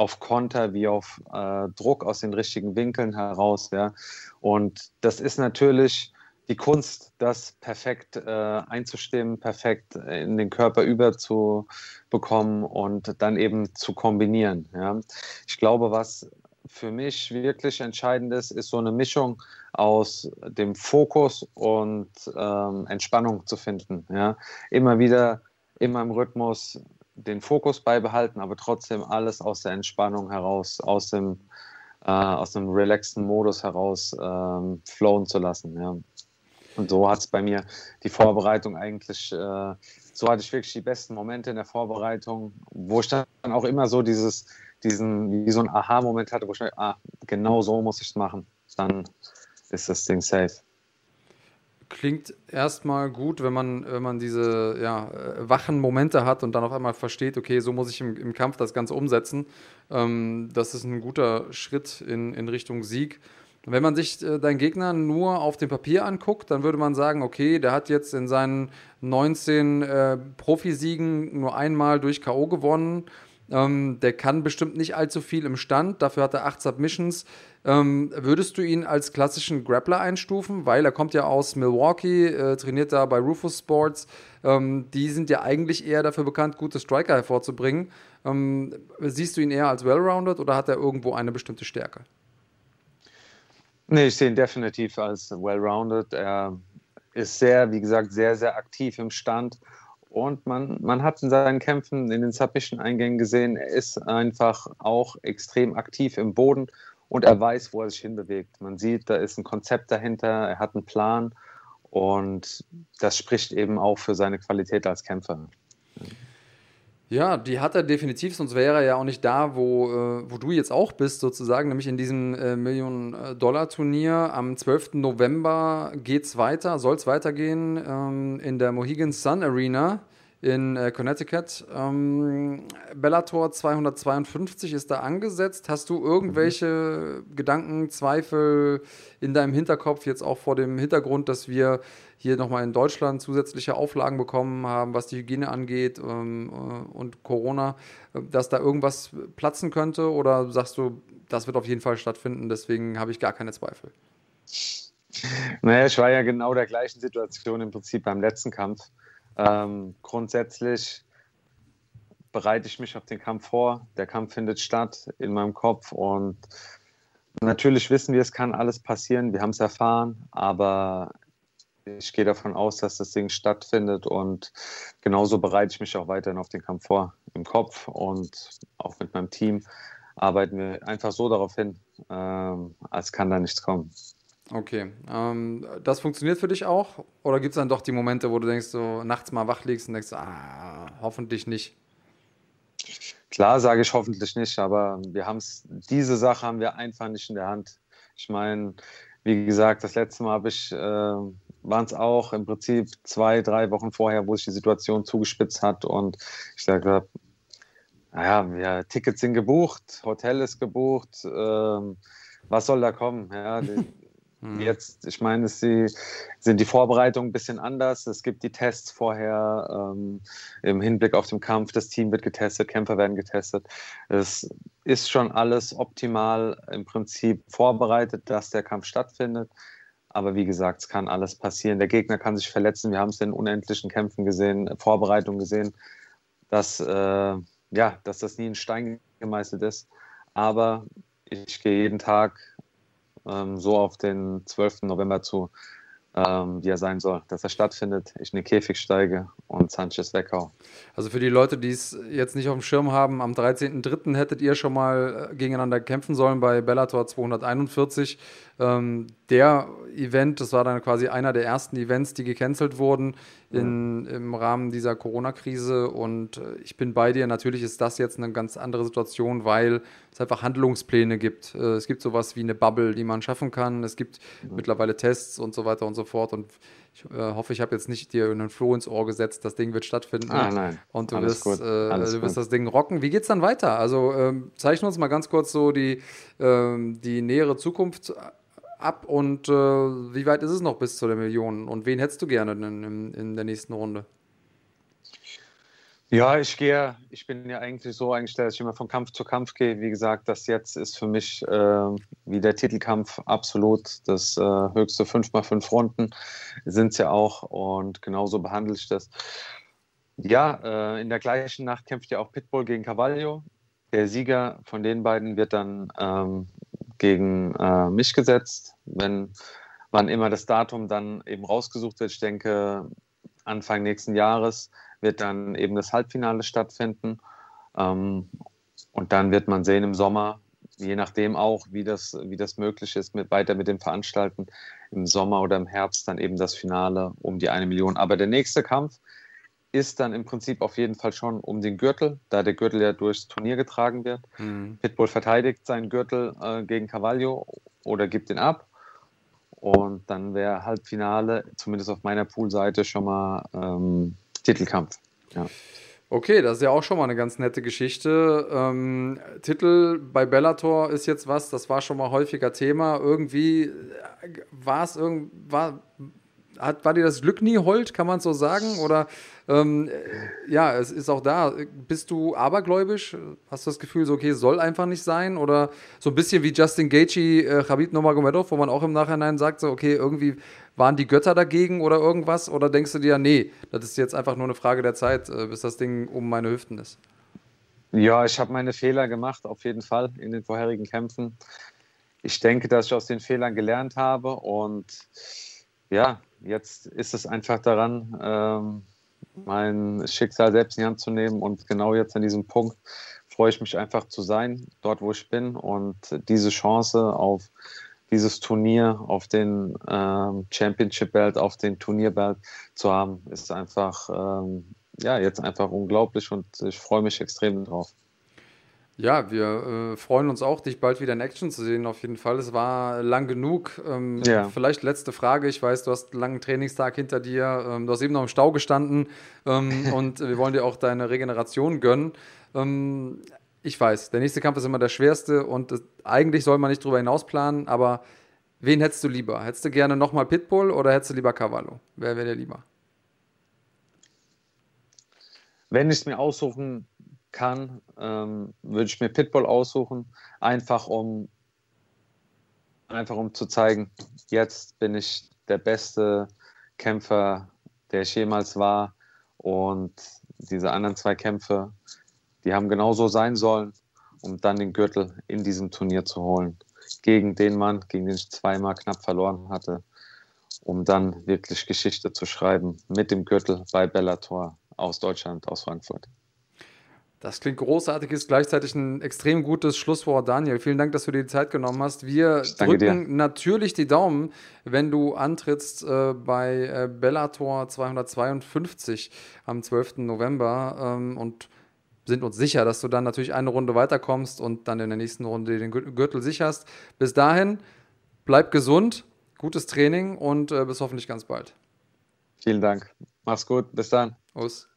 auf Konter wie auf äh, Druck aus den richtigen Winkeln heraus. Ja. Und das ist natürlich die Kunst, das perfekt äh, einzustimmen, perfekt in den Körper überzubekommen und dann eben zu kombinieren. Ja. Ich glaube, was für mich wirklich entscheidend ist, ist so eine Mischung aus dem Fokus und ähm, Entspannung zu finden. Ja. Immer wieder in meinem Rhythmus den Fokus beibehalten, aber trotzdem alles aus der Entspannung heraus, aus dem, äh, aus dem relaxten Modus heraus ähm, flowen zu lassen. Ja. Und so hat es bei mir die Vorbereitung eigentlich, äh, so hatte ich wirklich die besten Momente in der Vorbereitung, wo ich dann auch immer so dieses, diesen, wie so ein Aha-Moment hatte, wo ich dachte, ah, genau so muss ich es machen. Dann ist das Ding safe klingt erstmal gut, wenn man, wenn man diese ja, äh, wachen Momente hat und dann auf einmal versteht, okay, so muss ich im, im Kampf das Ganze umsetzen. Ähm, das ist ein guter Schritt in, in Richtung Sieg. Wenn man sich äh, deinen Gegner nur auf dem Papier anguckt, dann würde man sagen, okay, der hat jetzt in seinen 19 äh, Profisiegen nur einmal durch K.O. gewonnen. Ähm, der kann bestimmt nicht allzu viel im Stand, dafür hat er acht Submissions. Ähm, würdest du ihn als klassischen Grappler einstufen? Weil er kommt ja aus Milwaukee, äh, trainiert da bei Rufus Sports. Ähm, die sind ja eigentlich eher dafür bekannt, gute Striker hervorzubringen. Ähm, siehst du ihn eher als well-rounded oder hat er irgendwo eine bestimmte Stärke? Nee, ich sehe ihn definitiv als well-rounded. Er ist sehr, wie gesagt, sehr, sehr aktiv im Stand. Und man, man hat in seinen Kämpfen, in den Submission-Eingängen gesehen, er ist einfach auch extrem aktiv im Boden und er weiß, wo er sich hinbewegt. Man sieht, da ist ein Konzept dahinter, er hat einen Plan Und das spricht eben auch für seine Qualität als Kämpfer. Ja, die hat er definitiv, sonst wäre er ja auch nicht da, wo, äh, wo du jetzt auch bist, sozusagen, nämlich in diesem äh, Millionen-Dollar-Turnier. Am 12. November geht es weiter, soll es weitergehen ähm, in der Mohegan Sun Arena in äh, Connecticut. Ähm, Bellator 252 ist da angesetzt. Hast du irgendwelche mhm. Gedanken, Zweifel in deinem Hinterkopf, jetzt auch vor dem Hintergrund, dass wir hier nochmal in Deutschland zusätzliche Auflagen bekommen haben, was die Hygiene angeht ähm, äh, und Corona, äh, dass da irgendwas platzen könnte? Oder sagst du, das wird auf jeden Fall stattfinden, deswegen habe ich gar keine Zweifel? Naja, ich war ja genau der gleichen Situation im Prinzip beim letzten Kampf. Ähm, grundsätzlich bereite ich mich auf den Kampf vor. Der Kampf findet statt in meinem Kopf und natürlich wissen wir, es kann alles passieren. Wir haben es erfahren, aber ich gehe davon aus, dass das Ding stattfindet und genauso bereite ich mich auch weiterhin auf den Kampf vor. Im Kopf und auch mit meinem Team arbeiten wir einfach so darauf hin, ähm, als kann da nichts kommen. Okay. Ähm, das funktioniert für dich auch? Oder gibt es dann doch die Momente, wo du denkst, so nachts mal wach liegst und denkst, ah, hoffentlich nicht? Klar sage ich hoffentlich nicht, aber wir haben es, diese Sache haben wir einfach nicht in der Hand. Ich meine, wie gesagt, das letzte Mal habe ich, äh, waren es auch im Prinzip zwei, drei Wochen vorher, wo sich die Situation zugespitzt hat und ich sage, naja, ja, Tickets sind gebucht, Hotel ist gebucht, ähm, was soll da kommen? Ja, [LAUGHS] die, Mhm. Jetzt, ich meine, sie sind die Vorbereitungen ein bisschen anders. Es gibt die Tests vorher ähm, im Hinblick auf den Kampf. Das Team wird getestet, Kämpfer werden getestet. Es ist schon alles optimal im Prinzip vorbereitet, dass der Kampf stattfindet. Aber wie gesagt, es kann alles passieren. Der Gegner kann sich verletzen. Wir haben es in unendlichen Kämpfen gesehen, Vorbereitungen gesehen, dass, äh, ja, dass das nie in Stein gemeißelt ist. Aber ich gehe jeden Tag ähm, so auf den 12. November zu, ähm, wie er sein soll. Dass er stattfindet, ich in den Käfig steige und Sanchez weghau. Also für die Leute, die es jetzt nicht auf dem Schirm haben, am 13.03. hättet ihr schon mal äh, gegeneinander kämpfen sollen bei Bellator 241. Ähm, der Event, das war dann quasi einer der ersten Events, die gecancelt wurden in, ja. im Rahmen dieser Corona-Krise. Und äh, ich bin bei dir. Natürlich ist das jetzt eine ganz andere Situation, weil es einfach Handlungspläne gibt. Äh, es gibt sowas wie eine Bubble, die man schaffen kann. Es gibt ja. mittlerweile Tests und so weiter und so fort. Und ich äh, hoffe, ich habe jetzt nicht dir einen Floh ins Ohr gesetzt. Das Ding wird stattfinden. Ah, nein. Und du Alles wirst, äh, du wirst das Ding rocken. Wie geht es dann weiter? Also ähm, zeichne uns mal ganz kurz so die, ähm, die nähere Zukunft ab und äh, wie weit ist es noch bis zu der Million? Und wen hättest du gerne in, in, in der nächsten Runde? Ja, ich gehe, ich bin ja eigentlich so eingestellt, dass ich immer von Kampf zu Kampf gehe. Wie gesagt, das jetzt ist für mich äh, wie der Titelkampf absolut das äh, höchste 5x5 Runden sind es ja auch und genauso behandle ich das. Ja, äh, in der gleichen Nacht kämpft ja auch Pitbull gegen Cavallo. Der Sieger von den beiden wird dann ähm, gegen äh, mich gesetzt, wenn wann immer das Datum dann eben rausgesucht wird. Ich denke, Anfang nächsten Jahres wird dann eben das Halbfinale stattfinden. Ähm, und dann wird man sehen im Sommer, je nachdem auch, wie das, wie das möglich ist, mit, weiter mit dem Veranstalten, im Sommer oder im Herbst dann eben das Finale um die eine Million. Aber der nächste Kampf ist dann im Prinzip auf jeden Fall schon um den Gürtel, da der Gürtel ja durchs Turnier getragen wird. Mhm. Pitbull verteidigt seinen Gürtel äh, gegen Cavaglio oder gibt ihn ab. Und dann wäre Halbfinale, zumindest auf meiner Poolseite, schon mal ähm, Titelkampf. Ja. Okay, das ist ja auch schon mal eine ganz nette Geschichte. Ähm, Titel bei Bellator ist jetzt was, das war schon mal häufiger Thema. Irgendwie äh, war es irgend, war, hat, war dir das Glück nie hold, kann man so sagen? Oder ähm, äh, ja, es ist auch da. Bist du abergläubisch? Hast du das Gefühl, so, okay, soll einfach nicht sein? Oder so ein bisschen wie Justin Gaethje, äh, Khabib Nurmagomedov, wo man auch im Nachhinein sagt, so, okay, irgendwie waren die Götter dagegen oder irgendwas? Oder denkst du dir, nee, das ist jetzt einfach nur eine Frage der Zeit, äh, bis das Ding um meine Hüften ist? Ja, ich habe meine Fehler gemacht, auf jeden Fall in den vorherigen Kämpfen. Ich denke, dass ich aus den Fehlern gelernt habe und ja, jetzt ist es einfach daran, ähm, mein Schicksal selbst in die Hand zu nehmen. Und genau jetzt an diesem Punkt freue ich mich einfach zu sein, dort wo ich bin und diese Chance auf dieses Turnier auf den ähm, Championship Belt, auf den Turnierbelt zu haben, ist einfach, ähm, ja, jetzt einfach unglaublich und ich freue mich extrem drauf. Ja, wir äh, freuen uns auch, dich bald wieder in Action zu sehen, auf jeden Fall. Es war lang genug. Ähm, ja. Vielleicht letzte Frage. Ich weiß, du hast einen langen Trainingstag hinter dir. Ähm, du hast eben noch im Stau gestanden ähm, [LAUGHS] und wir wollen dir auch deine Regeneration gönnen. Ähm, ich weiß, der nächste Kampf ist immer der schwerste und das, eigentlich soll man nicht drüber hinaus planen, aber wen hättest du lieber? Hättest du gerne nochmal Pitbull oder hättest du lieber Cavallo? Wer wäre dir lieber? Wenn ich es mir aussuchen kann, ähm, würde ich mir Pitbull aussuchen, einfach um, einfach um zu zeigen, jetzt bin ich der beste Kämpfer, der ich jemals war. Und diese anderen zwei Kämpfe, die haben genauso sein sollen, um dann den Gürtel in diesem Turnier zu holen. Gegen den Mann, gegen den ich zweimal knapp verloren hatte, um dann wirklich Geschichte zu schreiben mit dem Gürtel bei Bellator aus Deutschland, aus Frankfurt. Das klingt großartig, ist gleichzeitig ein extrem gutes Schlusswort, Daniel. Vielen Dank, dass du dir die Zeit genommen hast. Wir drücken dir. natürlich die Daumen, wenn du antrittst äh, bei äh, Bellator 252 am 12. November ähm, und sind uns sicher, dass du dann natürlich eine Runde weiterkommst und dann in der nächsten Runde den Gürtel sicherst. Bis dahin, bleib gesund, gutes Training und äh, bis hoffentlich ganz bald. Vielen Dank. Mach's gut. Bis dann. Aus.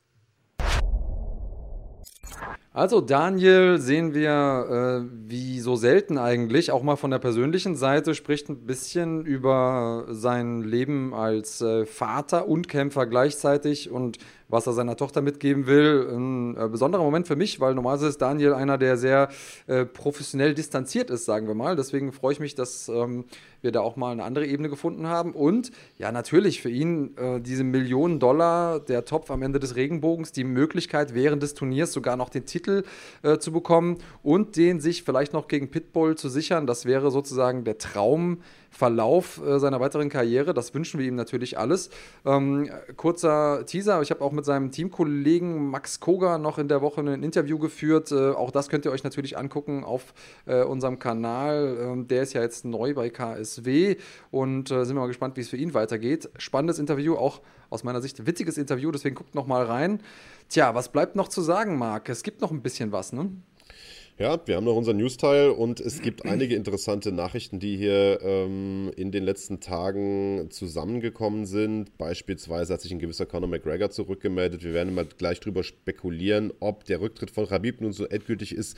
Also Daniel sehen wir, äh, wie so selten eigentlich, auch mal von der persönlichen Seite, spricht ein bisschen über sein Leben als äh, Vater und Kämpfer gleichzeitig und was er seiner Tochter mitgeben will. Ein äh, besonderer Moment für mich, weil normalerweise ist Daniel einer, der sehr äh, professionell distanziert ist, sagen wir mal. Deswegen freue ich mich, dass ähm, wir da auch mal eine andere Ebene gefunden haben. Und ja, natürlich für ihn äh, diese Millionen Dollar, der Topf am Ende des Regenbogens, die Möglichkeit während des Turniers sogar noch den Titel äh, zu bekommen und den sich vielleicht noch gegen Pitbull zu sichern. Das wäre sozusagen der Traum Verlauf äh, seiner weiteren Karriere. Das wünschen wir ihm natürlich alles. Ähm, kurzer Teaser, ich habe auch mit seinem Teamkollegen Max Koga noch in der Woche ein Interview geführt. Äh, auch das könnt ihr euch natürlich angucken auf äh, unserem Kanal. Ähm, der ist ja jetzt neu bei KSW und äh, sind wir mal gespannt, wie es für ihn weitergeht. Spannendes Interview, auch aus meiner Sicht witziges Interview, deswegen guckt noch mal rein. Tja, was bleibt noch zu sagen, Marc? Es gibt noch ein bisschen was, ne? Ja, wir haben noch unseren News-Teil und es gibt [CLEARS THROAT] einige interessante Nachrichten, die hier ähm, in den letzten Tagen zusammengekommen sind. Beispielsweise hat sich ein gewisser Conor McGregor zurückgemeldet. Wir werden mal gleich drüber spekulieren, ob der Rücktritt von Rabib nun so endgültig ist,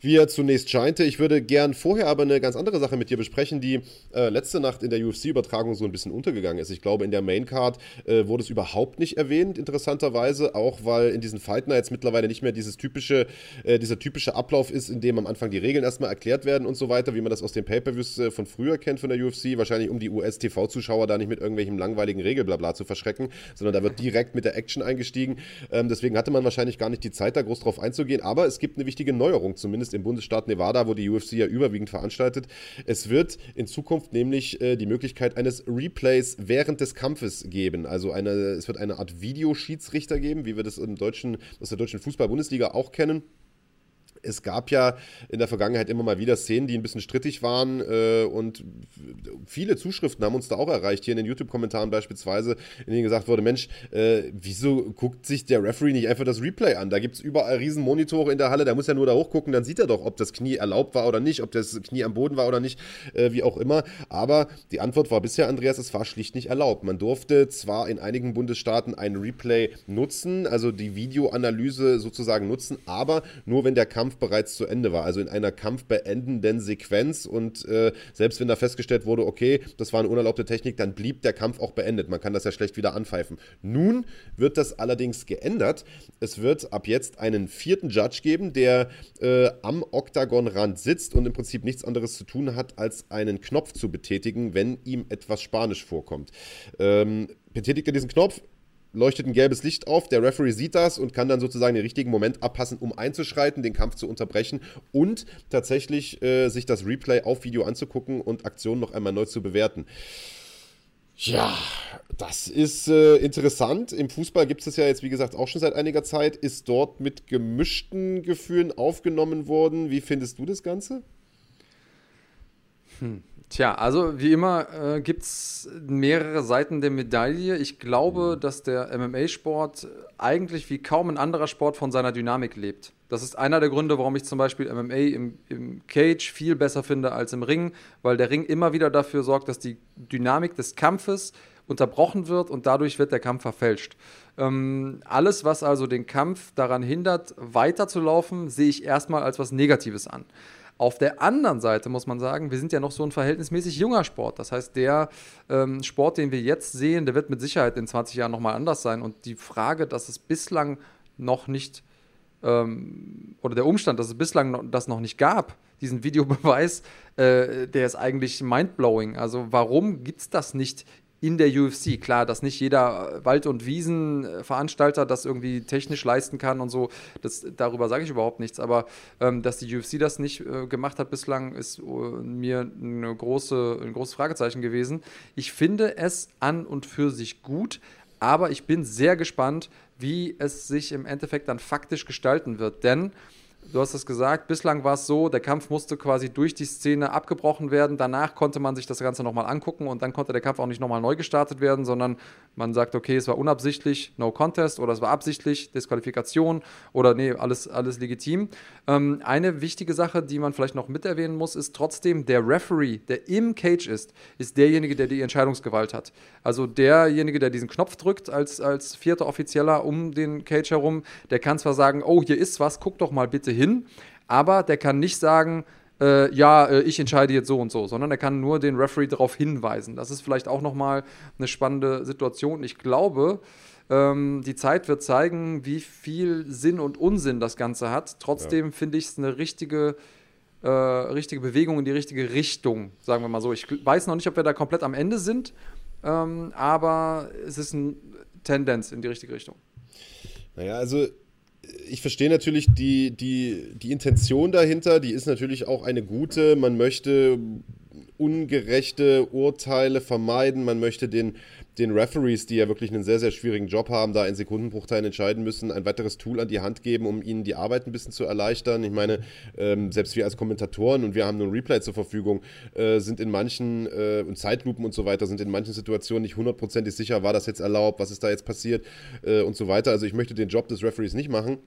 wie er zunächst scheinte. Ich würde gern vorher aber eine ganz andere Sache mit dir besprechen, die äh, letzte Nacht in der UFC-Übertragung so ein bisschen untergegangen ist. Ich glaube, in der Maincard äh, wurde es überhaupt nicht erwähnt, interessanterweise, auch weil in diesen Fight Nights mittlerweile nicht mehr dieses typische, äh, dieser typische Ablauf ist, in dem am Anfang die Regeln erstmal erklärt werden und so weiter, wie man das aus den Pay-Per-Views äh, von früher kennt von der UFC, wahrscheinlich um die US-TV-Zuschauer da nicht mit irgendwelchem langweiligen Regelblabla zu verschrecken, sondern da wird direkt mit der Action eingestiegen. Ähm, deswegen hatte man wahrscheinlich gar nicht die Zeit, da groß drauf einzugehen, aber es gibt eine wichtige Neuerung, zumindest im Bundesstaat Nevada, wo die UFC ja überwiegend veranstaltet. Es wird in Zukunft nämlich äh, die Möglichkeit eines Replays während des Kampfes geben. Also eine, es wird eine Art Videoschiedsrichter geben, wie wir das im deutschen, aus der deutschen Fußball-Bundesliga auch kennen es gab ja in der Vergangenheit immer mal wieder Szenen, die ein bisschen strittig waren äh, und viele Zuschriften haben uns da auch erreicht, hier in den YouTube-Kommentaren beispielsweise, in denen gesagt wurde, Mensch, äh, wieso guckt sich der Referee nicht einfach das Replay an? Da gibt es überall Riesenmonitore in der Halle, da muss er nur da hochgucken, dann sieht er doch, ob das Knie erlaubt war oder nicht, ob das Knie am Boden war oder nicht, äh, wie auch immer. Aber die Antwort war bisher, Andreas, es war schlicht nicht erlaubt. Man durfte zwar in einigen Bundesstaaten ein Replay nutzen, also die Videoanalyse sozusagen nutzen, aber nur wenn der Kampf Kampf bereits zu Ende war, also in einer kampfbeendenden Sequenz und äh, selbst wenn da festgestellt wurde, okay, das war eine unerlaubte Technik, dann blieb der Kampf auch beendet. Man kann das ja schlecht wieder anpfeifen. Nun wird das allerdings geändert. Es wird ab jetzt einen vierten Judge geben, der äh, am Oktagonrand sitzt und im Prinzip nichts anderes zu tun hat, als einen Knopf zu betätigen, wenn ihm etwas Spanisch vorkommt. Ähm, betätigt er diesen Knopf, leuchtet ein gelbes Licht auf, der Referee sieht das und kann dann sozusagen den richtigen Moment abpassen, um einzuschreiten, den Kampf zu unterbrechen und tatsächlich äh, sich das Replay auf Video anzugucken und Aktionen noch einmal neu zu bewerten. Ja, das ist äh, interessant. Im Fußball gibt es das ja jetzt, wie gesagt, auch schon seit einiger Zeit. Ist dort mit gemischten Gefühlen aufgenommen worden. Wie findest du das Ganze? Hm. Tja, also wie immer äh, gibt es mehrere Seiten der Medaille. Ich glaube, dass der MMA-Sport eigentlich wie kaum ein anderer Sport von seiner Dynamik lebt. Das ist einer der Gründe, warum ich zum Beispiel MMA im, im, Cage viel besser finde als im Ring, weil der Ring immer wieder dafür sorgt, dass die Dynamik des Kampfes unterbrochen wird und dadurch wird der Kampf verfälscht. Ähm, alles, was also den Kampf daran hindert, weiterzulaufen, sehe ich erstmal als was Negatives an. Auf der anderen Seite muss man sagen, wir sind ja noch so ein verhältnismäßig junger Sport. Das heißt, der ähm, Sport, den wir jetzt sehen, der wird mit Sicherheit in 20 Jahren nochmal anders sein. Und die Frage, dass es bislang noch nicht ähm, oder der Umstand, dass es bislang noch, das noch nicht gab, diesen Videobeweis, äh, der ist eigentlich mindblowing. Also warum gibt es das nicht in der UFC. Klar, dass nicht jeder Wald- und Wiesenveranstalter das irgendwie technisch leisten kann und so, das, darüber sage ich überhaupt nichts. Aber ähm, dass die UFC das nicht äh, gemacht hat bislang, ist äh, mir eine große, ein großes Fragezeichen gewesen. Ich finde es an und für sich gut, aber ich bin sehr gespannt, wie es sich im Endeffekt dann faktisch gestalten wird. Denn Du hast es gesagt, bislang war es so, der Kampf musste quasi durch die Szene abgebrochen werden. Danach konnte man sich das Ganze nochmal angucken und dann konnte der Kampf auch nicht nochmal neu gestartet werden, sondern man sagt, okay, es war unabsichtlich, no contest oder es war absichtlich, Disqualifikation oder nee, alles, alles legitim. Ähm, eine wichtige Sache, die man vielleicht noch mit erwähnen muss, ist trotzdem, der Referee, der im Cage ist, ist derjenige, der die Entscheidungsgewalt hat. Also derjenige, der diesen Knopf drückt als, als vierter Offizieller um den Cage herum, der kann zwar sagen, oh, hier ist was, guck doch mal bitte hin, aber der kann nicht sagen, äh, ja, äh, ich entscheide jetzt so und so, sondern er kann nur den Referee darauf hinweisen. Das ist vielleicht auch nochmal eine spannende Situation. Ich glaube, ähm, die Zeit wird zeigen, wie viel Sinn und Unsinn das Ganze hat. Trotzdem ja. finde ich es eine richtige, äh, richtige Bewegung in die richtige Richtung, sagen wir mal so. Ich weiß noch nicht, ob wir da komplett am Ende sind, ähm, aber es ist eine Tendenz in die richtige Richtung. Naja, also ich verstehe natürlich die, die, die Intention dahinter, die ist natürlich auch eine gute. Man möchte ungerechte Urteile vermeiden, man möchte den den Referees, die ja wirklich einen sehr, sehr schwierigen Job haben, da in Sekundenbruchteilen entscheiden müssen, ein weiteres Tool an die Hand geben, um ihnen die Arbeit ein bisschen zu erleichtern. Ich meine, ähm, selbst wir als Kommentatoren und wir haben nur ein Replay zur Verfügung, äh, sind in manchen, äh, und Zeitlupen und so weiter, sind in manchen Situationen nicht hundertprozentig sicher, war das jetzt erlaubt, was ist da jetzt passiert äh, und so weiter. Also ich möchte den Job des Referees nicht machen.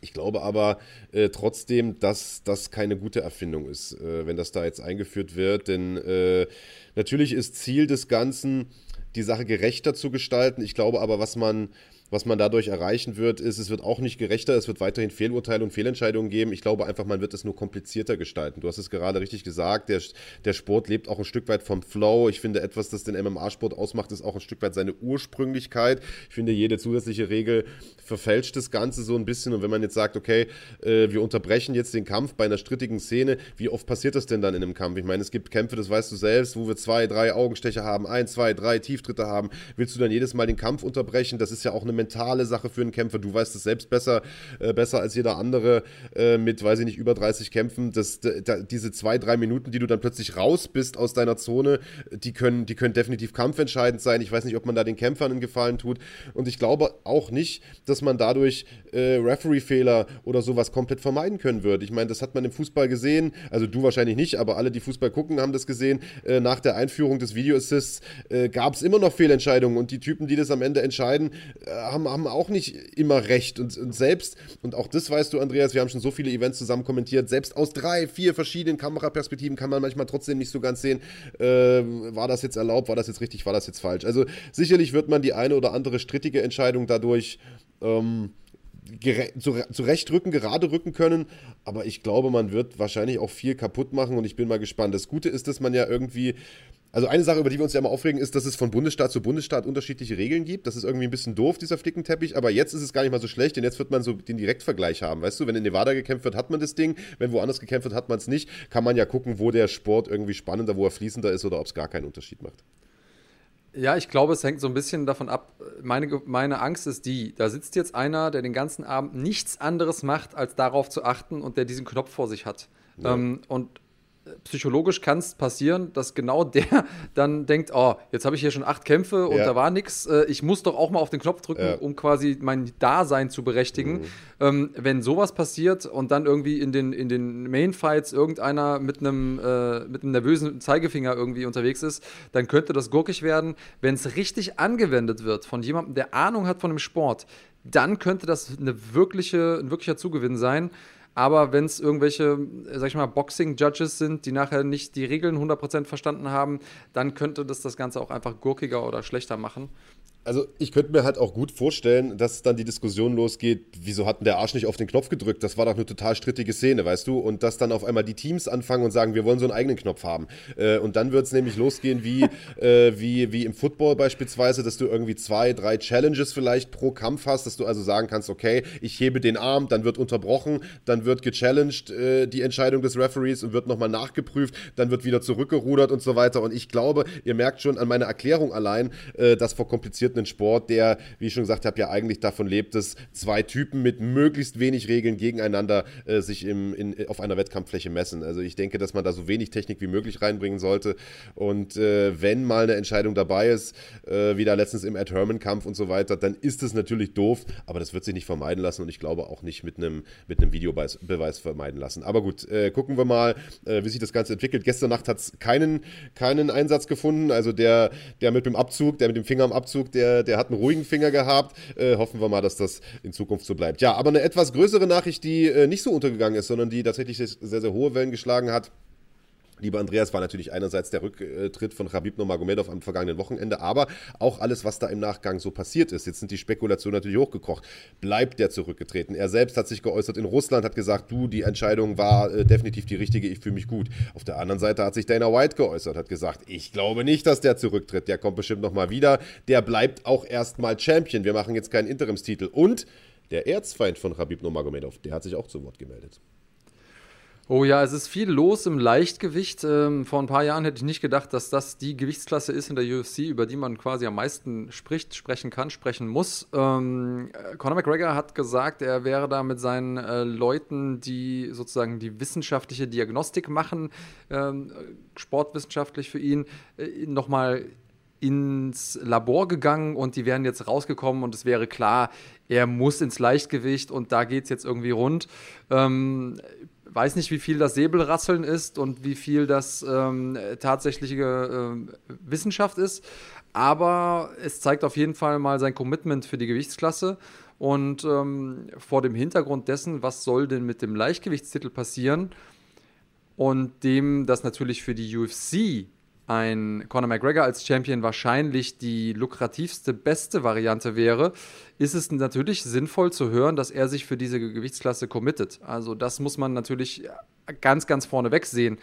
Ich glaube aber äh, trotzdem, dass das keine gute Erfindung ist, äh, wenn das da jetzt eingeführt wird. Denn äh, natürlich ist Ziel des Ganzen, die Sache gerechter zu gestalten. Ich glaube aber, was man was man dadurch erreichen wird, ist, es wird auch nicht gerechter, es wird weiterhin Fehlurteile und Fehlentscheidungen geben. Ich glaube einfach, man wird es nur komplizierter gestalten. Du hast es gerade richtig gesagt, der, der Sport lebt auch ein Stück weit vom Flow. Ich finde, etwas, das den MMA-Sport ausmacht, ist auch ein Stück weit seine Ursprünglichkeit. Ich finde, jede zusätzliche Regel verfälscht das Ganze so ein bisschen. Und wenn man jetzt sagt, okay, äh, wir unterbrechen jetzt den Kampf bei einer strittigen Szene, wie oft passiert das denn dann in einem Kampf? Ich meine, es gibt Kämpfe, das weißt du selbst, wo wir zwei, drei Augenstecher haben, ein, zwei, drei Tieftritte haben. Willst du dann jedes Mal den Kampf unterbrechen? Das ist ja auch eine mentale Sache für einen Kämpfer. Du weißt es selbst besser, äh, besser als jeder andere äh, mit, weiß ich nicht, über 30 Kämpfen. Das, da, diese zwei, drei Minuten, die du dann plötzlich raus bist aus deiner Zone, die können, die können definitiv kampfentscheidend sein. Ich weiß nicht, ob man da den Kämpfern einen Gefallen tut. Und ich glaube auch nicht, dass man dadurch äh, Referee-Fehler oder sowas komplett vermeiden können wird. Ich meine, das hat man im Fußball gesehen. Also du wahrscheinlich nicht, aber alle, die Fußball gucken, haben das gesehen. Äh, nach der Einführung des Video Assists äh, gab es immer noch Fehlentscheidungen und die Typen, die das am Ende entscheiden, äh, haben, haben auch nicht immer recht. Und, und, selbst, und auch das weißt du, Andreas, wir haben schon so viele Events zusammen kommentiert, selbst aus drei, vier verschiedenen Kameraperspektiven kann man manchmal trotzdem nicht so ganz sehen, äh, war das jetzt erlaubt, war das jetzt richtig, war das jetzt falsch. Also sicherlich wird man die eine oder andere strittige Entscheidung dadurch ähm, zurechtrücken, gerade rücken können. Aber ich glaube, man wird wahrscheinlich auch viel kaputt machen und ich bin mal gespannt. Das Gute ist, dass man ja irgendwie also eine Sache, über die wir uns ja immer aufregen, ist, dass es von Bundesstaat zu Bundesstaat unterschiedliche Regeln gibt. Das ist irgendwie ein bisschen doof, dieser Flickenteppich. Aber jetzt ist es gar nicht mal so schlecht, denn jetzt wird man so den Direktvergleich haben. Weißt du, wenn in Nevada gekämpft wird, hat man das Ding. Wenn woanders gekämpft wird, hat man es nicht. Kann man ja gucken, wo der Sport irgendwie spannender, wo er fließender ist oder ob es gar keinen Unterschied macht. Ja, ich glaube, es hängt so ein bisschen davon ab. Meine, meine Angst ist die, da sitzt jetzt einer, der den ganzen Abend nichts anderes macht, als darauf zu achten und der diesen Knopf vor sich hat. Ja. Ähm, und psychologisch kann es passieren, dass genau [LAUGHS] der dann denkt, oh, jetzt habe ich hier schon acht Kämpfe und Ja. da war nichts. Äh, ich muss doch auch mal auf den Knopf drücken, Ja. um quasi mein Dasein zu berechtigen. Ähm, wenn sowas passiert und dann irgendwie in den, in den Main-Fights irgendeiner mit einem, äh, mit einem nervösen Zeigefinger irgendwie unterwegs ist, dann könnte das gurkig werden. Wenn es richtig angewendet wird von jemandem, der Ahnung hat von dem Sport, dann könnte das eine wirkliche, ein wirklicher Zugewinn sein. Aber wenn es irgendwelche, äh, sag ich mal, Boxing-Judges sind, die nachher nicht die Regeln 100% verstanden haben, dann könnte das das Ganze auch einfach gurkiger oder schlechter machen. Also ich könnte mir halt auch gut vorstellen, dass dann die Diskussion losgeht, wieso hat denn der Arsch nicht auf den Knopf gedrückt? Das war doch eine total strittige Szene, weißt du? Und dass dann auf einmal die Teams anfangen und sagen, wir wollen so einen eigenen Knopf haben. Äh, und dann wird es nämlich losgehen wie, [LAUGHS] äh, wie, wie im Football beispielsweise, dass du irgendwie zwei, drei Challenges vielleicht pro Kampf hast, dass du also sagen kannst, okay, ich hebe den Arm, dann wird unterbrochen, dann wird gechallenged äh, die Entscheidung des Referees und wird nochmal nachgeprüft, dann wird wieder zurückgerudert und so weiter. Und ich glaube, ihr merkt schon an meiner Erklärung allein, äh, dass vor komplizierten Sport, der, wie ich schon gesagt habe, ja eigentlich davon lebt, dass zwei Typen mit möglichst wenig Regeln gegeneinander äh, sich im, in, auf einer Wettkampffläche messen. Also ich denke, dass man da so wenig Technik wie möglich reinbringen sollte. Und äh, wenn mal eine Entscheidung dabei ist, äh, wie da letztens im Ed Herman-Kampf und so weiter, dann ist es natürlich doof, aber das wird sich nicht vermeiden lassen und ich glaube auch nicht mit einem mit einem Videobeweis Beweis vermeiden lassen. Aber gut, äh, gucken wir mal, äh, wie sich das Ganze entwickelt. Gestern Nacht hat es keinen, keinen Einsatz gefunden. Also der, der mit dem Abzug, der mit dem Finger am Abzug, der, der hat einen ruhigen Finger gehabt. Äh, hoffen wir mal, dass das in Zukunft so bleibt. Ja, aber eine etwas größere Nachricht, die äh, nicht so untergegangen ist, sondern die tatsächlich sehr, sehr hohe Wellen geschlagen hat. Lieber Andreas, war natürlich einerseits der Rücktritt von Khabib Nurmagomedov am vergangenen Wochenende, aber auch alles, was da im Nachgang so passiert ist. Jetzt sind die Spekulationen natürlich hochgekocht. Bleibt der zurückgetreten? Er selbst hat sich geäußert in Russland, hat gesagt, du, die Entscheidung war äh, definitiv die richtige, ich fühle mich gut. Auf der anderen Seite hat sich Dana White geäußert, hat gesagt, ich glaube nicht, dass der zurücktritt. Der kommt bestimmt nochmal wieder. Der bleibt auch erstmal Champion. Wir machen jetzt keinen Interimstitel. Und der Erzfeind von Khabib Nurmagomedov, der hat sich auch zu Wort gemeldet. Oh ja, es ist viel los im Leichtgewicht. Ähm, vor ein paar Jahren hätte ich nicht gedacht, dass das die Gewichtsklasse ist in der UFC, über die man quasi am meisten spricht, sprechen kann, sprechen muss. Ähm, äh, Conor McGregor hat gesagt, er wäre da mit seinen äh, Leuten, die sozusagen die wissenschaftliche Diagnostik machen, ähm, sportwissenschaftlich für ihn, äh, nochmal ins Labor gegangen und die wären jetzt rausgekommen und es wäre klar, er muss ins Leichtgewicht und da geht es jetzt irgendwie rund. Ähm, weiß nicht, wie viel das Säbelrasseln ist und wie viel das ähm, tatsächliche ähm, Wissenschaft ist, aber es zeigt auf jeden Fall mal sein Commitment für die Gewichtsklasse. Und ähm, vor dem Hintergrund dessen, was soll denn mit dem Leichtgewichtstitel passieren und dem, dass natürlich für die UFC ein Conor McGregor als Champion wahrscheinlich die lukrativste, beste Variante wäre, ist es natürlich sinnvoll zu hören, dass er sich für diese Gewichtsklasse committet. Also das muss man natürlich ganz, ganz vorneweg sehen.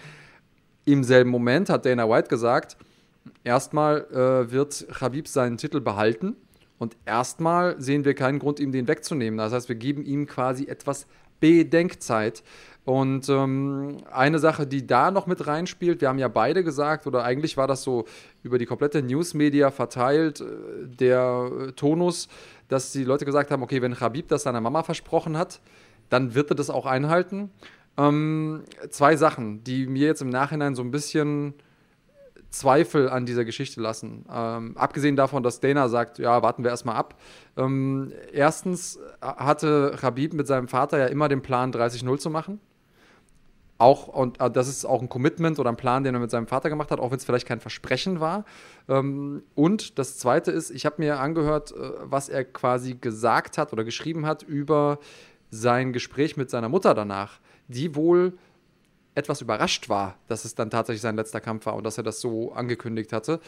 Im selben Moment hat Dana White gesagt, erstmal äh, wird Khabib seinen Titel behalten und erstmal sehen wir keinen Grund, ihm den wegzunehmen. Das heißt, wir geben ihm quasi etwas Bedenkzeit. Und ähm, eine Sache, die da noch mit reinspielt, wir haben ja beide gesagt, oder eigentlich war das so über die komplette Newsmedia verteilt, äh, der äh, Tonus, dass die Leute gesagt haben, okay, wenn Khabib das seiner Mama versprochen hat, dann wird er das auch einhalten. Ähm, zwei Sachen, die mir jetzt im Nachhinein so ein bisschen Zweifel an dieser Geschichte lassen. Ähm, abgesehen davon, dass Dana sagt, ja, warten wir erstmal ab. Ähm, erstens hatte Khabib mit seinem Vater ja immer den Plan, 30-0 zu machen. Auch, und äh, das ist auch ein Commitment oder ein Plan, den er mit seinem Vater gemacht hat, auch wenn es vielleicht kein Versprechen war. Ähm, und das Zweite ist, ich habe mir angehört, äh, was er quasi gesagt hat oder geschrieben hat über sein Gespräch mit seiner Mutter danach, die wohl etwas überrascht war, dass es dann tatsächlich sein letzter Kampf war und dass er das so angekündigt hatte.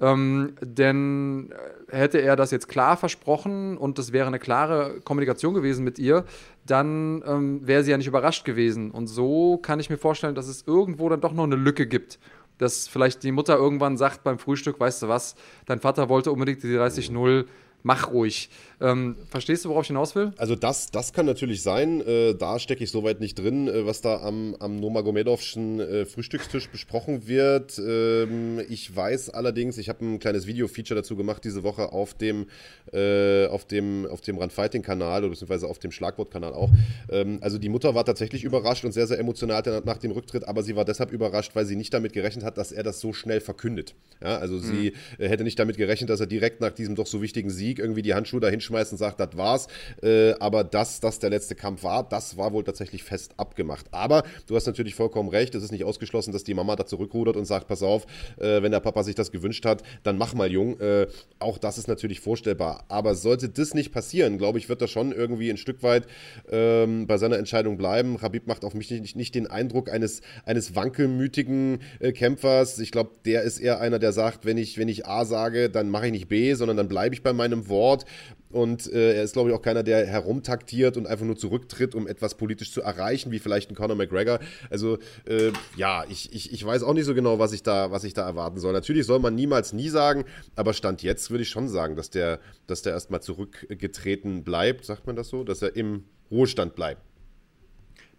Ähm, denn hätte er das jetzt klar versprochen und es wäre eine klare Kommunikation gewesen mit ihr, dann ähm, wäre sie ja nicht überrascht gewesen. Und so kann ich mir vorstellen, dass es irgendwo dann doch noch eine Lücke gibt. Dass vielleicht die Mutter irgendwann sagt beim Frühstück, weißt du was, dein Vater wollte unbedingt die 30-0, mach ruhig. Ähm, verstehst du, worauf ich hinaus will? Also das, das kann natürlich sein. Äh, da stecke ich soweit nicht drin, äh, was da am, am Nomagomedovschen äh, Frühstückstisch besprochen wird. Ähm, ich weiß allerdings, ich habe ein kleines Video-Feature dazu gemacht diese Woche auf dem, äh, auf dem, auf dem Run-Fighting-Kanal oder beziehungsweise auf dem Schlagwort-Kanal auch. Ähm, also die Mutter war tatsächlich überrascht und sehr, sehr emotional nach dem Rücktritt, aber sie war deshalb überrascht, weil sie nicht damit gerechnet hat, dass er das so schnell verkündet. Ja, also mhm. sie äh, hätte nicht damit gerechnet, dass er direkt nach diesem doch so wichtigen Sieg irgendwie die Handschuhe dahin hinschmeißt und sagt, das war's. Äh, aber dass das der letzte Kampf war, das war wohl tatsächlich fest abgemacht. Aber du hast natürlich vollkommen recht, es ist nicht ausgeschlossen, dass die Mama da zurückrudert und sagt, pass auf, äh, wenn der Papa sich das gewünscht hat, dann mach mal, Jung. Äh, auch das ist natürlich vorstellbar. Aber sollte das nicht passieren, glaube ich, wird er schon irgendwie ein Stück weit ähm, bei seiner Entscheidung bleiben. Habib macht auf mich nicht, nicht den Eindruck eines, eines wankelmütigen äh, Kämpfers. Ich glaube, der ist eher einer, der sagt, wenn ich, wenn ich A sage, dann mache ich nicht B, sondern dann bleibe ich bei meinem Wort. Und äh, er ist, glaube ich, auch keiner, der herumtaktiert und einfach nur zurücktritt, um etwas politisch zu erreichen, wie vielleicht ein Conor McGregor. Also, äh, ja, ich, ich, ich weiß auch nicht so genau, was ich, da, was ich da erwarten soll. Natürlich soll man niemals nie sagen, aber Stand jetzt würde ich schon sagen, dass der, dass der erstmal zurückgetreten bleibt, sagt man das so, dass er im Ruhestand bleibt.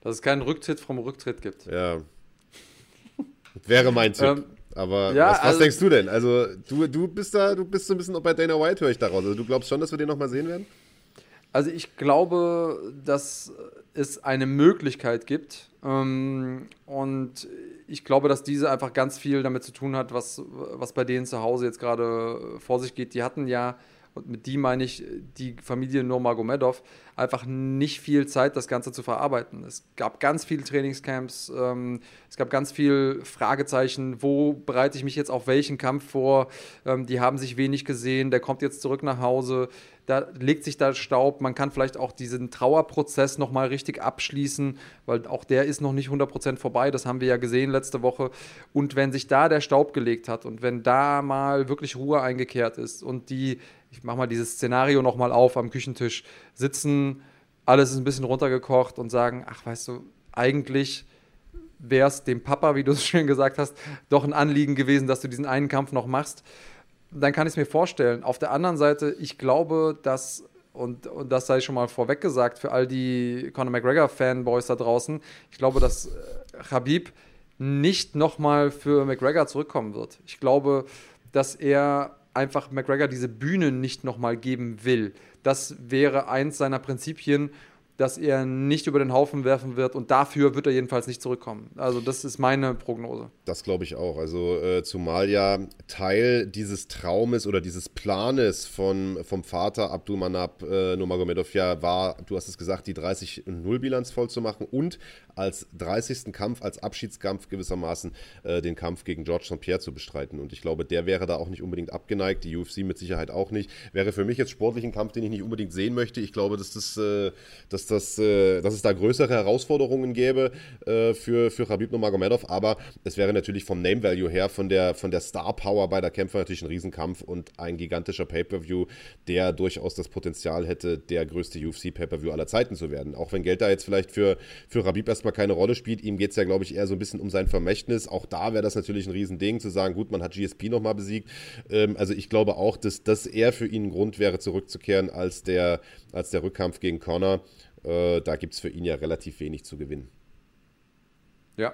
Dass es keinen Rücktritt vom Rücktritt gibt. Ja. Wäre mein Tipp. Ähm, aber ja, was, was also, denkst du denn? Also, du, du bist da, du bist so ein bisschen bei Dana White, höre ich daraus. Also, du glaubst schon, dass wir den nochmal sehen werden? Also, ich glaube, dass es eine Möglichkeit gibt. Ähm, und ich glaube, dass diese einfach ganz viel damit zu tun hat, was, was bei denen zu Hause jetzt gerade vor sich geht. Die hatten ja und mit die meine ich die Familie Nurmagomedov, einfach nicht viel Zeit, das Ganze zu verarbeiten. Es gab ganz viele Trainingscamps, ähm, es gab ganz viele Fragezeichen, wo bereite ich mich jetzt auf welchen Kampf vor, ähm, die haben sich wenig gesehen, der kommt jetzt zurück nach Hause, da legt sich da Staub, man kann vielleicht auch diesen Trauerprozess nochmal richtig abschließen, weil auch der ist noch nicht 100% vorbei, das haben wir ja gesehen letzte Woche. Und wenn sich da der Staub gelegt hat und wenn da mal wirklich Ruhe eingekehrt ist und die ich mache mal dieses Szenario nochmal auf am Küchentisch, sitzen, alles ist ein bisschen runtergekocht und sagen, ach weißt du, eigentlich wäre es dem Papa, wie du es [LAUGHS] schön gesagt hast, doch ein Anliegen gewesen, dass du diesen einen Kampf noch machst. Dann kann ich es mir vorstellen. Auf der anderen Seite, ich glaube, dass, und, und das sei schon mal vorweg gesagt, für all die Conor McGregor-Fanboys da draußen, ich glaube, dass Habib nicht nochmal für McGregor zurückkommen wird. Ich glaube, dass er einfach McGregor diese Bühne nicht nochmal geben will. Das wäre eins seiner Prinzipien dass er nicht über den Haufen werfen wird und dafür wird er jedenfalls nicht zurückkommen. Also das ist meine Prognose. Das glaube ich auch. Also äh, zumal ja Teil dieses Traumes oder dieses Planes von, vom Vater Abdulmanab äh, Nurmagomedov ja war, du hast es gesagt, die 30-0-Bilanz voll zu machen und als 30. Kampf, als Abschiedskampf gewissermaßen äh, den Kampf gegen George St. Pierre zu bestreiten. Und ich glaube, der wäre da auch nicht unbedingt abgeneigt, die UFC mit Sicherheit auch nicht. Wäre für mich jetzt sportlich ein Kampf, den ich nicht unbedingt sehen möchte. Ich glaube, dass das, äh, dass dass, das, äh, dass es da größere Herausforderungen gäbe äh, für, für Khabib Nurmagomedov, aber es wäre natürlich vom Name Value her, von der, von der Star Power bei der Kämpfer natürlich ein Riesenkampf und ein gigantischer Pay-Per-View, der durchaus das Potenzial hätte, der größte UFC-Pay-Per-View aller Zeiten zu werden. Auch wenn Geld da jetzt vielleicht für, für Khabib erstmal keine Rolle spielt, ihm geht es ja, glaube ich, eher so ein bisschen um sein Vermächtnis. Auch da wäre das natürlich ein Riesending, zu sagen, gut, man hat GSP nochmal besiegt. Ähm, also ich glaube auch, dass das eher für ihn ein Grund wäre, zurückzukehren, als der, als der Rückkampf gegen Connor. Äh, da gibt es für ihn ja relativ wenig zu gewinnen. Ja.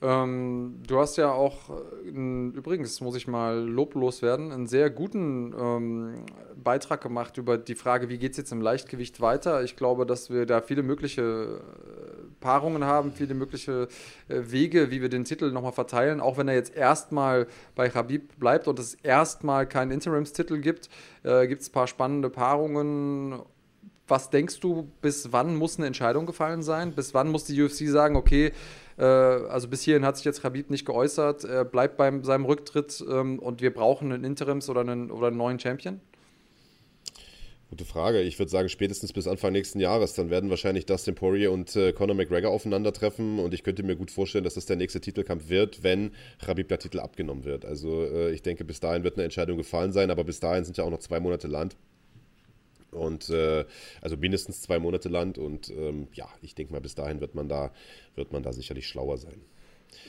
Ähm, du hast ja auch, äh, übrigens muss ich mal loblos werden, einen sehr guten ähm, Beitrag gemacht über die Frage, wie geht es jetzt im Leichtgewicht weiter. Ich glaube, dass wir da viele mögliche äh, Paarungen haben, viele mögliche äh, Wege, wie wir den Titel nochmal verteilen. Auch wenn er jetzt erstmal bei Habib bleibt und es erstmal keinen Interimstitel gibt, äh, gibt es ein paar spannende Paarungen was denkst du, bis wann muss eine Entscheidung gefallen sein? Bis wann muss die UFC sagen, okay, äh, also bis hierhin hat sich jetzt Khabib nicht geäußert, er bleibt bei seinem Rücktritt ähm, und wir brauchen einen Interims oder einen, oder einen neuen Champion? Gute Frage. Ich würde sagen, spätestens bis Anfang nächsten Jahres. Dann werden wahrscheinlich Dustin Poirier und äh, Conor McGregor aufeinandertreffen. Und ich könnte mir gut vorstellen, dass das der nächste Titelkampf wird, wenn Khabib der Titel abgenommen wird. Also äh, ich denke, bis dahin wird eine Entscheidung gefallen sein. Aber bis dahin sind ja auch noch zwei Monate Land. Und äh, also mindestens zwei Monate Land. Und ähm, ja, ich denke mal, bis dahin wird man da, wird man da sicherlich schlauer sein.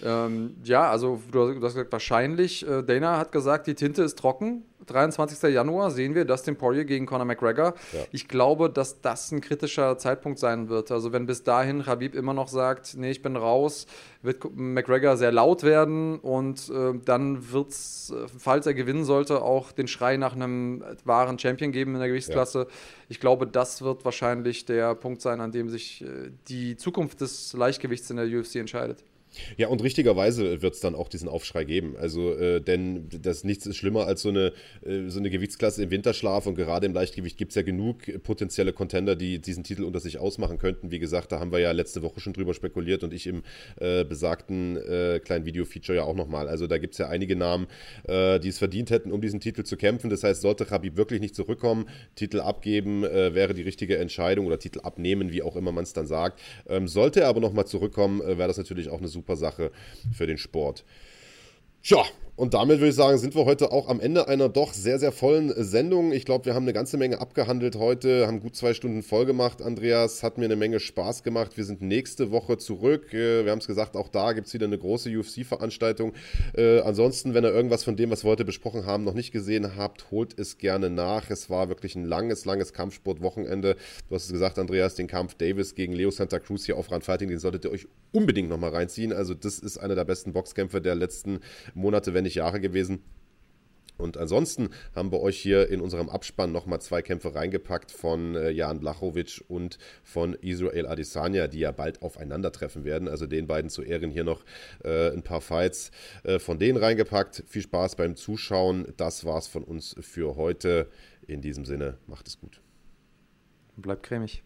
Ähm, ja, also du hast gesagt, wahrscheinlich. Äh, Dana hat gesagt, die Tinte ist trocken. 23. Januar sehen wir Dustin Poirier gegen Conor McGregor. Ja. Ich glaube, dass das ein kritischer Zeitpunkt sein wird. Also wenn bis dahin Habib immer noch sagt, nee, ich bin raus, wird McGregor sehr laut werden und äh, dann wird es, äh, falls er gewinnen sollte, auch den Schrei nach einem wahren Champion geben in der Gewichtsklasse. Ja. Ich glaube, das wird wahrscheinlich der Punkt sein, an dem sich äh, die Zukunft des Leichtgewichts in der UFC entscheidet. Ja, und richtigerweise wird es dann auch diesen Aufschrei geben. Also, äh, denn das nichts ist schlimmer als so eine, äh, so eine Gewichtsklasse im Winterschlaf und gerade im Leichtgewicht gibt es ja genug potenzielle Contender, die diesen Titel unter sich ausmachen könnten. Wie gesagt, da haben wir ja letzte Woche schon drüber spekuliert und ich im äh, besagten äh, kleinen Video-Feature ja auch nochmal. Also, da gibt es ja einige Namen, äh, die es verdient hätten, um diesen Titel zu kämpfen. Das heißt, sollte Khabib wirklich nicht zurückkommen, Titel abgeben äh, wäre die richtige Entscheidung oder Titel abnehmen, wie auch immer man es dann sagt. Ähm, sollte er aber nochmal zurückkommen, wäre das natürlich auch eine super Sache für den Sport. Tja, und damit würde ich sagen, sind wir heute auch am Ende einer doch sehr, sehr vollen Sendung. Ich glaube, wir haben eine ganze Menge abgehandelt heute, haben gut zwei Stunden voll gemacht. Andreas hat mir eine Menge Spaß gemacht. Wir sind nächste Woche zurück. Äh, wir haben es gesagt, auch da gibt es wieder eine große UFC-Veranstaltung. Äh, ansonsten, wenn ihr irgendwas von dem, was wir heute besprochen haben, noch nicht gesehen habt, holt es gerne nach. Es war wirklich ein langes, langes Kampfsportwochenende. Du hast es gesagt, Andreas, den Kampf Davis gegen Leo Santa Cruz hier auf Run Fighting, den solltet ihr euch unbedingt nochmal reinziehen. Also, das ist einer der besten Boxkämpfe der letzten Monate, wenn nicht Jahre gewesen. Und ansonsten haben wir euch hier in unserem Abspann nochmal zwei Kämpfe reingepackt von äh, Jan Blachowicz und von Israel Adesanya, die ja bald aufeinandertreffen werden. Also den beiden zu Ehren hier noch äh, ein paar Fights äh, von denen reingepackt. Viel Spaß beim Zuschauen. Das war's von uns für heute. In diesem Sinne, macht es gut. Bleibt cremig.